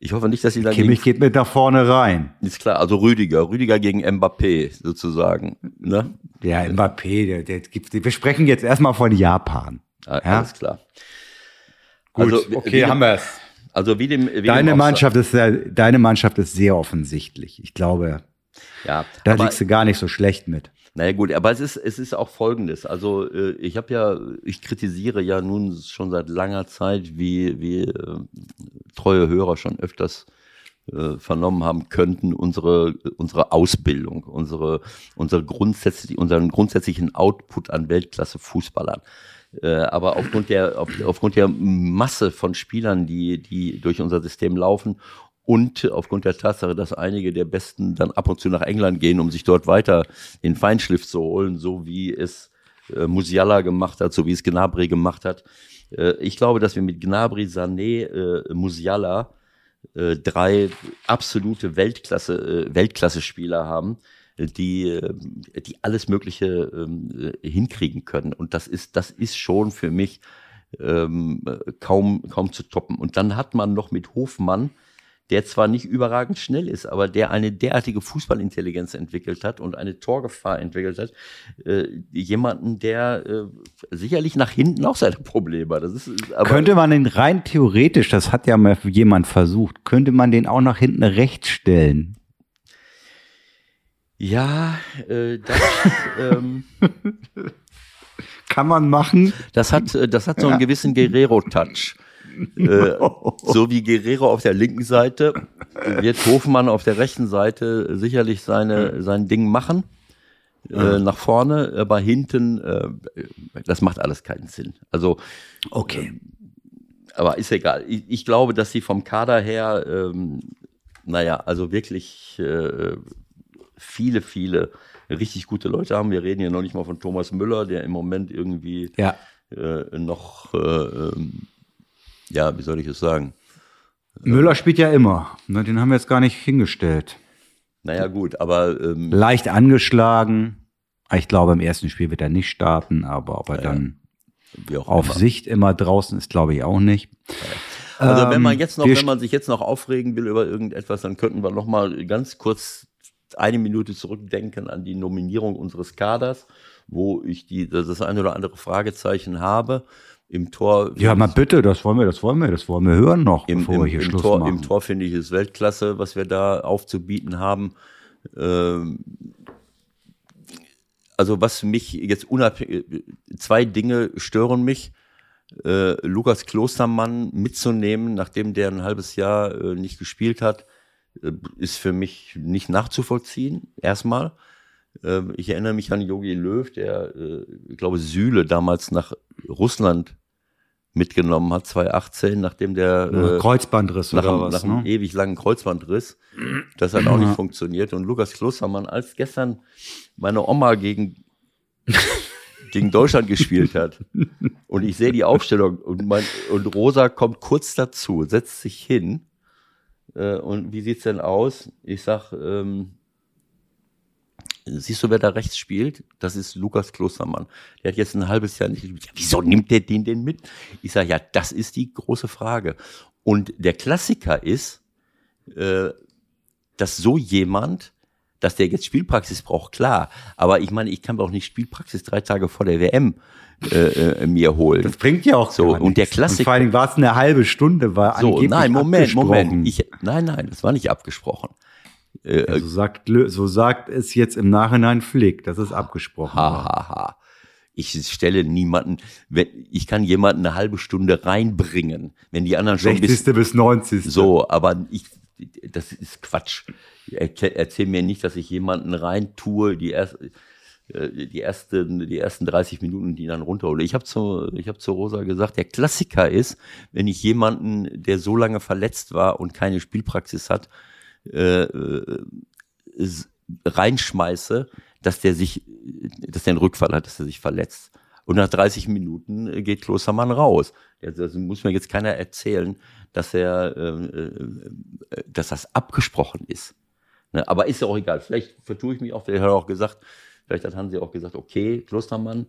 ich hoffe nicht, dass sie dann. Kimmich geht mit nach vorne rein. Ist klar, also Rüdiger. Rüdiger gegen Mbappé sozusagen. Ne? Ja, Mbappé, der, der gibt, wir sprechen jetzt erstmal von Japan. Ah, ja? Alles klar. Gut, also, okay, wie, haben wir es. Also wie dem, wie deine dem Mannschaft ist sehr, deine Mannschaft ist sehr offensichtlich. Ich glaube, ja, da liegst du gar nicht so schlecht mit. Naja gut, aber es ist, es ist auch Folgendes. Also äh, ich habe ja, ich kritisiere ja nun schon seit langer Zeit, wie, wie äh, treue Hörer schon öfters äh, vernommen haben könnten, unsere, unsere Ausbildung, unsere, unsere grundsätzlich, unseren grundsätzlichen Output an Weltklasse-Fußballern. Äh, aber aufgrund der, auf, aufgrund der Masse von Spielern, die, die durch unser System laufen und aufgrund der Tatsache, dass einige der Besten dann ab und zu nach England gehen, um sich dort weiter den Feinschliff zu holen, so wie es äh, Musiala gemacht hat, so wie es Gnabry gemacht hat. Äh, ich glaube, dass wir mit Gnabry, Sané, äh, Musiala äh, drei absolute Weltklasse, äh, Weltklasse-Spieler haben, die, äh, die alles Mögliche ähm, äh, hinkriegen können. Und das ist, das ist schon für mich ähm, kaum, kaum zu toppen. Und dann hat man noch mit Hofmann, der zwar nicht überragend schnell ist, aber der eine derartige Fußballintelligenz entwickelt hat und eine Torgefahr entwickelt hat, äh, jemanden, der äh, sicherlich nach hinten auch seine Probleme hat. Das ist, aber könnte man den rein theoretisch, das hat ja mal jemand versucht, könnte man den auch nach hinten rechts stellen? Ja, äh, das ähm, kann man machen. Das hat, äh, das hat so einen gewissen Guerrero-Touch. Äh, so wie Guerrero auf der linken Seite wird Hofmann auf der rechten Seite sicherlich seine, sein Ding machen. Äh, nach vorne, aber hinten, äh, das macht alles keinen Sinn. Also, okay. Aber ist egal. Ich, ich, glaube, dass sie vom Kader her, ähm, naja, also wirklich viele, viele richtig gute Leute haben. Wir reden hier noch nicht mal von Thomas Müller, der im Moment irgendwie ja. äh, noch, äh, ähm, ja, wie soll ich es sagen? Müller spielt ja immer. Ne, den haben wir jetzt gar nicht hingestellt. Naja, gut, aber. Ähm, Leicht angeschlagen. Ich glaube, im ersten Spiel wird er nicht starten, aber ob er ja, dann auf immer. Sicht immer draußen ist, glaube ich auch nicht. Also wenn man ähm, jetzt noch, wenn man sich jetzt noch aufregen will über irgendetwas, dann könnten wir noch mal ganz kurz eine Minute zurückdenken an die Nominierung unseres Kaders, wo ich die, das eine oder andere Fragezeichen habe. Im Tor. Ja, mal bitte, das wollen wir, das wollen wir, das wollen wir hören noch, im, bevor im, wir hier im Schluss Tor, machen. Im Tor finde ich es Weltklasse, was wir da aufzubieten haben. Ähm, also was mich jetzt unabhängig, zwei Dinge stören mich. Äh, Lukas Klostermann mitzunehmen, nachdem der ein halbes Jahr äh, nicht gespielt hat, äh, ist für mich nicht nachzuvollziehen, erstmal. Ähm, ich erinnere mich an Yogi Löw, der, äh, ich glaube, Sühle damals nach Russland mitgenommen hat, 2018, nachdem der äh, Kreuzbandriss nach, oder was, nach einem ne? ewig langen Kreuzbandriss. Das hat auch nicht funktioniert. Und Lukas Klostermann, als gestern meine Oma gegen gegen Deutschland gespielt hat und ich sehe die Aufstellung und, mein, und Rosa kommt kurz dazu, setzt sich hin äh, und wie sieht's denn aus? Ich sag, ähm, siehst du, wer da rechts spielt? Das ist Lukas Klostermann. Der hat jetzt ein halbes Jahr nicht gespielt. Ja, wieso nimmt der den denn mit? Ich sage, ja, das ist die große Frage. Und der Klassiker ist, äh, dass so jemand, dass der jetzt Spielpraxis braucht, klar. Aber ich meine, ich kann auch nicht Spielpraxis drei Tage vor der WM äh, äh, mir holen. Das bringt ja auch so. Und der Klassiker. Und vor allem war es eine halbe Stunde, war so. Nein, Moment, Moment. Ich, nein, nein, das war nicht abgesprochen. Äh, ja, so sagt so sagt es jetzt im Nachhinein Flick, das ist abgesprochen. Ha, ha, ha. Ich stelle niemanden, wenn, ich kann jemanden eine halbe Stunde reinbringen, wenn die anderen schon 60. bis, bis 90. So, aber ich, das ist Quatsch. Erzähl mir nicht, dass ich jemanden reintue, die erst, äh, die ersten, die ersten 30 Minuten, die dann runterhole. Ich habe zu, ich habe zu Rosa gesagt, der Klassiker ist, wenn ich jemanden, der so lange verletzt war und keine Spielpraxis hat, äh, äh reinschmeiße, dass der sich, dass der einen Rückfall hat, dass er sich verletzt. Und nach 30 Minuten geht Klostermann raus. Das muss mir jetzt keiner erzählen, dass er, äh, äh, dass das abgesprochen ist. Ne? Aber ist ja auch egal. Vielleicht vertue ich mich auch. Der hat auch gesagt, Vielleicht hat Hansi auch gesagt, okay, Klostermann,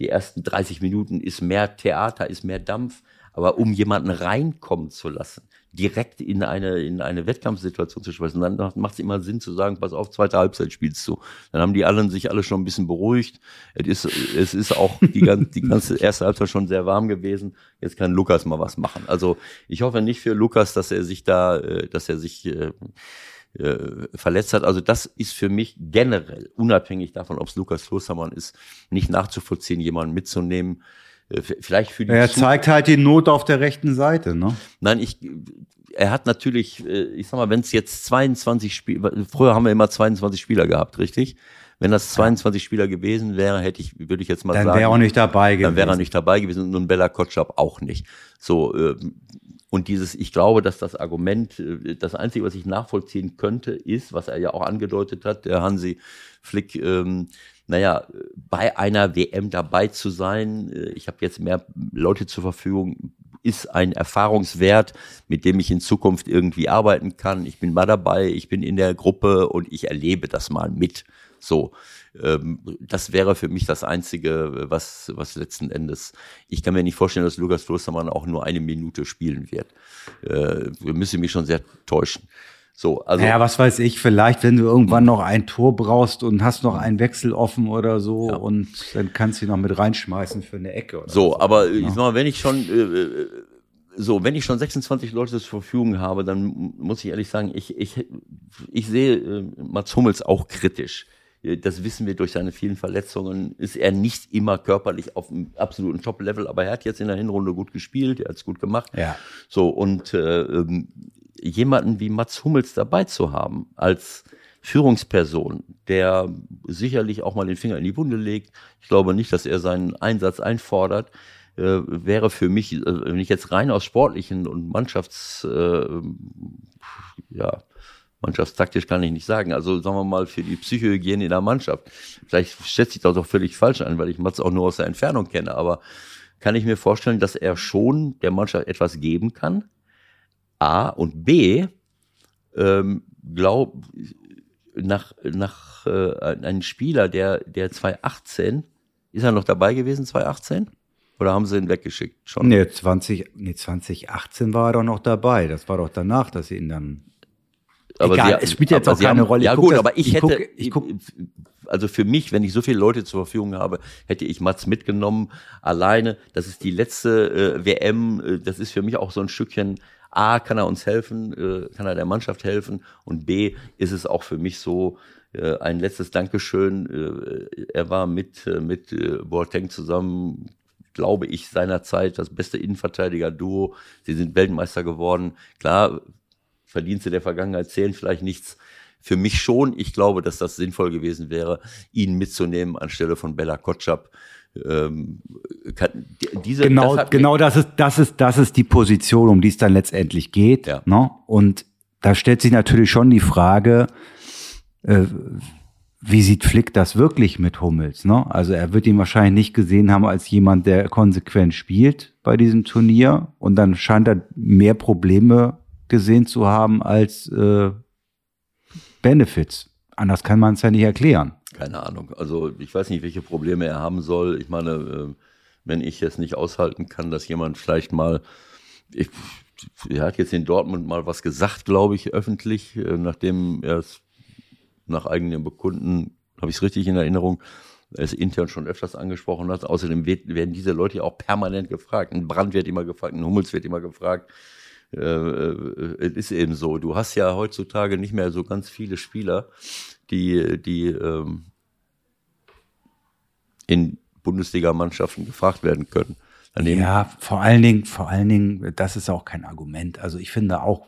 die ersten 30 Minuten ist mehr Theater, ist mehr Dampf. Aber um jemanden reinkommen zu lassen, direkt in eine, in eine Wettkampfsituation zu schmeißen, dann macht es immer Sinn zu sagen, pass auf, zweite Halbzeit spielst du. Dann haben die allen sich alle schon ein bisschen beruhigt. Es ist, es ist auch die ganze, die ganze erste Halbzeit schon sehr warm gewesen. Jetzt kann Lukas mal was machen. Also ich hoffe nicht für Lukas, dass er sich da, äh, dass er sich äh, äh, verletzt hat. Also das ist für mich generell, unabhängig davon, ob es Lukas Klostermann ist, nicht nachzuvollziehen, jemanden mitzunehmen. Äh, vielleicht für die Er zeigt halt die Not auf der rechten Seite, ne? Nein, ich, er hat natürlich, äh, ich sag mal, wenn es jetzt 22 Spieler, früher haben wir immer 22 Spieler gehabt, richtig? Wenn das 22 Spieler gewesen wäre, hätte ich, würde ich jetzt mal dann sagen. Dann wäre er auch nicht dabei gewesen. Dann wäre er nicht dabei gewesen und nun Bella Kotschap auch nicht. So, äh, und dieses, ich glaube, dass das Argument, äh, das Einzige, was ich nachvollziehen könnte, ist, was er ja auch angedeutet hat, der Hansi Flick, ähm, naja, bei einer WM dabei zu sein. Äh, ich habe jetzt mehr Leute zur Verfügung, ist ein Erfahrungswert, mit dem ich in Zukunft irgendwie arbeiten kann. Ich bin mal dabei, ich bin in der Gruppe und ich erlebe das mal mit. So, ähm, das wäre für mich das Einzige, was, was letzten Endes, ich kann mir nicht vorstellen, dass Lukas Klostermann auch nur eine Minute spielen wird. Äh, müssen mich schon sehr täuschen. So, also. Ja, was weiß ich, vielleicht, wenn du irgendwann noch ein Tor brauchst und hast noch einen Wechsel offen oder so Ja. und dann kannst du ihn noch mit reinschmeißen für eine Ecke. Oder So, aber ich Ja. sag mal, wenn ich schon, äh, äh, so, wenn ich schon 26 Leute zur Verfügung habe, dann muss ich ehrlich sagen, ich, ich, ich sehe äh, Mats Hummels auch kritisch. Äh, Das wissen wir durch seine vielen Verletzungen. Ist er nicht immer körperlich auf einem absoluten Top-Level, aber er hat jetzt in der Hinrunde gut gespielt, er hat es gut gemacht. Ja. So, und äh, ähm, jemanden wie Mats Hummels dabei zu haben, als Führungsperson, der sicherlich auch mal den Finger in die Wunde legt. Ich glaube nicht, dass er seinen Einsatz einfordert. Äh, wäre für mich, äh, wenn ich jetzt rein aus sportlichen und Mannschafts, äh, ja, mannschaftstaktisch kann ich nicht sagen. Also sagen wir mal für die Psychohygiene in der Mannschaft. Vielleicht schätze ich das auch völlig falsch ein, weil ich Mats auch nur aus der Entfernung kenne. Aber kann ich mir vorstellen, dass er schon der Mannschaft etwas geben kann. A und B, ähm, glaub, nach, nach äh, ein Spieler, der, der 2018, ist er noch dabei gewesen, 2018? Oder haben sie ihn weggeschickt schon? Nee, 20, nee, 2018 war er doch noch dabei. Das war doch danach, dass sie ihn dann. Egal, es spielt jetzt aber auch keine haben, Rolle. Ich Ja gut, das- aber ich, ich hätte, guck- ich guck- also für mich, wenn ich so viele Leute zur Verfügung habe, hätte ich Mats mitgenommen. Alleine, das ist die letzte äh, WM, äh, das ist für mich auch so ein Stückchen, A, kann er uns helfen, äh, kann er der Mannschaft helfen und B, ist es auch für mich so, äh, ein letztes Dankeschön. Äh, er war mit, mit Boateng zusammen, glaube ich, seinerzeit das beste Innenverteidiger-Duo. Sie sind Weltmeister geworden. Klar, Verdienste der Vergangenheit zählen vielleicht nichts. Für mich schon. Ich glaube, dass das sinnvoll gewesen wäre, ihn mitzunehmen anstelle von Bella Kotschap. Ähm, kann, die- diese, Genau, das genau das ist, das ist, das ist die Position, um die es dann letztendlich geht. Ja. Ne? Und da stellt sich natürlich schon die Frage, äh, wie sieht Flick das wirklich mit Hummels? Ne? Also er wird ihn wahrscheinlich nicht gesehen haben als jemand, der konsequent spielt bei diesem Turnier. Und dann scheint er mehr Probleme gesehen zu haben als äh, Benefits. Anders kann man es ja nicht erklären. Keine Ahnung. Also ich weiß nicht, welche Probleme er haben soll. Ich meine, äh, wenn ich es nicht aushalten kann, dass jemand vielleicht mal, ich, er hat jetzt in Dortmund mal was gesagt, glaube ich, öffentlich, äh, nachdem er es nach eigenem Bekunden, habe ich es richtig in Erinnerung, er es intern schon öfters angesprochen hat. Außerdem werden diese Leute ja auch permanent gefragt. Ein Brand wird immer gefragt, ein Hummels wird immer gefragt. Äh, äh, es ist eben so. Du hast ja heutzutage nicht mehr so ganz viele Spieler, die, die ähm, in Bundesliga-Mannschaften gefragt werden können. Daneben, Ja, vor allen Dingen, vor allen Dingen, das ist auch kein Argument. Also ich finde auch,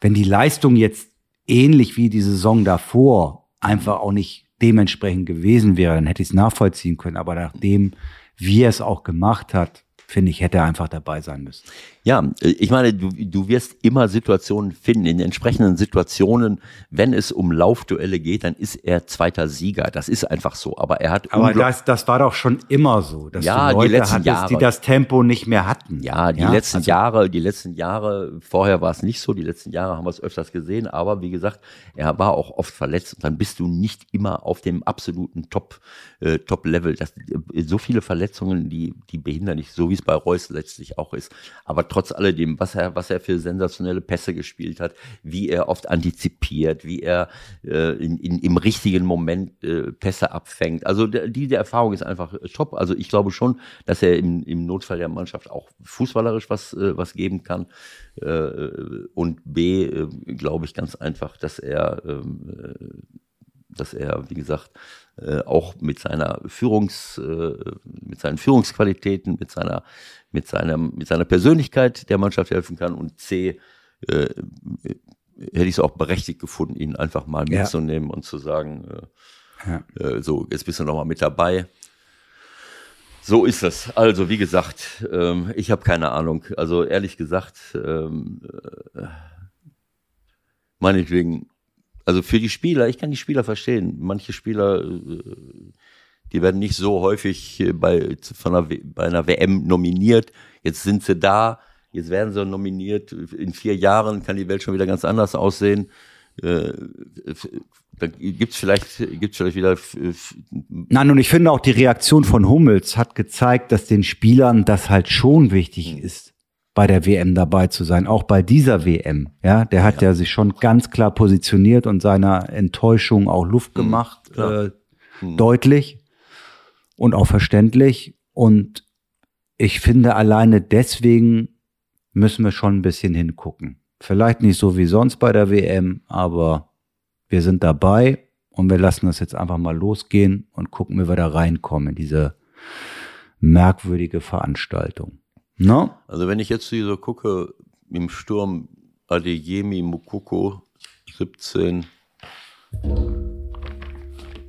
wenn die Leistung jetzt ähnlich wie die Saison davor einfach auch nicht dementsprechend gewesen wäre, dann hätte ich es nachvollziehen können. Aber nachdem, wie er es auch gemacht hat, finde ich, hätte er einfach dabei sein müssen. Ja, ich meine, du, du wirst immer Situationen finden. In entsprechenden Situationen, wenn es um Laufduelle geht, dann ist er zweiter Sieger. Das ist einfach so. Aber er hat Aber das, das war doch schon immer so, dass Ja, du die Leute letzten hattest, Jahre. die das Tempo nicht mehr hatten. Ja, die letzten also- Jahre, die letzten Jahre, vorher war es nicht so, die letzten Jahre haben wir es öfters gesehen, aber wie gesagt, er war auch oft verletzt und dann bist du nicht immer auf dem absoluten Top, äh, Top-Level. Das, so viele Verletzungen, die, die behindern dich, so wie es bei Reus letztlich auch ist. Aber trotz alledem, was er, was er für sensationelle Pässe gespielt hat, wie er oft antizipiert, wie er äh, in, in, im richtigen Moment äh, Pässe abfängt. Also der, diese Erfahrung ist einfach äh, top. Also ich glaube schon, dass er im, im Notfall der Mannschaft auch fußballerisch was, äh, was geben kann. Äh, und B, äh, glaube ich ganz einfach, dass er, ähm, äh, dass er, wie gesagt, äh, auch mit seiner Führungs, äh, mit seinen Führungsqualitäten, mit seiner, mit seiner, mit seiner Persönlichkeit der Mannschaft helfen kann. Und C, äh, hätte ich es auch berechtigt gefunden, ihn einfach mal Ja. mitzunehmen und zu sagen, äh, Ja. so, jetzt bist du noch mal mit dabei. So ist es. Also, wie gesagt, ähm, ich habe keine Ahnung. Also, ehrlich gesagt, ähm, äh, meinetwegen, also für die Spieler, ich kann die Spieler verstehen. Manche Spieler, äh, die werden nicht so häufig bei, von einer, bei einer WM nominiert. Jetzt sind sie da. Jetzt werden sie nominiert. In vier Jahren kann die Welt schon wieder ganz anders aussehen. Äh, da gibt's vielleicht, gibt's vielleicht wieder. Nein, und ich finde auch die Reaktion von Hummels hat gezeigt, dass den Spielern das halt schon wichtig Hm. ist, bei der WM dabei zu sein, auch bei dieser WM. Ja, der hat ja, sich schon ganz klar positioniert und seiner Enttäuschung auch Luft gemacht, Hm, klar. äh, deutlich und auch verständlich. Und ich finde, alleine deswegen müssen wir schon ein bisschen hingucken. Vielleicht nicht so wie sonst bei der WM, aber wir sind dabei und wir lassen das jetzt einfach mal losgehen und gucken, wie wir da reinkommen in diese merkwürdige Veranstaltung. Ne? Also wenn ich jetzt hier so gucke, im Sturm Adeyemi Mukoko 17,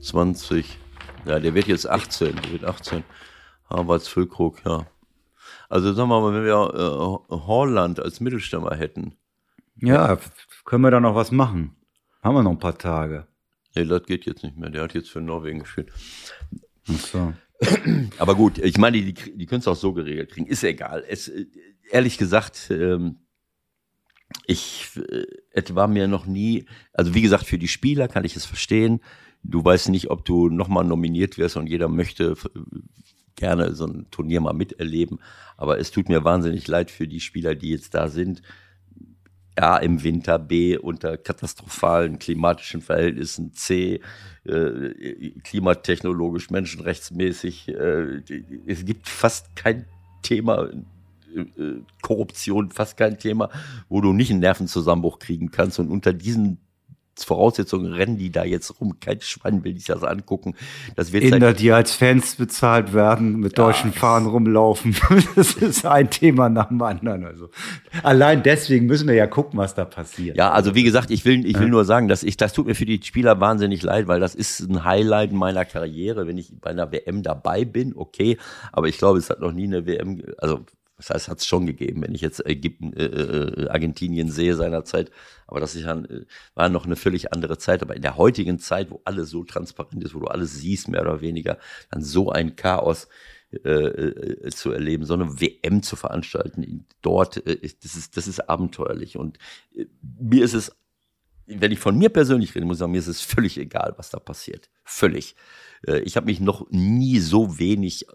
20, ja, der wird jetzt 18, der wird 18. Harvards Füllkrug, ja. Also sagen wir mal, wenn wir äh, Holland als Mittelstürmer hätten, Ja, können wir da noch was machen? Haben wir noch ein paar Tage. nee, das geht jetzt nicht mehr, der hat jetzt für Norwegen gespielt. Ach so. Aber gut, ich meine, die, die können es auch so geregelt kriegen. Ist egal. Es, äh, ehrlich gesagt, ähm, ich, äh, es war mir noch nie, also wie gesagt, für die Spieler kann ich es verstehen. Du weißt nicht, ob du nochmal nominiert wirst und jeder möchte äh, gerne so ein Turnier mal miterleben. Aber es tut mir wahnsinnig leid für die Spieler, die jetzt da sind. A im Winter, B unter katastrophalen klimatischen Verhältnissen, C äh, klimatechnologisch, menschenrechtsmäßig. Äh, es gibt fast kein Thema, äh, äh, Korruption, fast kein Thema, wo du nicht einen Nervenzusammenbruch kriegen kannst. Und unter diesen Voraussetzungen rennen die da jetzt rum. Kein Schwein will sich das angucken. Das wird Inder, die als Fans bezahlt werden, mit Ja, deutschen Fahnen rumlaufen. Das ist ein Thema nach dem anderen. Also allein deswegen müssen wir ja gucken, was da passiert. Ja, also wie gesagt, ich will, ich will nur sagen, dass ich, das tut mir für die Spieler wahnsinnig leid, weil das ist ein Highlight meiner Karriere, wenn ich bei einer WM dabei bin, okay, aber ich glaube, es hat noch nie eine WM, also das heißt, hat es schon gegeben, wenn ich jetzt Ägypten, äh, äh, Argentinien sehe seinerzeit, aber das ist ja, äh, war noch eine völlig andere Zeit, aber in der heutigen Zeit, wo alles so transparent ist, wo du alles siehst, mehr oder weniger, dann so ein Chaos äh, äh, zu erleben, so eine WM zu veranstalten, dort, das ist, das ist abenteuerlich und mir ist es wenn ich von mir persönlich rede, muss ich sagen, mir ist es völlig egal, was da passiert. Völlig. Ich habe mich noch nie so wenig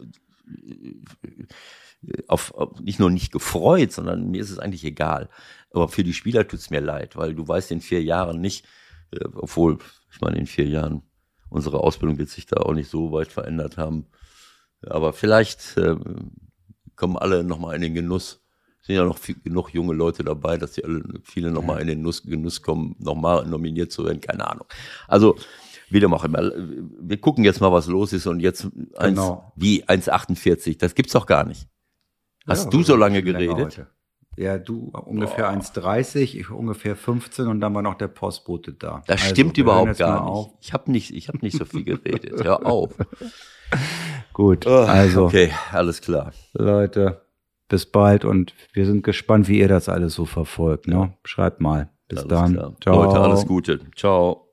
auf, auf nicht nur nicht gefreut, sondern mir ist es eigentlich egal. Aber für die Spieler tut es mir leid, weil du weißt in vier Jahren nicht, äh, obwohl, ich meine, in vier Jahren unsere Ausbildung wird sich da auch nicht so weit verändert haben. Aber vielleicht äh, kommen alle nochmal in den Genuss. Es sind ja noch viel, genug junge Leute dabei, dass die alle, viele nochmal in den Nuss, Genuss kommen, nochmal nominiert zu werden, keine Ahnung. Also, wie dem auch immer. Wir gucken jetzt mal, was los ist und jetzt eins, Genau. wie 1,48. Das gibt's doch gar nicht. Hast Ja, du so lange geredet? Ja, du ungefähr 1,30, ich ungefähr 15 und dann war noch der Postbote da. Das Also, stimmt überhaupt gar auf. nicht. Ich habe nicht, ich habe nicht so viel geredet. Hör auf. Gut, also Okay, alles klar. Leute, bis bald und wir sind gespannt, wie ihr das alles so verfolgt. Ne? Schreibt mal. Bis Alles dann. klar. Leute, alles Gute. Ciao.